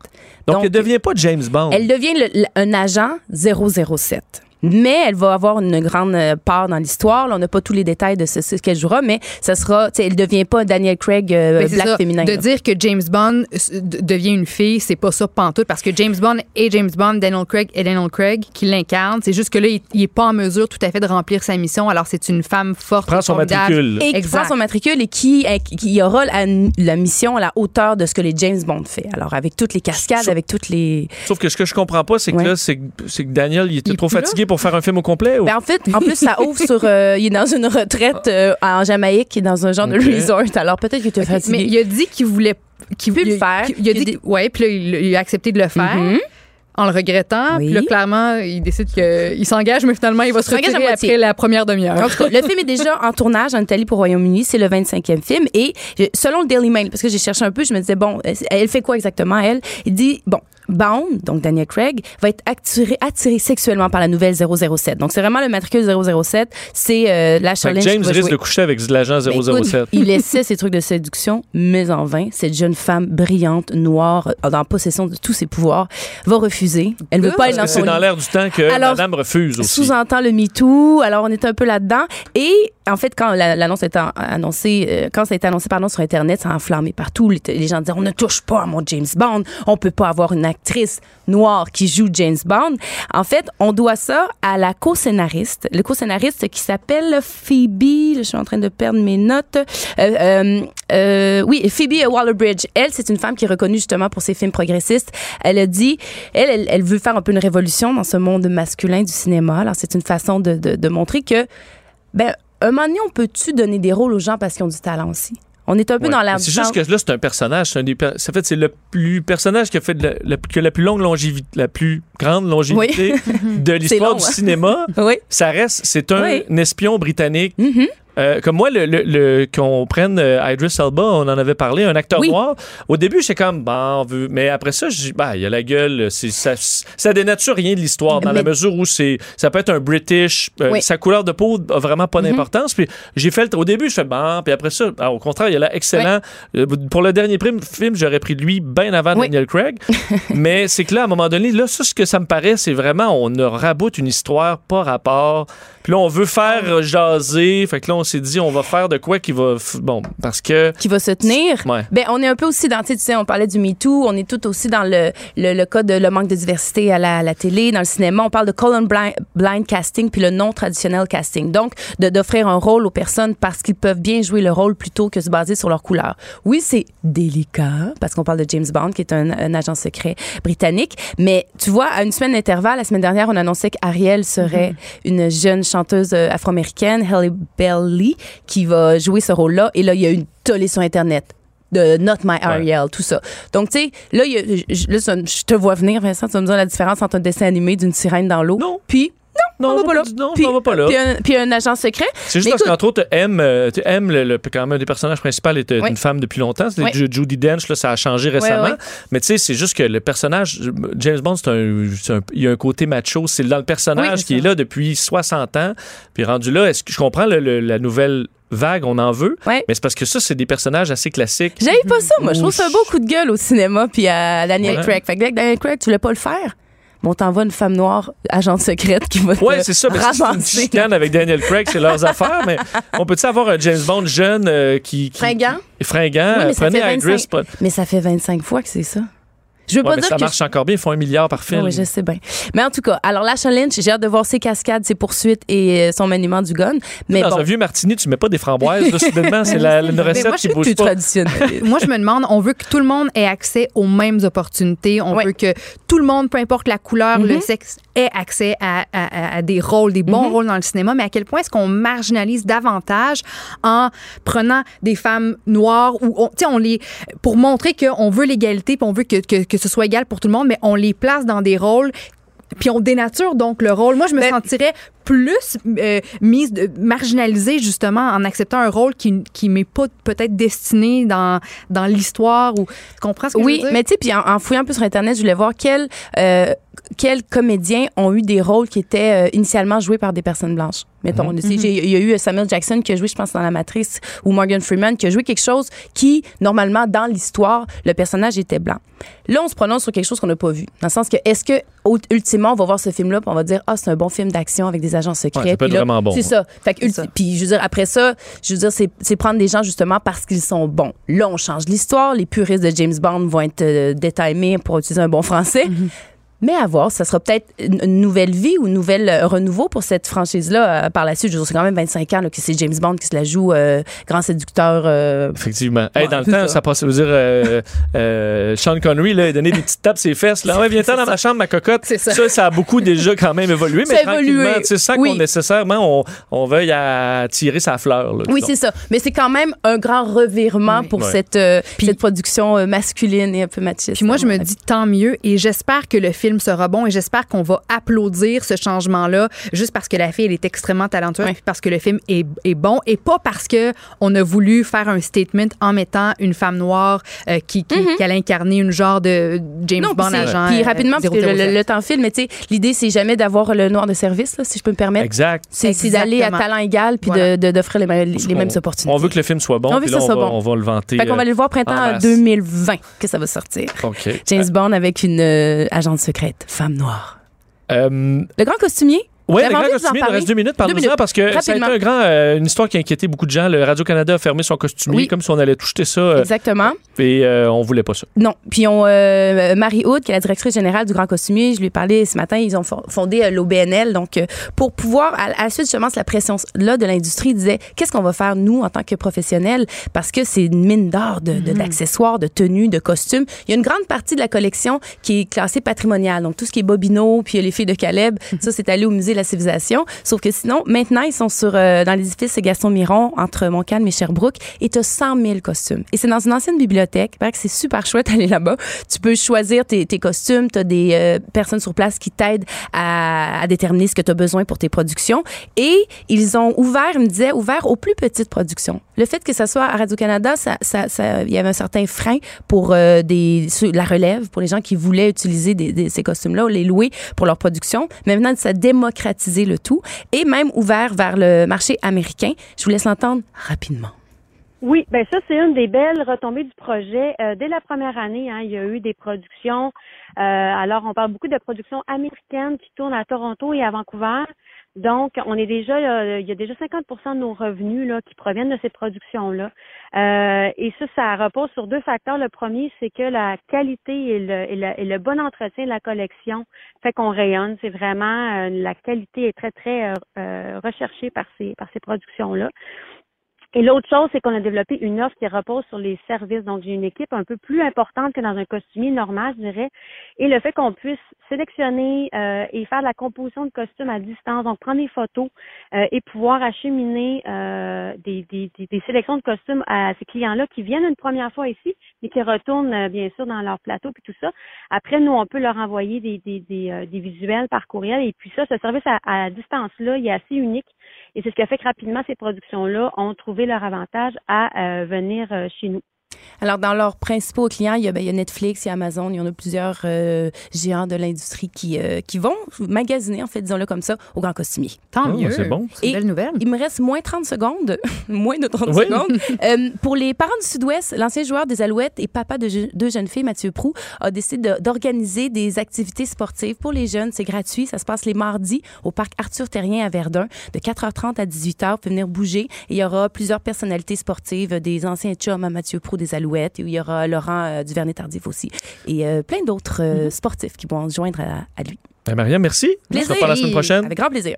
Donc, elle devient pas James Bond. Elle devient le- un agent 007. Mais elle va avoir une grande euh, part dans l'histoire. Là, on n'a pas tous les détails de ce, ce qu'elle jouera, mais ça sera, tu sais, elle devient pas Daniel Craig euh, black ça. féminin. De là. dire que James Bond d- devient une fille, c'est pas ça pantoute parce que James Bond est James Bond, Daniel Craig est Daniel Craig qui l'incarne. C'est juste que là, il, il est pas en mesure tout à fait de remplir sa mission. Alors c'est une femme forte, Prend son matricule. Et qui Exact. prend son matricule et qui, euh, qui aura la, la mission à la hauteur de ce que les James Bond fait. Alors, avec toutes les cascades, Sauf- avec toutes les... Sauf que ce que je comprends pas, c'est que Ouais. là, c'est c'est que Daniel, il était Il trop fatigué pour faire un film au complet? Ou? Ben, en fait, en plus, ça ouvre sur. euh, il est dans une retraite euh, en Jamaïque, il est dans un genre de resort. Alors peut-être qu'il était Ok, fatigué. Mais il a dit qu'il voulait. Qu'il le faire. Il a Il y a dit. que- Ouais, puis là, il, il a accepté de le faire. Mhm. En le regrettant. Oui. Puis là, clairement, il décide qu'il s'engage, mais finalement, il va se Il s'engage à retirer moitié. après la première demi-heure. Le film est déjà en tournage en Italie pour Royaume-Uni. C'est le 25e film. Et selon le Daily Mail, parce que j'ai cherché un peu, je me disais, bon, elle fait quoi exactement, elle? Il dit, bon, Bound, donc Daniel Craig, va être attiré, attiré sexuellement par la nouvelle 007. Donc, c'est vraiment le matricule 007. C'est euh, la challenge. James qui va risque jouer. de coucher avec l'agent Ben, écoute, 007. il essaie ses trucs de séduction, mais en vain. Cette jeune femme brillante, noire, euh, en possession de tous ses pouvoirs, va refuser. Elle ne veut pas être dans Parce que son c'est dans l'air du temps que Alors, madame refuse aussi. Sous-entend le MeToo. Alors, on est un peu là-dedans. Et en fait, quand la- l'annonce est annoncée, euh, quand ça a été annoncé pardon, sur Internet, ça a enflammé partout. Les, les gens disaient on ne touche pas à mon James Bond. On peut pas avoir une actrice noire qui joue James Bond. En fait, on doit ça à la co-scénariste. Le co-scénariste qui s'appelle Phoebe. Je suis en train de perdre mes notes. Euh, euh, euh, oui, Phoebe Waller-Bridge. Elle, c'est une femme qui est reconnue justement pour ses films progressistes. Elle a dit, elle, veut faire un peu une révolution dans ce monde masculin du cinéma. Alors, c'est une façon de, de, de montrer que, ben, un moment donné, on peut-tu donner des rôles aux gens parce qu'ils ont du talent aussi? On est un peu Ouais. dans du C'est juste que là, c'est un personnage. C'est un des per- ça fait, c'est le plus personnage qui a fait de la, la- la plus longue longévité, la plus grande longévité de l'histoire du hein. cinéma. Oui. Ça reste, c'est un, Oui. espion britannique. Mhm. Euh, comme moi, le, le- le- qu'on prenne euh, Idris Elba, on en avait parlé, un acteur Oui. noir. Au début, j'étais comme, bon, on veut. Mais après ça, je dis, bah, il y a la gueule. C'est, ça, ça dénature rien de l'histoire, dans la mesure où c'est, ça peut être un British. euh, Oui. Sa couleur de peau a vraiment pas Mhm. d'importance. Puis j'ai fait, le- au début, je fais, bon, puis après ça, ah, au contraire, il a l'air excellent. Euh, pour le dernier prime- film, j'aurais pris lui bien avant. Daniel Craig. mais c'est que là, à un moment donné, là, ça, ce que ça me paraît, c'est vraiment, on raboute une histoire pas rapport. Puis là, on veut faire jaser. Fait que là, on s'est dit, on va faire de quoi qui va. Bon, parce que. qui va se tenir. Ouais. Ben, on est un peu aussi dans, tu sais, tu sais, on parlait du MeToo, on est tout aussi dans le, le, le cas de le manque de diversité à la, la télé, dans le cinéma. On parle de color blind, blind casting puis le non traditionnel casting. Donc, de- d'offrir un rôle aux personnes parce qu'ils peuvent bien jouer le rôle plutôt que se baser sur leur couleur. Oui, c'est délicat parce qu'on parle de James Bond qui est un, un agent secret britannique, mais tu vois, à une semaine d'intervalle, la semaine dernière, on annonçait qu'Ariel serait une jeune chanteuse euh, afro-américaine, Halle Qui va jouer ce rôle-là. Et là, il y a une tollée sur Internet de Not My Ariel, tout ça. Donc, tu sais, là, y a- je te vois venir, Vincent, tu vas me dire la différence entre un dessin animé d'une sirène dans l'eau. Non. Puis, non, Non, on va pas là. non, puis, on va pas là. Puis un, puis un agent secret. C'est juste Mais parce qu'entre autres, euh, tu sais, M le, le- quand même un des personnages principaux, est euh, Oui. une femme depuis longtemps. C'est Oui. Ju- Judy Dench, là, ça a changé récemment. Mais tu sais, c'est juste que le personnage, James Bond, c'est un, il y a un côté macho. C'est dans le personnage qui est là depuis 60 ans. Puis rendu là, est-ce que je comprends le- le- la nouvelle vague, on en veut. Ouais. Mais c'est parce que ça, c'est des personnages assez classiques. J'avais pas ça, moi. Je trouve ça un beau coup de gueule au cinéma puis à Daniel Ouais. Craig. Fait que Daniel Craig, tu voulais pas le faire? On t'envoie une femme noire, agente secrète, qui va Ouais, te c'est ça. c'est une avec Daniel Craig, c'est leurs affaires. Mais on peut-tu avoir un James Bond jeune euh, qui, qui- Fringant? fringant? Oui, mais ça Prenez fait Idris. 25 pas- Mais ça fait 25 fois que c'est ça. Je veux Ouais, pas mais dire ça que marche encore bien. Ils font un milliard par film. Oui, je sais bien. Mais en tout cas, alors Lasha Lynch, j'ai hâte de voir ses cascades, ses poursuites et euh, son maniement du gun. Mais dans bon, un vieux martini, tu mets pas des framboises. Là, soudainement, c'est la, une Mais recette moi, je qui bouge plus pas. traditionnelle. Moi, je me demande, on veut que tout le monde ait accès aux mêmes opportunités. On Ouais. veut que tout le monde, peu importe la couleur, le Mhm. sexe, ait accès à, à- à- à des rôles, des bons Mhm. rôles dans le cinéma. Mais à quel point est-ce qu'on marginalise davantage en prenant des femmes noires ou, on, tu sais, on les, pour montrer qu'on veut l'égalité puis on veut que, que, que ce soit égal pour tout le monde, mais on les place dans des rôles puis on dénature donc le rôle. Moi, je me Ben- sentirais plus euh, mise, de- marginalisée justement en acceptant un rôle qui, qui m'est pas peut-être destiné dans, dans l'histoire ou tu comprends ce que je Oui, veux dire? mais tu sais, puis en, en fouillant un peu sur Internet, je voulais voir quels, euh, quels comédiens ont eu des rôles qui étaient euh, initialement joués par des personnes blanches. Mettons, sais, j'ai- il y a eu Samuel Jackson qui a joué, je pense, dans La Matrice, ou Morgan Freeman qui a joué quelque chose qui, normalement, dans l'histoire, le personnage était blanc. Là, on se prononce sur quelque chose qu'on n'a pas vu. Dans le sens que, est-ce que, ultimement, on va voir ce film-là, on va dire, ah, c'est un bon film d'action avec des agents secrets. Ouais, ça peut Puis être là, vraiment bon. C'est ça. Fait que, C'est ulti- ça. puis je veux dire, après ça, je veux dire, c'est prendre des gens justement parce qu'ils sont bons. Là, on change l'histoire. Les puristes de James Bond vont être euh, détimés pour utiliser un bon français. Mais à voir, ça sera peut-être une nouvelle vie ou une nouvelle euh, renouveau pour cette franchise-là euh, par la suite. Je veux dire, C'est quand même 25 ans là, que c'est James Bond qui se la joue, euh, grand séducteur. euh, Effectivement. Hey, Ouais, dans le c'est temps, ça. ça, passait, je veux dire, euh, euh, Sean Connery, là, il donnait des petites tapes ses fesses. Là. Ouais, viens-t'en dans ma chambre, ma cocotte. Ça. ça, a beaucoup déjà quand même évolué. Mais Ça tranquillement, sans Oui. qu'on nécessairement on, on veuille à tirer sa fleur. là, Oui, c'est ça. Mais c'est quand même un grand revirement pour Ouais. cette, euh, cette production euh, masculine et un peu machiste. Puis moi, je me dis tant mieux et j'espère que le film sera bon et j'espère qu'on va applaudir ce changement-là juste parce que la fille, elle est extrêmement talentueuse puis parce que le film est, est bon et pas parce que on a voulu faire un statement en mettant une femme noire euh, qui, qui, qui allait incarner une genre de James Non, Bond agent. Puis euh, rapidement, parce que le, 007. le- le temps file, mais tu sais, l'idée, c'est jamais d'avoir le noir de service, là, si je peux me permettre. Exact. C'est d'aller à talent égal puis Voilà. de- de- d'offrir les, mêmes opportunités. On veut que le film soit bon. On veut que là, ça on, soit va, bon. on va le vanter. Fait qu'on va euh, aller le voir printemps en masse. 2020 que ça va sortir. OK. James Bond avec une euh, agente secrète, femme noire. Euh, Le grand costumier? Oui, le grand costumier, il nous reste deux minutes. Parle-nous-en minutes. parce que ça a été Rapidement. un grand, euh, une histoire qui a inquiété beaucoup de gens. Le Radio-Canada a fermé son costumier Oui. comme si on allait tout jeter ça. euh, Exactement. Et euh, on voulait pas ça. Non. Puis on, euh, Marie Hood, qui est la directrice générale du Grand Costumier, je lui ai parlé ce matin, ils ont fo- fondé l'OBNL. Donc, pour pouvoir, à, à la suite justement de la pression là de l'industrie, ils disaient qu'est-ce qu'on va faire nous en tant que professionnels? Parce que c'est une mine d'or de- de- d'accessoires, de, tenues, de costumes. Il y a une grande partie de la collection qui est classée patrimoniale. Donc, tout ce qui est Bobino, puis les filles de Caleb, ça, c'est allé au musée la civilisation. Sauf que sinon, maintenant, ils sont sur, euh, dans l'édifice Gaston Miron, entre Montcalm et Sherbrooke, et tu as 100 000 costumes. Et c'est dans une ancienne bibliothèque. C'est super chouette d'aller là-bas. Tu peux choisir tes, costumes. Tu as des euh, personnes sur place qui t'aident à, déterminer ce que tu as besoin pour tes productions. Et ils ont ouvert, ils me disaient, ouvert aux plus petites productions. Le fait que ça soit à Radio-Canada, il y avait un certain frein pour euh, la relève, pour les gens qui voulaient utiliser ces costumes-là, les louer pour leur production. Mais maintenant, ça a le tout et même ouvert vers le marché américain. Je vous laisse l'entendre rapidement. Oui, ben ça c'est une des belles retombées du projet. Euh, dès la première année, hein, il y a eu des productions. euh, alors on parle beaucoup de productions américaines qui tournent à Toronto et à Vancouver. Donc on est déjà, euh, il y a déjà 50% de nos revenus là qui proviennent de ces productions là. et ça, ça repose sur deux facteurs. Le premier, c'est que la qualité et le, et et le bon entretien de la collection fait qu'on rayonne. C'est vraiment euh, la qualité est très très euh, euh, recherchée par ces par ces productions là. Et l'autre chose, c'est qu'on a développé une offre qui repose sur les services. Donc, j'ai une équipe un peu plus importante que dans un costumier normal, je dirais. Et le fait qu'on puisse sélectionner euh, et faire de la composition de costumes à distance, donc prendre des photos euh, et pouvoir acheminer euh, des, des, des, des sélections de costumes à ces clients-là qui viennent une première fois ici, mais qui retournent euh, bien sûr dans leur plateau puis tout ça. Après, nous, on peut leur envoyer des, des, des, euh, des visuels par courriel. Et puis ça, ce service à, à distance-là, il est assez unique. Et c'est ce qui a fait que rapidement, ces productions-là ont trouvé leur avantage à euh, venir euh, chez nous. Alors, dans leurs principaux clients, il y a, ben, il y a Netflix, il y a Amazon, il y en a plusieurs euh, géants de l'industrie qui, euh, qui vont magasiner, en fait, disons-le comme ça, au grand costumier. Tant Oh, mieux. c'est bon. C'est une belle nouvelle. Il me reste moins 30 secondes, moins de 30 Oui. secondes. Euh, pour les parents du Sud-Ouest, l'ancien joueur des Alouettes et papa de je- deux jeunes filles, Mathieu Prou, a décidé de- d'organiser des activités sportives pour les jeunes. C'est gratuit. Ça se passe les mardis au parc Arthur Terrien à Verdun, de 4h30 à 18h. Vous pouvez venir bouger. Et il y aura plusieurs personnalités sportives, des anciens chums à Mathieu Prou des Alouettes, et il y aura Laurent euh, Duvernay-Tardif aussi, et euh, plein d'autres euh, sportifs qui vont se joindre à, à lui. Ben, Maria, merci. On se Plaisir. reparle la semaine prochaine. Avec grand plaisir.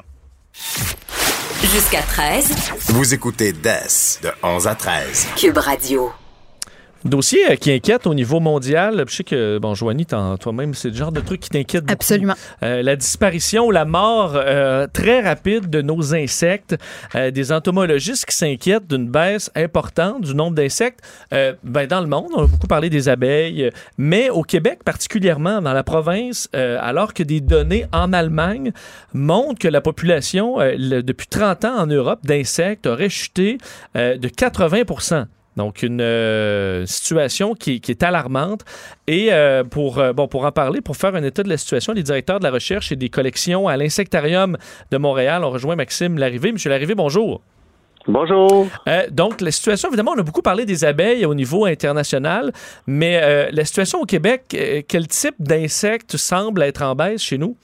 Jusqu'à 13, Vous écoutez DES de 11 à 13. Cube Radio. Dossier euh, qui inquiète au niveau mondial. Je sais que, bon, Joanie, toi-même, c'est le genre de truc qui t'inquiète beaucoup. Absolument. Euh, la disparition ou la mort euh, très rapide de nos insectes. Euh, des entomologistes qui s'inquiètent d'une baisse importante du nombre d'insectes ben, dans le monde. On a beaucoup parlé des abeilles, mais au Québec particulièrement, dans la province, alors que des données en Allemagne montrent que la population, le- depuis 30 ans en Europe, d'insectes aurait chuté de 80 donc, une euh, situation qui, qui est alarmante. Et euh, pour, euh, bon, pour en parler, pour faire un état de la situation, les directeurs de la recherche et des collections à l'Insectarium de Montréal ont rejoint Maxime Larrivée. Monsieur Larrivée, bonjour. Bonjour. Donc, la situation, évidemment, on a beaucoup parlé des abeilles au niveau international, mais la situation au Québec, quel type d'insectes semble être en baisse chez nous?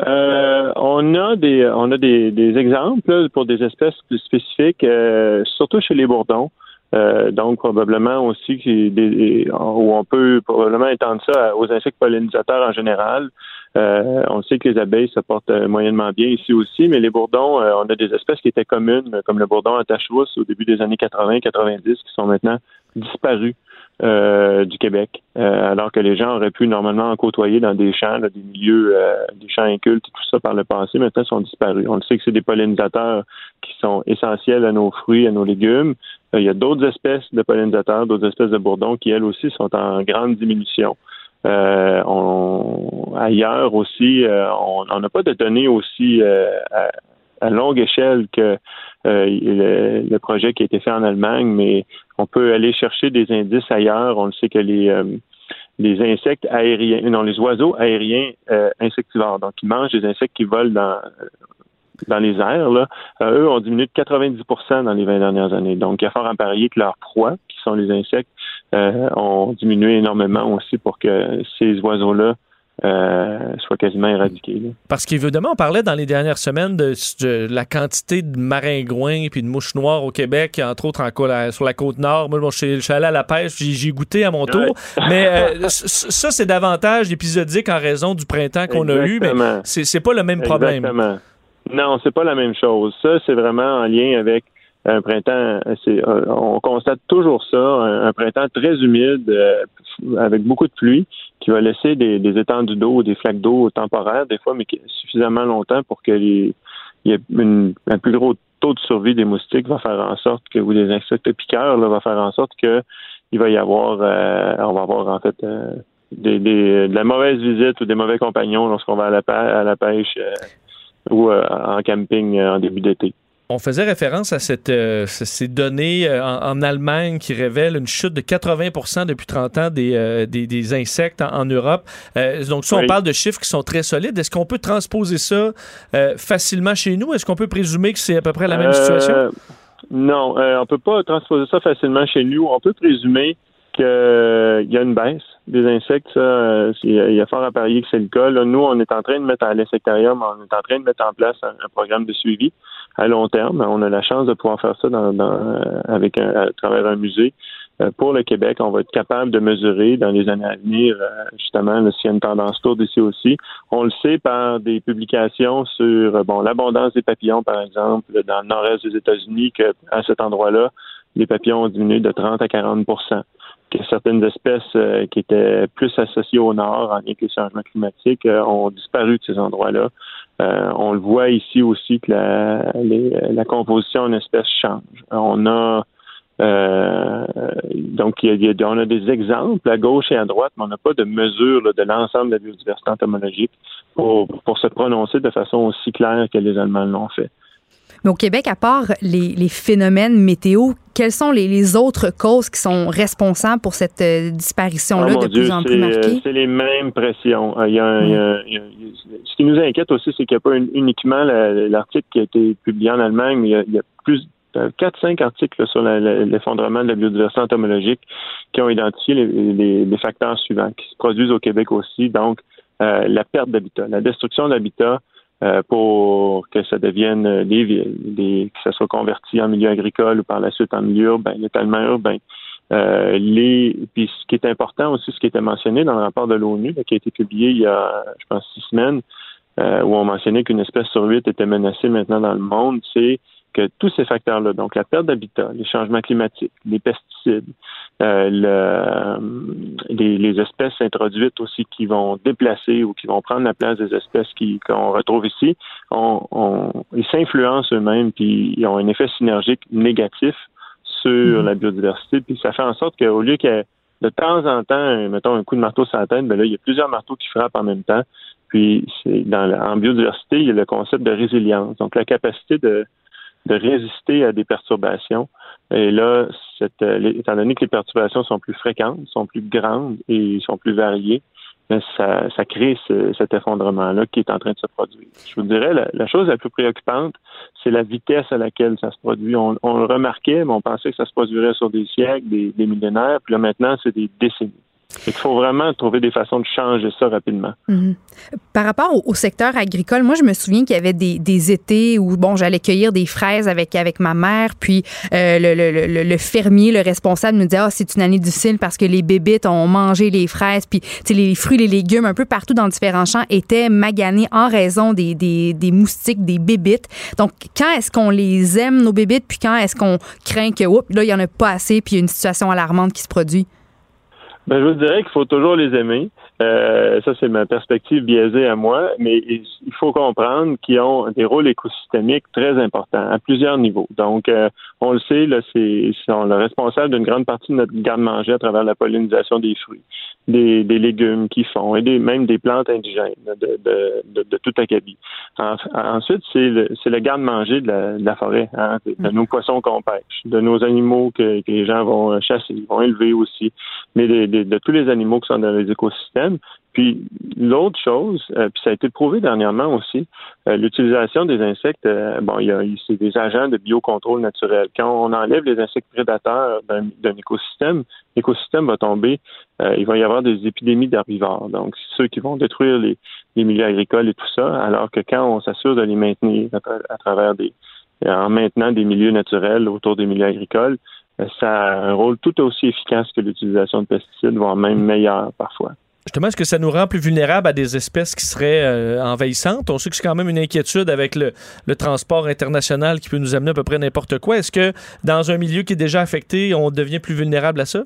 Euh, on a des on a des, des exemples là, pour des espèces plus spécifiques, euh, surtout chez les bourdons. Euh, donc, probablement aussi des, où on peut probablement étendre ça aux insectes pollinisateurs en général. Euh, on sait que les abeilles se portent euh, moyennement bien ici aussi, mais les bourdons, on a des espèces qui étaient communes, comme le bourdon à tache au début des années 80-90, qui sont maintenant disparues. Du Québec, alors que les gens auraient pu normalement en côtoyer dans des champs, des milieux, des champs incultes, tout ça par le passé, maintenant sont disparus. On le sait que c'est des pollinisateurs qui sont essentiels à nos fruits, à nos légumes. Euh, il y a d'autres espèces de pollinisateurs, d'autres espèces de bourdons qui, elles aussi, sont en grande diminution. Euh, on, ailleurs aussi, euh, on n'a pas de données aussi à, longue échelle que le, projet qui a été fait en Allemagne, mais on peut aller chercher des indices ailleurs. On le sait que les les insectes aériens, non, les oiseaux aériens insectivores, donc ils mangent des insectes qui volent dans dans les airs, là, euh, eux ont diminué de 90% dans les 20 dernières années. Donc, il y a fort parier que leurs proies, qui sont les insectes, euh, ont diminué énormément aussi pour que ces oiseaux-là euh, soient quasiment éradiqués. Parce qu'évidemment, on parlait dans les dernières semaines de, la quantité de maringouins et de mouches noires au Québec, entre autres en, sur la côte nord. Moi, je, suis allé à la pêche, j'ai goûté à mon tour. Mais ça, c'est davantage épisodique en raison du printemps qu'on a eu, mais c'est pas le même problème. Exactement. Non, c'est pas la même chose. Ça, c'est vraiment en lien avec un printemps. Euh, on constate toujours ça, un, printemps très humide euh, avec beaucoup de pluie qui va laisser des, étendues d'eau, des flaques d'eau temporaires des fois, mais suffisamment longtemps pour que y ait un plus gros taux de survie des moustiques va faire en sorte que ou des insectes piqueurs va faire en sorte que il va y avoir, euh, on va avoir en fait des, des, de la mauvaise visite ou des mauvais compagnons lorsqu'on va à la, à la pêche ou euh, en camping euh, en début d'été. On faisait référence à cette, euh, ces données en, Allemagne qui révèlent une chute de 80% depuis 30 ans des, des, insectes en, Europe. donc, ça, on parle de chiffres qui sont très solides. Est-ce qu'on peut transposer ça facilement chez nous? Est-ce qu'on peut présumer que c'est à peu près la même situation? Non, on ne peut pas transposer ça facilement chez nous. On peut présumer qu'il y a une baisse des insectes, ça, euh, il y a fort à parier que c'est le cas. Là, nous, on est en train de mettre à l'insectarium, on est en train de mettre en place un, programme de suivi à long terme. On a la chance de pouvoir faire ça dans, euh, avec à travers un musée. Euh, pour le Québec, on va être capable de mesurer dans les années à venir, justement, s'il y a une tendance tour ici aussi. On le sait par des publications sur bon l'abondance des papillons, par exemple, dans le nord-est des États-Unis, que à cet endroit-là, les papillons ont diminué de 30 à 40% que certaines espèces euh, qui étaient plus associées au nord en lien avec les changements climatiques euh, ont disparu de ces endroits-là. Euh, on le voit ici aussi que la, la composition d'une espèce change. On a donc il y a, on a des exemples à gauche et à droite, mais on n'a pas de mesure de l'ensemble de la biodiversité entomologique pour, pour se prononcer de façon aussi claire que les Allemands l'ont fait. Mais au Québec, à part les, phénomènes météo, quelles sont les, autres causes qui sont responsables pour cette euh, disparition-là oh de plus en plus marquée? C'est les mêmes pressions. Il y a, ce qui nous inquiète aussi, c'est qu'il n'y a pas uniquement l'article qui a été publié en Allemagne, mais il y a, plus de 4-5 articles sur l'effondrement de la biodiversité entomologique qui ont identifié les, facteurs suivants qui se produisent au Québec aussi. Donc, euh, la perte d'habitat, la destruction d'habitat, euh, pour que ça devienne des villes, des, que ça soit converti en milieu agricole ou par la suite en milieu urbain, l'étalement urbain. Euh, les, puis ce qui est important aussi, ce qui était mentionné dans le rapport de l'ONU, qui a été publié il y a, je pense, six semaines, euh, où on mentionnait qu'une espèce sur huit était menacée maintenant dans le monde, c'est que tous ces facteurs-là, donc la perte d'habitat, les changements climatiques, les pesticides, euh, le, euh, les, espèces introduites aussi qui vont déplacer ou qui vont prendre la place des espèces qu'on retrouve ici, on, ils s'influencent eux-mêmes puis ils ont un effet synergique négatif sur mm-hmm. la biodiversité. Puis ça fait en sorte qu'au lieu qu'il y ait de temps en temps, mettons un coup de marteau sur la tête, ben là, il y a plusieurs marteaux qui frappent en même temps. Puis dans en biodiversité, il y a le concept de résilience, donc la capacité de de résister à des perturbations. Et là, cette, euh, étant donné que les perturbations sont plus fréquentes, sont plus grandes et sont plus variées, ben, ça, ça crée cet effondrement-là qui est en train de se produire. Je vous dirais, la, chose la plus préoccupante, c'est la vitesse à laquelle ça se produit. On, le remarquait, mais on pensait que ça se produirait sur des siècles, des, des millénaires, puis là maintenant, c'est des décennies. Il faut vraiment trouver des façons de changer ça rapidement. Mhm. Par rapport au, secteur agricole, moi, je me souviens qu'il y avait des, étés où, bon, j'allais cueillir des fraises avec, avec ma mère, puis euh, le, le, le, fermier, le responsable me disait, ah, c'est une année difficile parce que les bébites ont mangé les fraises, puis, les fruits, les légumes, un peu partout dans différents champs, étaient maganés en raison des, des, moustiques, des bébites. Donc, quand est-ce qu'on les aime, nos bébites, puis quand est-ce qu'on craint que, oups, là, il y en a pas assez, puis il y a une situation alarmante qui se produit? Ben, je vous dirais qu'il faut toujours les aimer. Euh, ça, c'est ma perspective biaisée à moi, mais il faut comprendre qu'ils ont des rôles écosystémiques très importants à plusieurs niveaux. Donc, euh, on le sait, là, c'est ils sont le responsable d'une grande partie de notre garde-manger à travers la pollinisation des fruits, des, des légumes qu'ils font et des, même des plantes indigènes de, de, de, de tout acabit. En, ensuite, c'est le, c'est le garde-manger de la, de la forêt, hein, de, de nos poissons qu'on pêche, de nos animaux que, que les gens vont chasser, vont élever aussi, mais de tous les animaux qui sont dans les écosystèmes. Puis l'autre chose, euh, puis ça a été prouvé dernièrement aussi, euh, l'utilisation des insectes, euh, bon, il y a c'est des agents de biocontrôle naturel. Quand on enlève les insectes prédateurs d'un, écosystème, l'écosystème va tomber, il va y avoir des épidémies d'herbivores. Donc, ceux qui vont détruire les, milieux agricoles et tout ça, alors que quand on s'assure de les maintenir à, à travers des en maintenant des milieux naturels autour des milieux agricoles, ça a un rôle tout aussi efficace que l'utilisation de pesticides, voire même meilleur parfois. Justement, est-ce que ça nous rend plus vulnérables à des espèces qui seraient euh, envahissantes? On sait que c'est quand même une inquiétude avec le, transport international qui peut nous amener à peu près n'importe quoi. Est-ce que dans un milieu qui est déjà affecté, on devient plus vulnérable à ça?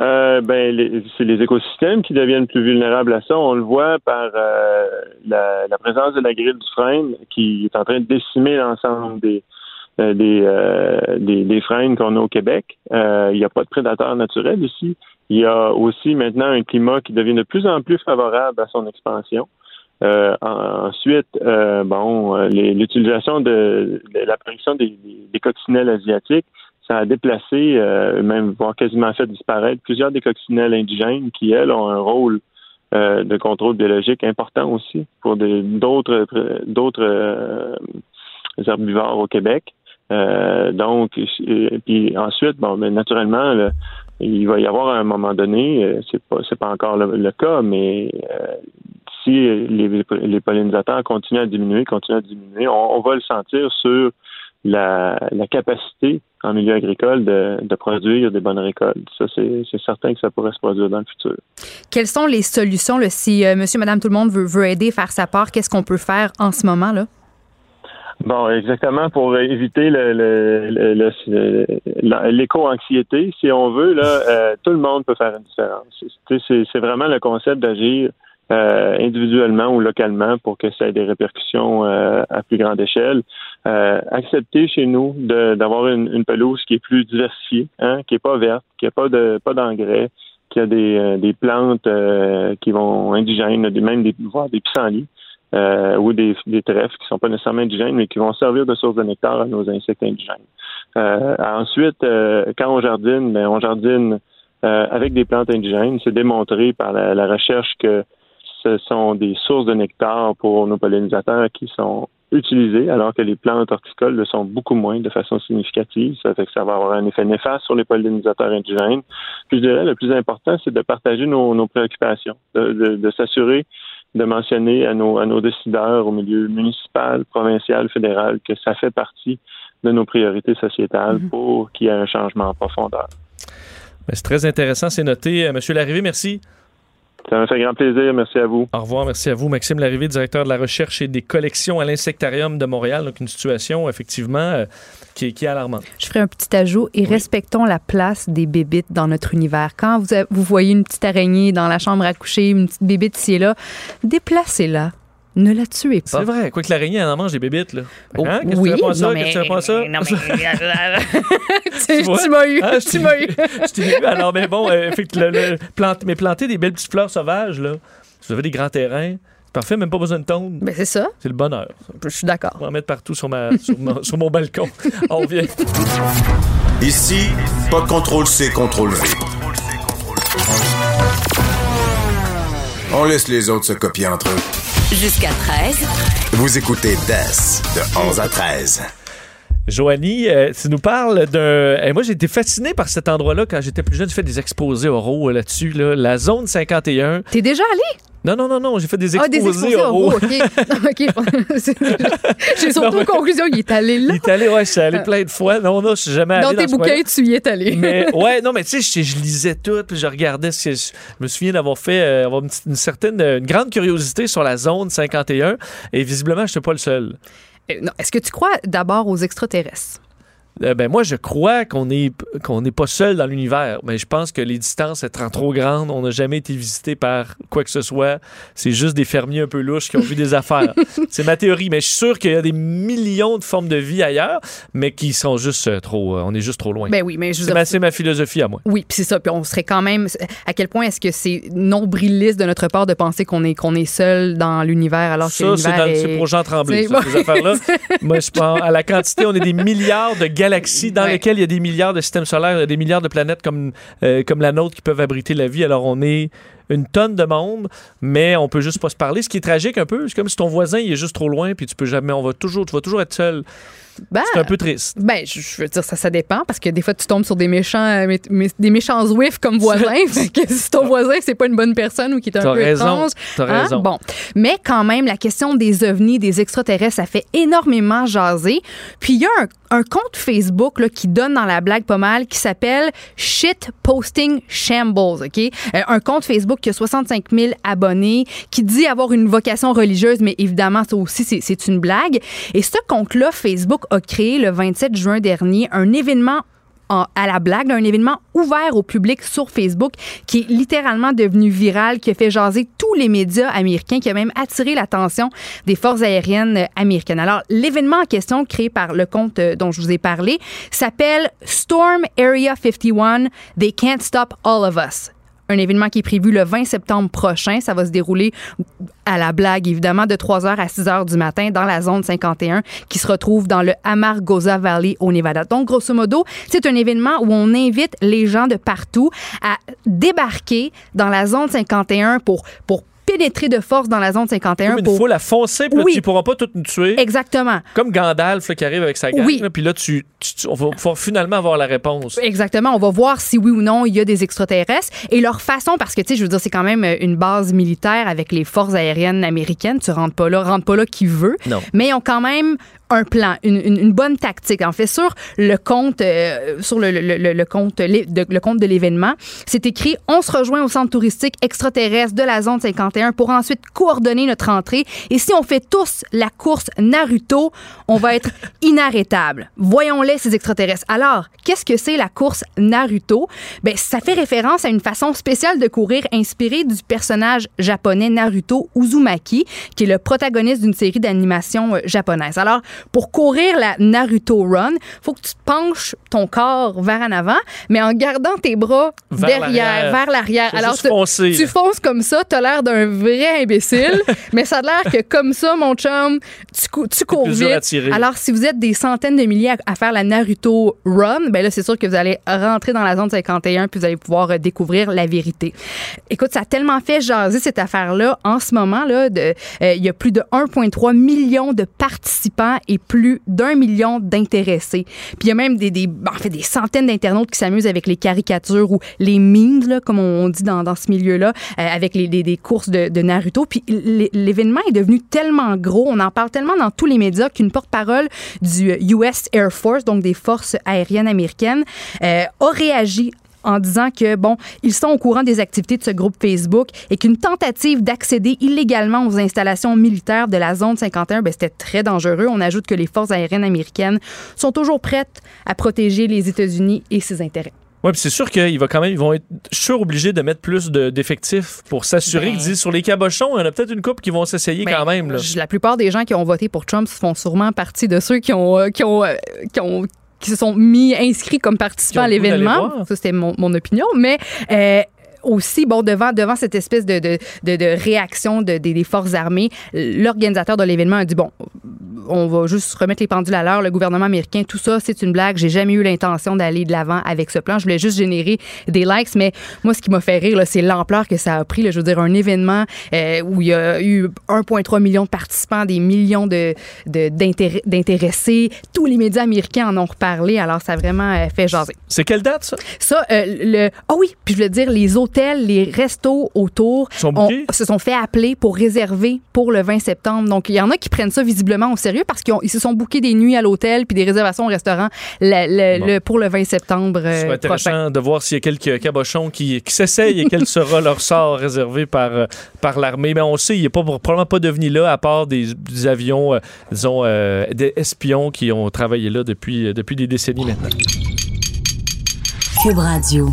Euh, ben, c'est les écosystèmes qui deviennent plus vulnérables à ça. On le voit par euh, la, présence de la grille du frêne qui est en train de décimer l'ensemble des, des, des, des, qu'on a au Québec. Il n'y a pas de prédateurs naturels ici. Il y a aussi maintenant un climat qui devient de plus en plus favorable à son expansion. Euh, ensuite, euh, bon, l'utilisation de, de, l'apparition des, coccinelles asiatiques, ça a déplacé, euh, même voire quasiment fait disparaître plusieurs des coccinelles indigènes qui, elles, ont un rôle euh, de contrôle biologique important aussi pour d'autres d'autres herbivores au Québec. donc, puis ensuite, bon, mais naturellement, le, il va y avoir à un moment donné, c'est pas pas encore le, le cas, mais euh, si les, pollinisateurs continuent à diminuer, continuent à diminuer, on, va le sentir sur la, capacité en milieu agricole de, produire des bonnes récoltes. Ça, c'est certain que ça pourrait se produire dans le futur. Quelles sont les solutions si euh, monsieur, madame, tout le monde veut, veut aider, faire sa part? Qu'est-ce qu'on peut faire en ce moment là? Bon, exactement pour éviter l'éco-anxiété, le, le, si on veut, là, euh, tout le monde peut faire une différence. C'est vraiment le concept d'agir euh, individuellement ou localement pour que ça ait des répercussions euh, à plus grande échelle. Euh, accepter chez nous d'avoir une, une, pelouse qui est plus diversifiée, hein, qui est pas verte, qui a pas de pas d'engrais, qui a des, euh, des plantes euh, qui vont indigènes, même des voire des pissenlits. Euh, ou des, des trèfles qui sont pas nécessairement indigènes, mais qui vont servir de source de nectar à nos insectes indigènes. Euh, ensuite, euh, quand on jardine, ben, on jardine avec des plantes indigènes. C'est démontré par la, recherche que ce sont des sources de nectar pour nos pollinisateurs qui sont utilisées, alors que les plantes horticoles le sont beaucoup moins de façon significative. Ça fait que ça va avoir un effet néfaste sur les pollinisateurs indigènes. Puis je dirais, le plus important, c'est de partager nos, préoccupations, de s'assurer de mentionner à nos, à nos décideurs au milieu municipal, provincial, fédéral, que ça fait partie de nos priorités sociétales -hmm. pour qu'il y ait un changement en profondeur. C'est très intéressant, c'est noté. Monsieur Larrivée, merci. Ça m'a fait grand plaisir. Merci à vous. Au revoir. Merci à vous. Maxime Larrivée, directeur de la recherche et des collections à l'Insectarium de Montréal. Donc, une situation, effectivement, euh, qui, est, qui, est, alarmante. Je ferai un petit ajout et oui. respectons la place des bébites dans notre univers. Quand vous, vous voyez une petite araignée dans la chambre à coucher, une petite bébite ici et là, déplacez-la. Ne la tuez pas. C'est vrai. Quoi que l'araignée, elle en mange des bébites, là. Hein? Qu'est-ce oui, que tu réponds à ça? Non, mais, Qu'est-ce que tu réponds à ça? Non, mais... tu m'as eu. Ah, tu m'as eu. je t'ai eu. Alors, mais bon, euh, le, le, plante, mais planter des belles petites fleurs sauvages, là. Si vous avez des grands terrains, c'est parfait, même pas besoin de tonne. Ben, c'est ça. C'est le bonheur. Je suis d'accord. On va en mettre partout sur, ma, sur, ma, sur mon balcon. On revient. Ici, pas de contrôle C, contrôle V. On laisse les autres se copier entre eux. Jusqu'à 13. Vous écoutez DES de 11 à 13. Joanie, euh, tu nous parles d'un. Eh, moi, j'ai été fasciné par cet endroit-là quand j'étais plus jeune. J'ai fait des exposés oraux euh, là-dessus. Là. La zone 51. T'es déjà allé? Non, non, non, non. J'ai fait des Ah, exposés, des exposés oraux. oraux, OK. OK. J'ai surtout en conclusion, il est allé là. Il est allé, ouais, je suis allé plein de fois. Non, non, je suis jamais allé. Dans tes coin-là. bouquins, tu y es allé. Mais ouais, non, mais tu sais, je, je lisais tout, puis je regardais ce que je, je me souviens d'avoir fait, euh, avoir une, une certaine, euh, une grande curiosité sur la zone 51, et visiblement, je n'étais pas le seul. Euh, non, Est-ce que tu crois d'abord aux extraterrestres? Euh, ben moi, je crois qu'on est qu'on n'est pas seul dans l'univers, mais je pense que les distances étant trop grandes, on n'a jamais été visité par quoi que ce soit. C'est juste des fermiers un peu louches qui ont vu des affaires. C'est ma théorie, mais je suis sûr qu'il y a des millions de formes de vie ailleurs, mais qui sont juste euh, trop. euh, on est juste trop loin. Ben oui, mais je veux c'est dire- ma, c'est ma philosophie à moi. Oui, puis c'est ça. Puis on serait quand même. À quel point est-ce que c'est nombriliste de notre part de penser qu'on est, qu'on est seul dans l'univers alors que Ça, c'est l'univers dans- est... c'est pour Jean Tremblay, C'est- ça, ces affaires-là. Moi, je pense à la quantité, on est des milliards de galaxies dans Ouais. lesquelles il y a des milliards de systèmes solaires, des milliards de planètes comme, euh, comme la nôtre qui peuvent abriter la vie. Alors, on est une tonne de monde, mais on peut juste pas se parler. Ce qui est tragique un peu, c'est comme si ton voisin il est juste trop loin, puis tu peux jamais, on va toujours, tu vas toujours être seul. Ben, c'est un peu triste. Ben, je, veux dire, ça, ça dépend parce que des fois, tu tombes sur des méchants, euh, mé- mé- des méchants Zwift comme voisins. fait que si ton voisin, c'est pas une bonne personne ou qui est un peu raison, étrange. t'as hein, raison. Bon. Mais quand même, la question des ovnis, des extraterrestres, ça fait énormément jaser. Puis il y a un, un compte Facebook qui donne dans la blague pas mal qui s'appelle Shit Posting Shambles, OK? Euh, un compte Facebook qui a 65 000 abonnés, qui dit avoir une vocation religieuse, mais évidemment, ça aussi, c'est une blague. Et ce compte-là, Facebook a créé le 27 juin dernier un événement à la blague, là, un événement ouvert au public sur Facebook qui est littéralement devenu viral, qui a fait jaser tous les médias américains, qui a même attiré l'attention des forces aériennes américaines. Alors, l'événement en question, créé par le compte euh, dont je vous ai parlé, s'appelle Storm Area 51, They Can't Stop All of Us un événement qui est prévu le 20 septembre prochain. Ça va se dérouler à la blague, évidemment, de 3h à 6h du matin dans la zone 51 qui se retrouve dans le Amargosa Valley au Nevada. Donc, grosso modo, c'est un événement où on invite les gens de partout à débarquer dans la zone 51 pour, pour pénétrer de force dans la zone 51. Comme une pour... foule à foncer, puis Oui. tu ne pourras pas toutes nous tuer. Exactement. Comme Gandalf là, qui arrive avec sa gang, Oui. là, puis là, tu, tu- tu- on va pouvoir finalement avoir la réponse. Exactement. On va voir si oui ou non il y a des extraterrestres et leur façon, parce que tu sais, je veux dire, c'est quand même euh, une base militaire avec les forces aériennes américaines. Tu rentres pas là, rentre pas là qui veut. Non. Mais ils ont quand même un plan, une, une- une bonne tactique. En fait, sur le compte, euh, sur le, le- le- le compte, de, le compte de l'événement, c'est écrit on se rejoint au centre touristique extraterrestre de la zone 51 pour ensuite coordonner notre entrée. Et si on fait tous la course Naruto, on va être inarrêtable. Voyons-les ces extraterrestres. Alors, qu'est-ce que c'est la course Naruto? Ben, ça fait référence à une façon spéciale de courir inspirée du personnage japonais Naruto Uzumaki, qui est le protagoniste d'une série d'animation euh, japonaise. Alors, pour courir la Naruto Run, faut que tu penches ton corps vers en avant, mais en gardant tes bras Vers derrière, l'arrière. vers l'arrière. Alors, tu- foncer, tu là. fonces comme ça, t'as l'air d'un vrai imbécile, mais ça a l'air que comme ça, mon chum, tu, cou- tu cours vite. Alors, si vous êtes des centaines de milliers à, à faire la Naruto Run, ben là, c'est sûr que vous allez rentrer dans la zone 51 puis vous allez pouvoir euh, découvrir la vérité. Écoute, ça a tellement fait jaser cette affaire-là en ce moment. là. de- euh, Il y a plus de 1,3 million de participants et plus d'un million d'intéressés. Puis il y a même des, des, en fait, des centaines d'internautes qui s'amusent avec les caricatures ou les memes, comme on dit dans, ce milieu-là, euh, avec les, courses de, Naruto. Puis l'événement est devenu tellement gros, on en parle tellement dans tous les médias qu'une porte-parole du US Air Force, donc des forces aériennes américaines, euh, a réagi en disant que, bon, ils sont au courant des activités de ce groupe Facebook et qu'une tentative d'accéder illégalement aux installations militaires de la zone 51, ben, c'était très dangereux. On ajoute que les forces aériennes américaines sont toujours prêtes à protéger les États-Unis et ses intérêts. Oui, puis c'est sûr qu'ils va quand même, ils vont être sûr, obligés de mettre plus de- d'effectifs pour s'assurer Ben. disent sur les cabochons, il y en a peut-être une couple qui vont s'essayer quand même. Là. La plupart des gens qui ont voté pour Trump font sûrement partie de ceux qui ont, euh, qui ont, euh, qui ont qui se sont mis inscrits comme participants à l'événement. Ça, c'était mon, mon opinion. Mais euh, aussi, bon, devant, devant cette espèce de, de, de, de réaction de, des forces armées, l'organisateur de l'événement a dit, bon, on va juste remettre les pendules à l'heure. Le gouvernement américain, tout ça, c'est une blague. J'ai jamais eu l'intention d'aller de l'avant avec ce plan. Je voulais juste générer des likes, mais moi, ce qui m'a fait rire, c'est l'ampleur que ça a pris. Là. Je veux dire, un événement euh, où il y a eu 1,3 million de participants, des millions de, de- d'intéress- d'intéressés. Tous les médias américains en ont reparlé. Alors, ça a vraiment euh, fait jaser. C'est quelle date, ça? Ça, euh, le. Ah oui, puis je voulais dire, les hôtels, les restos autour Sont se sont fait appeler pour réserver pour le 20 septembre. Donc, il y en a qui prennent ça visiblement au sérieux parce qu'ils se sont bookés des nuits à l'hôtel puis des réservations au restaurant le- le- Bon. le- pour le 20 septembre Ce euh, serait intéressant prochain. de voir s'il y a quelques cabochons qui, qui s'essayent et quel sera leur sort réservé par, euh, par l'armée. Mais on sait, il n'est pas, probablement pas devenu là, à part des, des avions, euh, disons, euh, des espions qui ont travaillé là depuis, depuis des décennies maintenant. Cube Radio.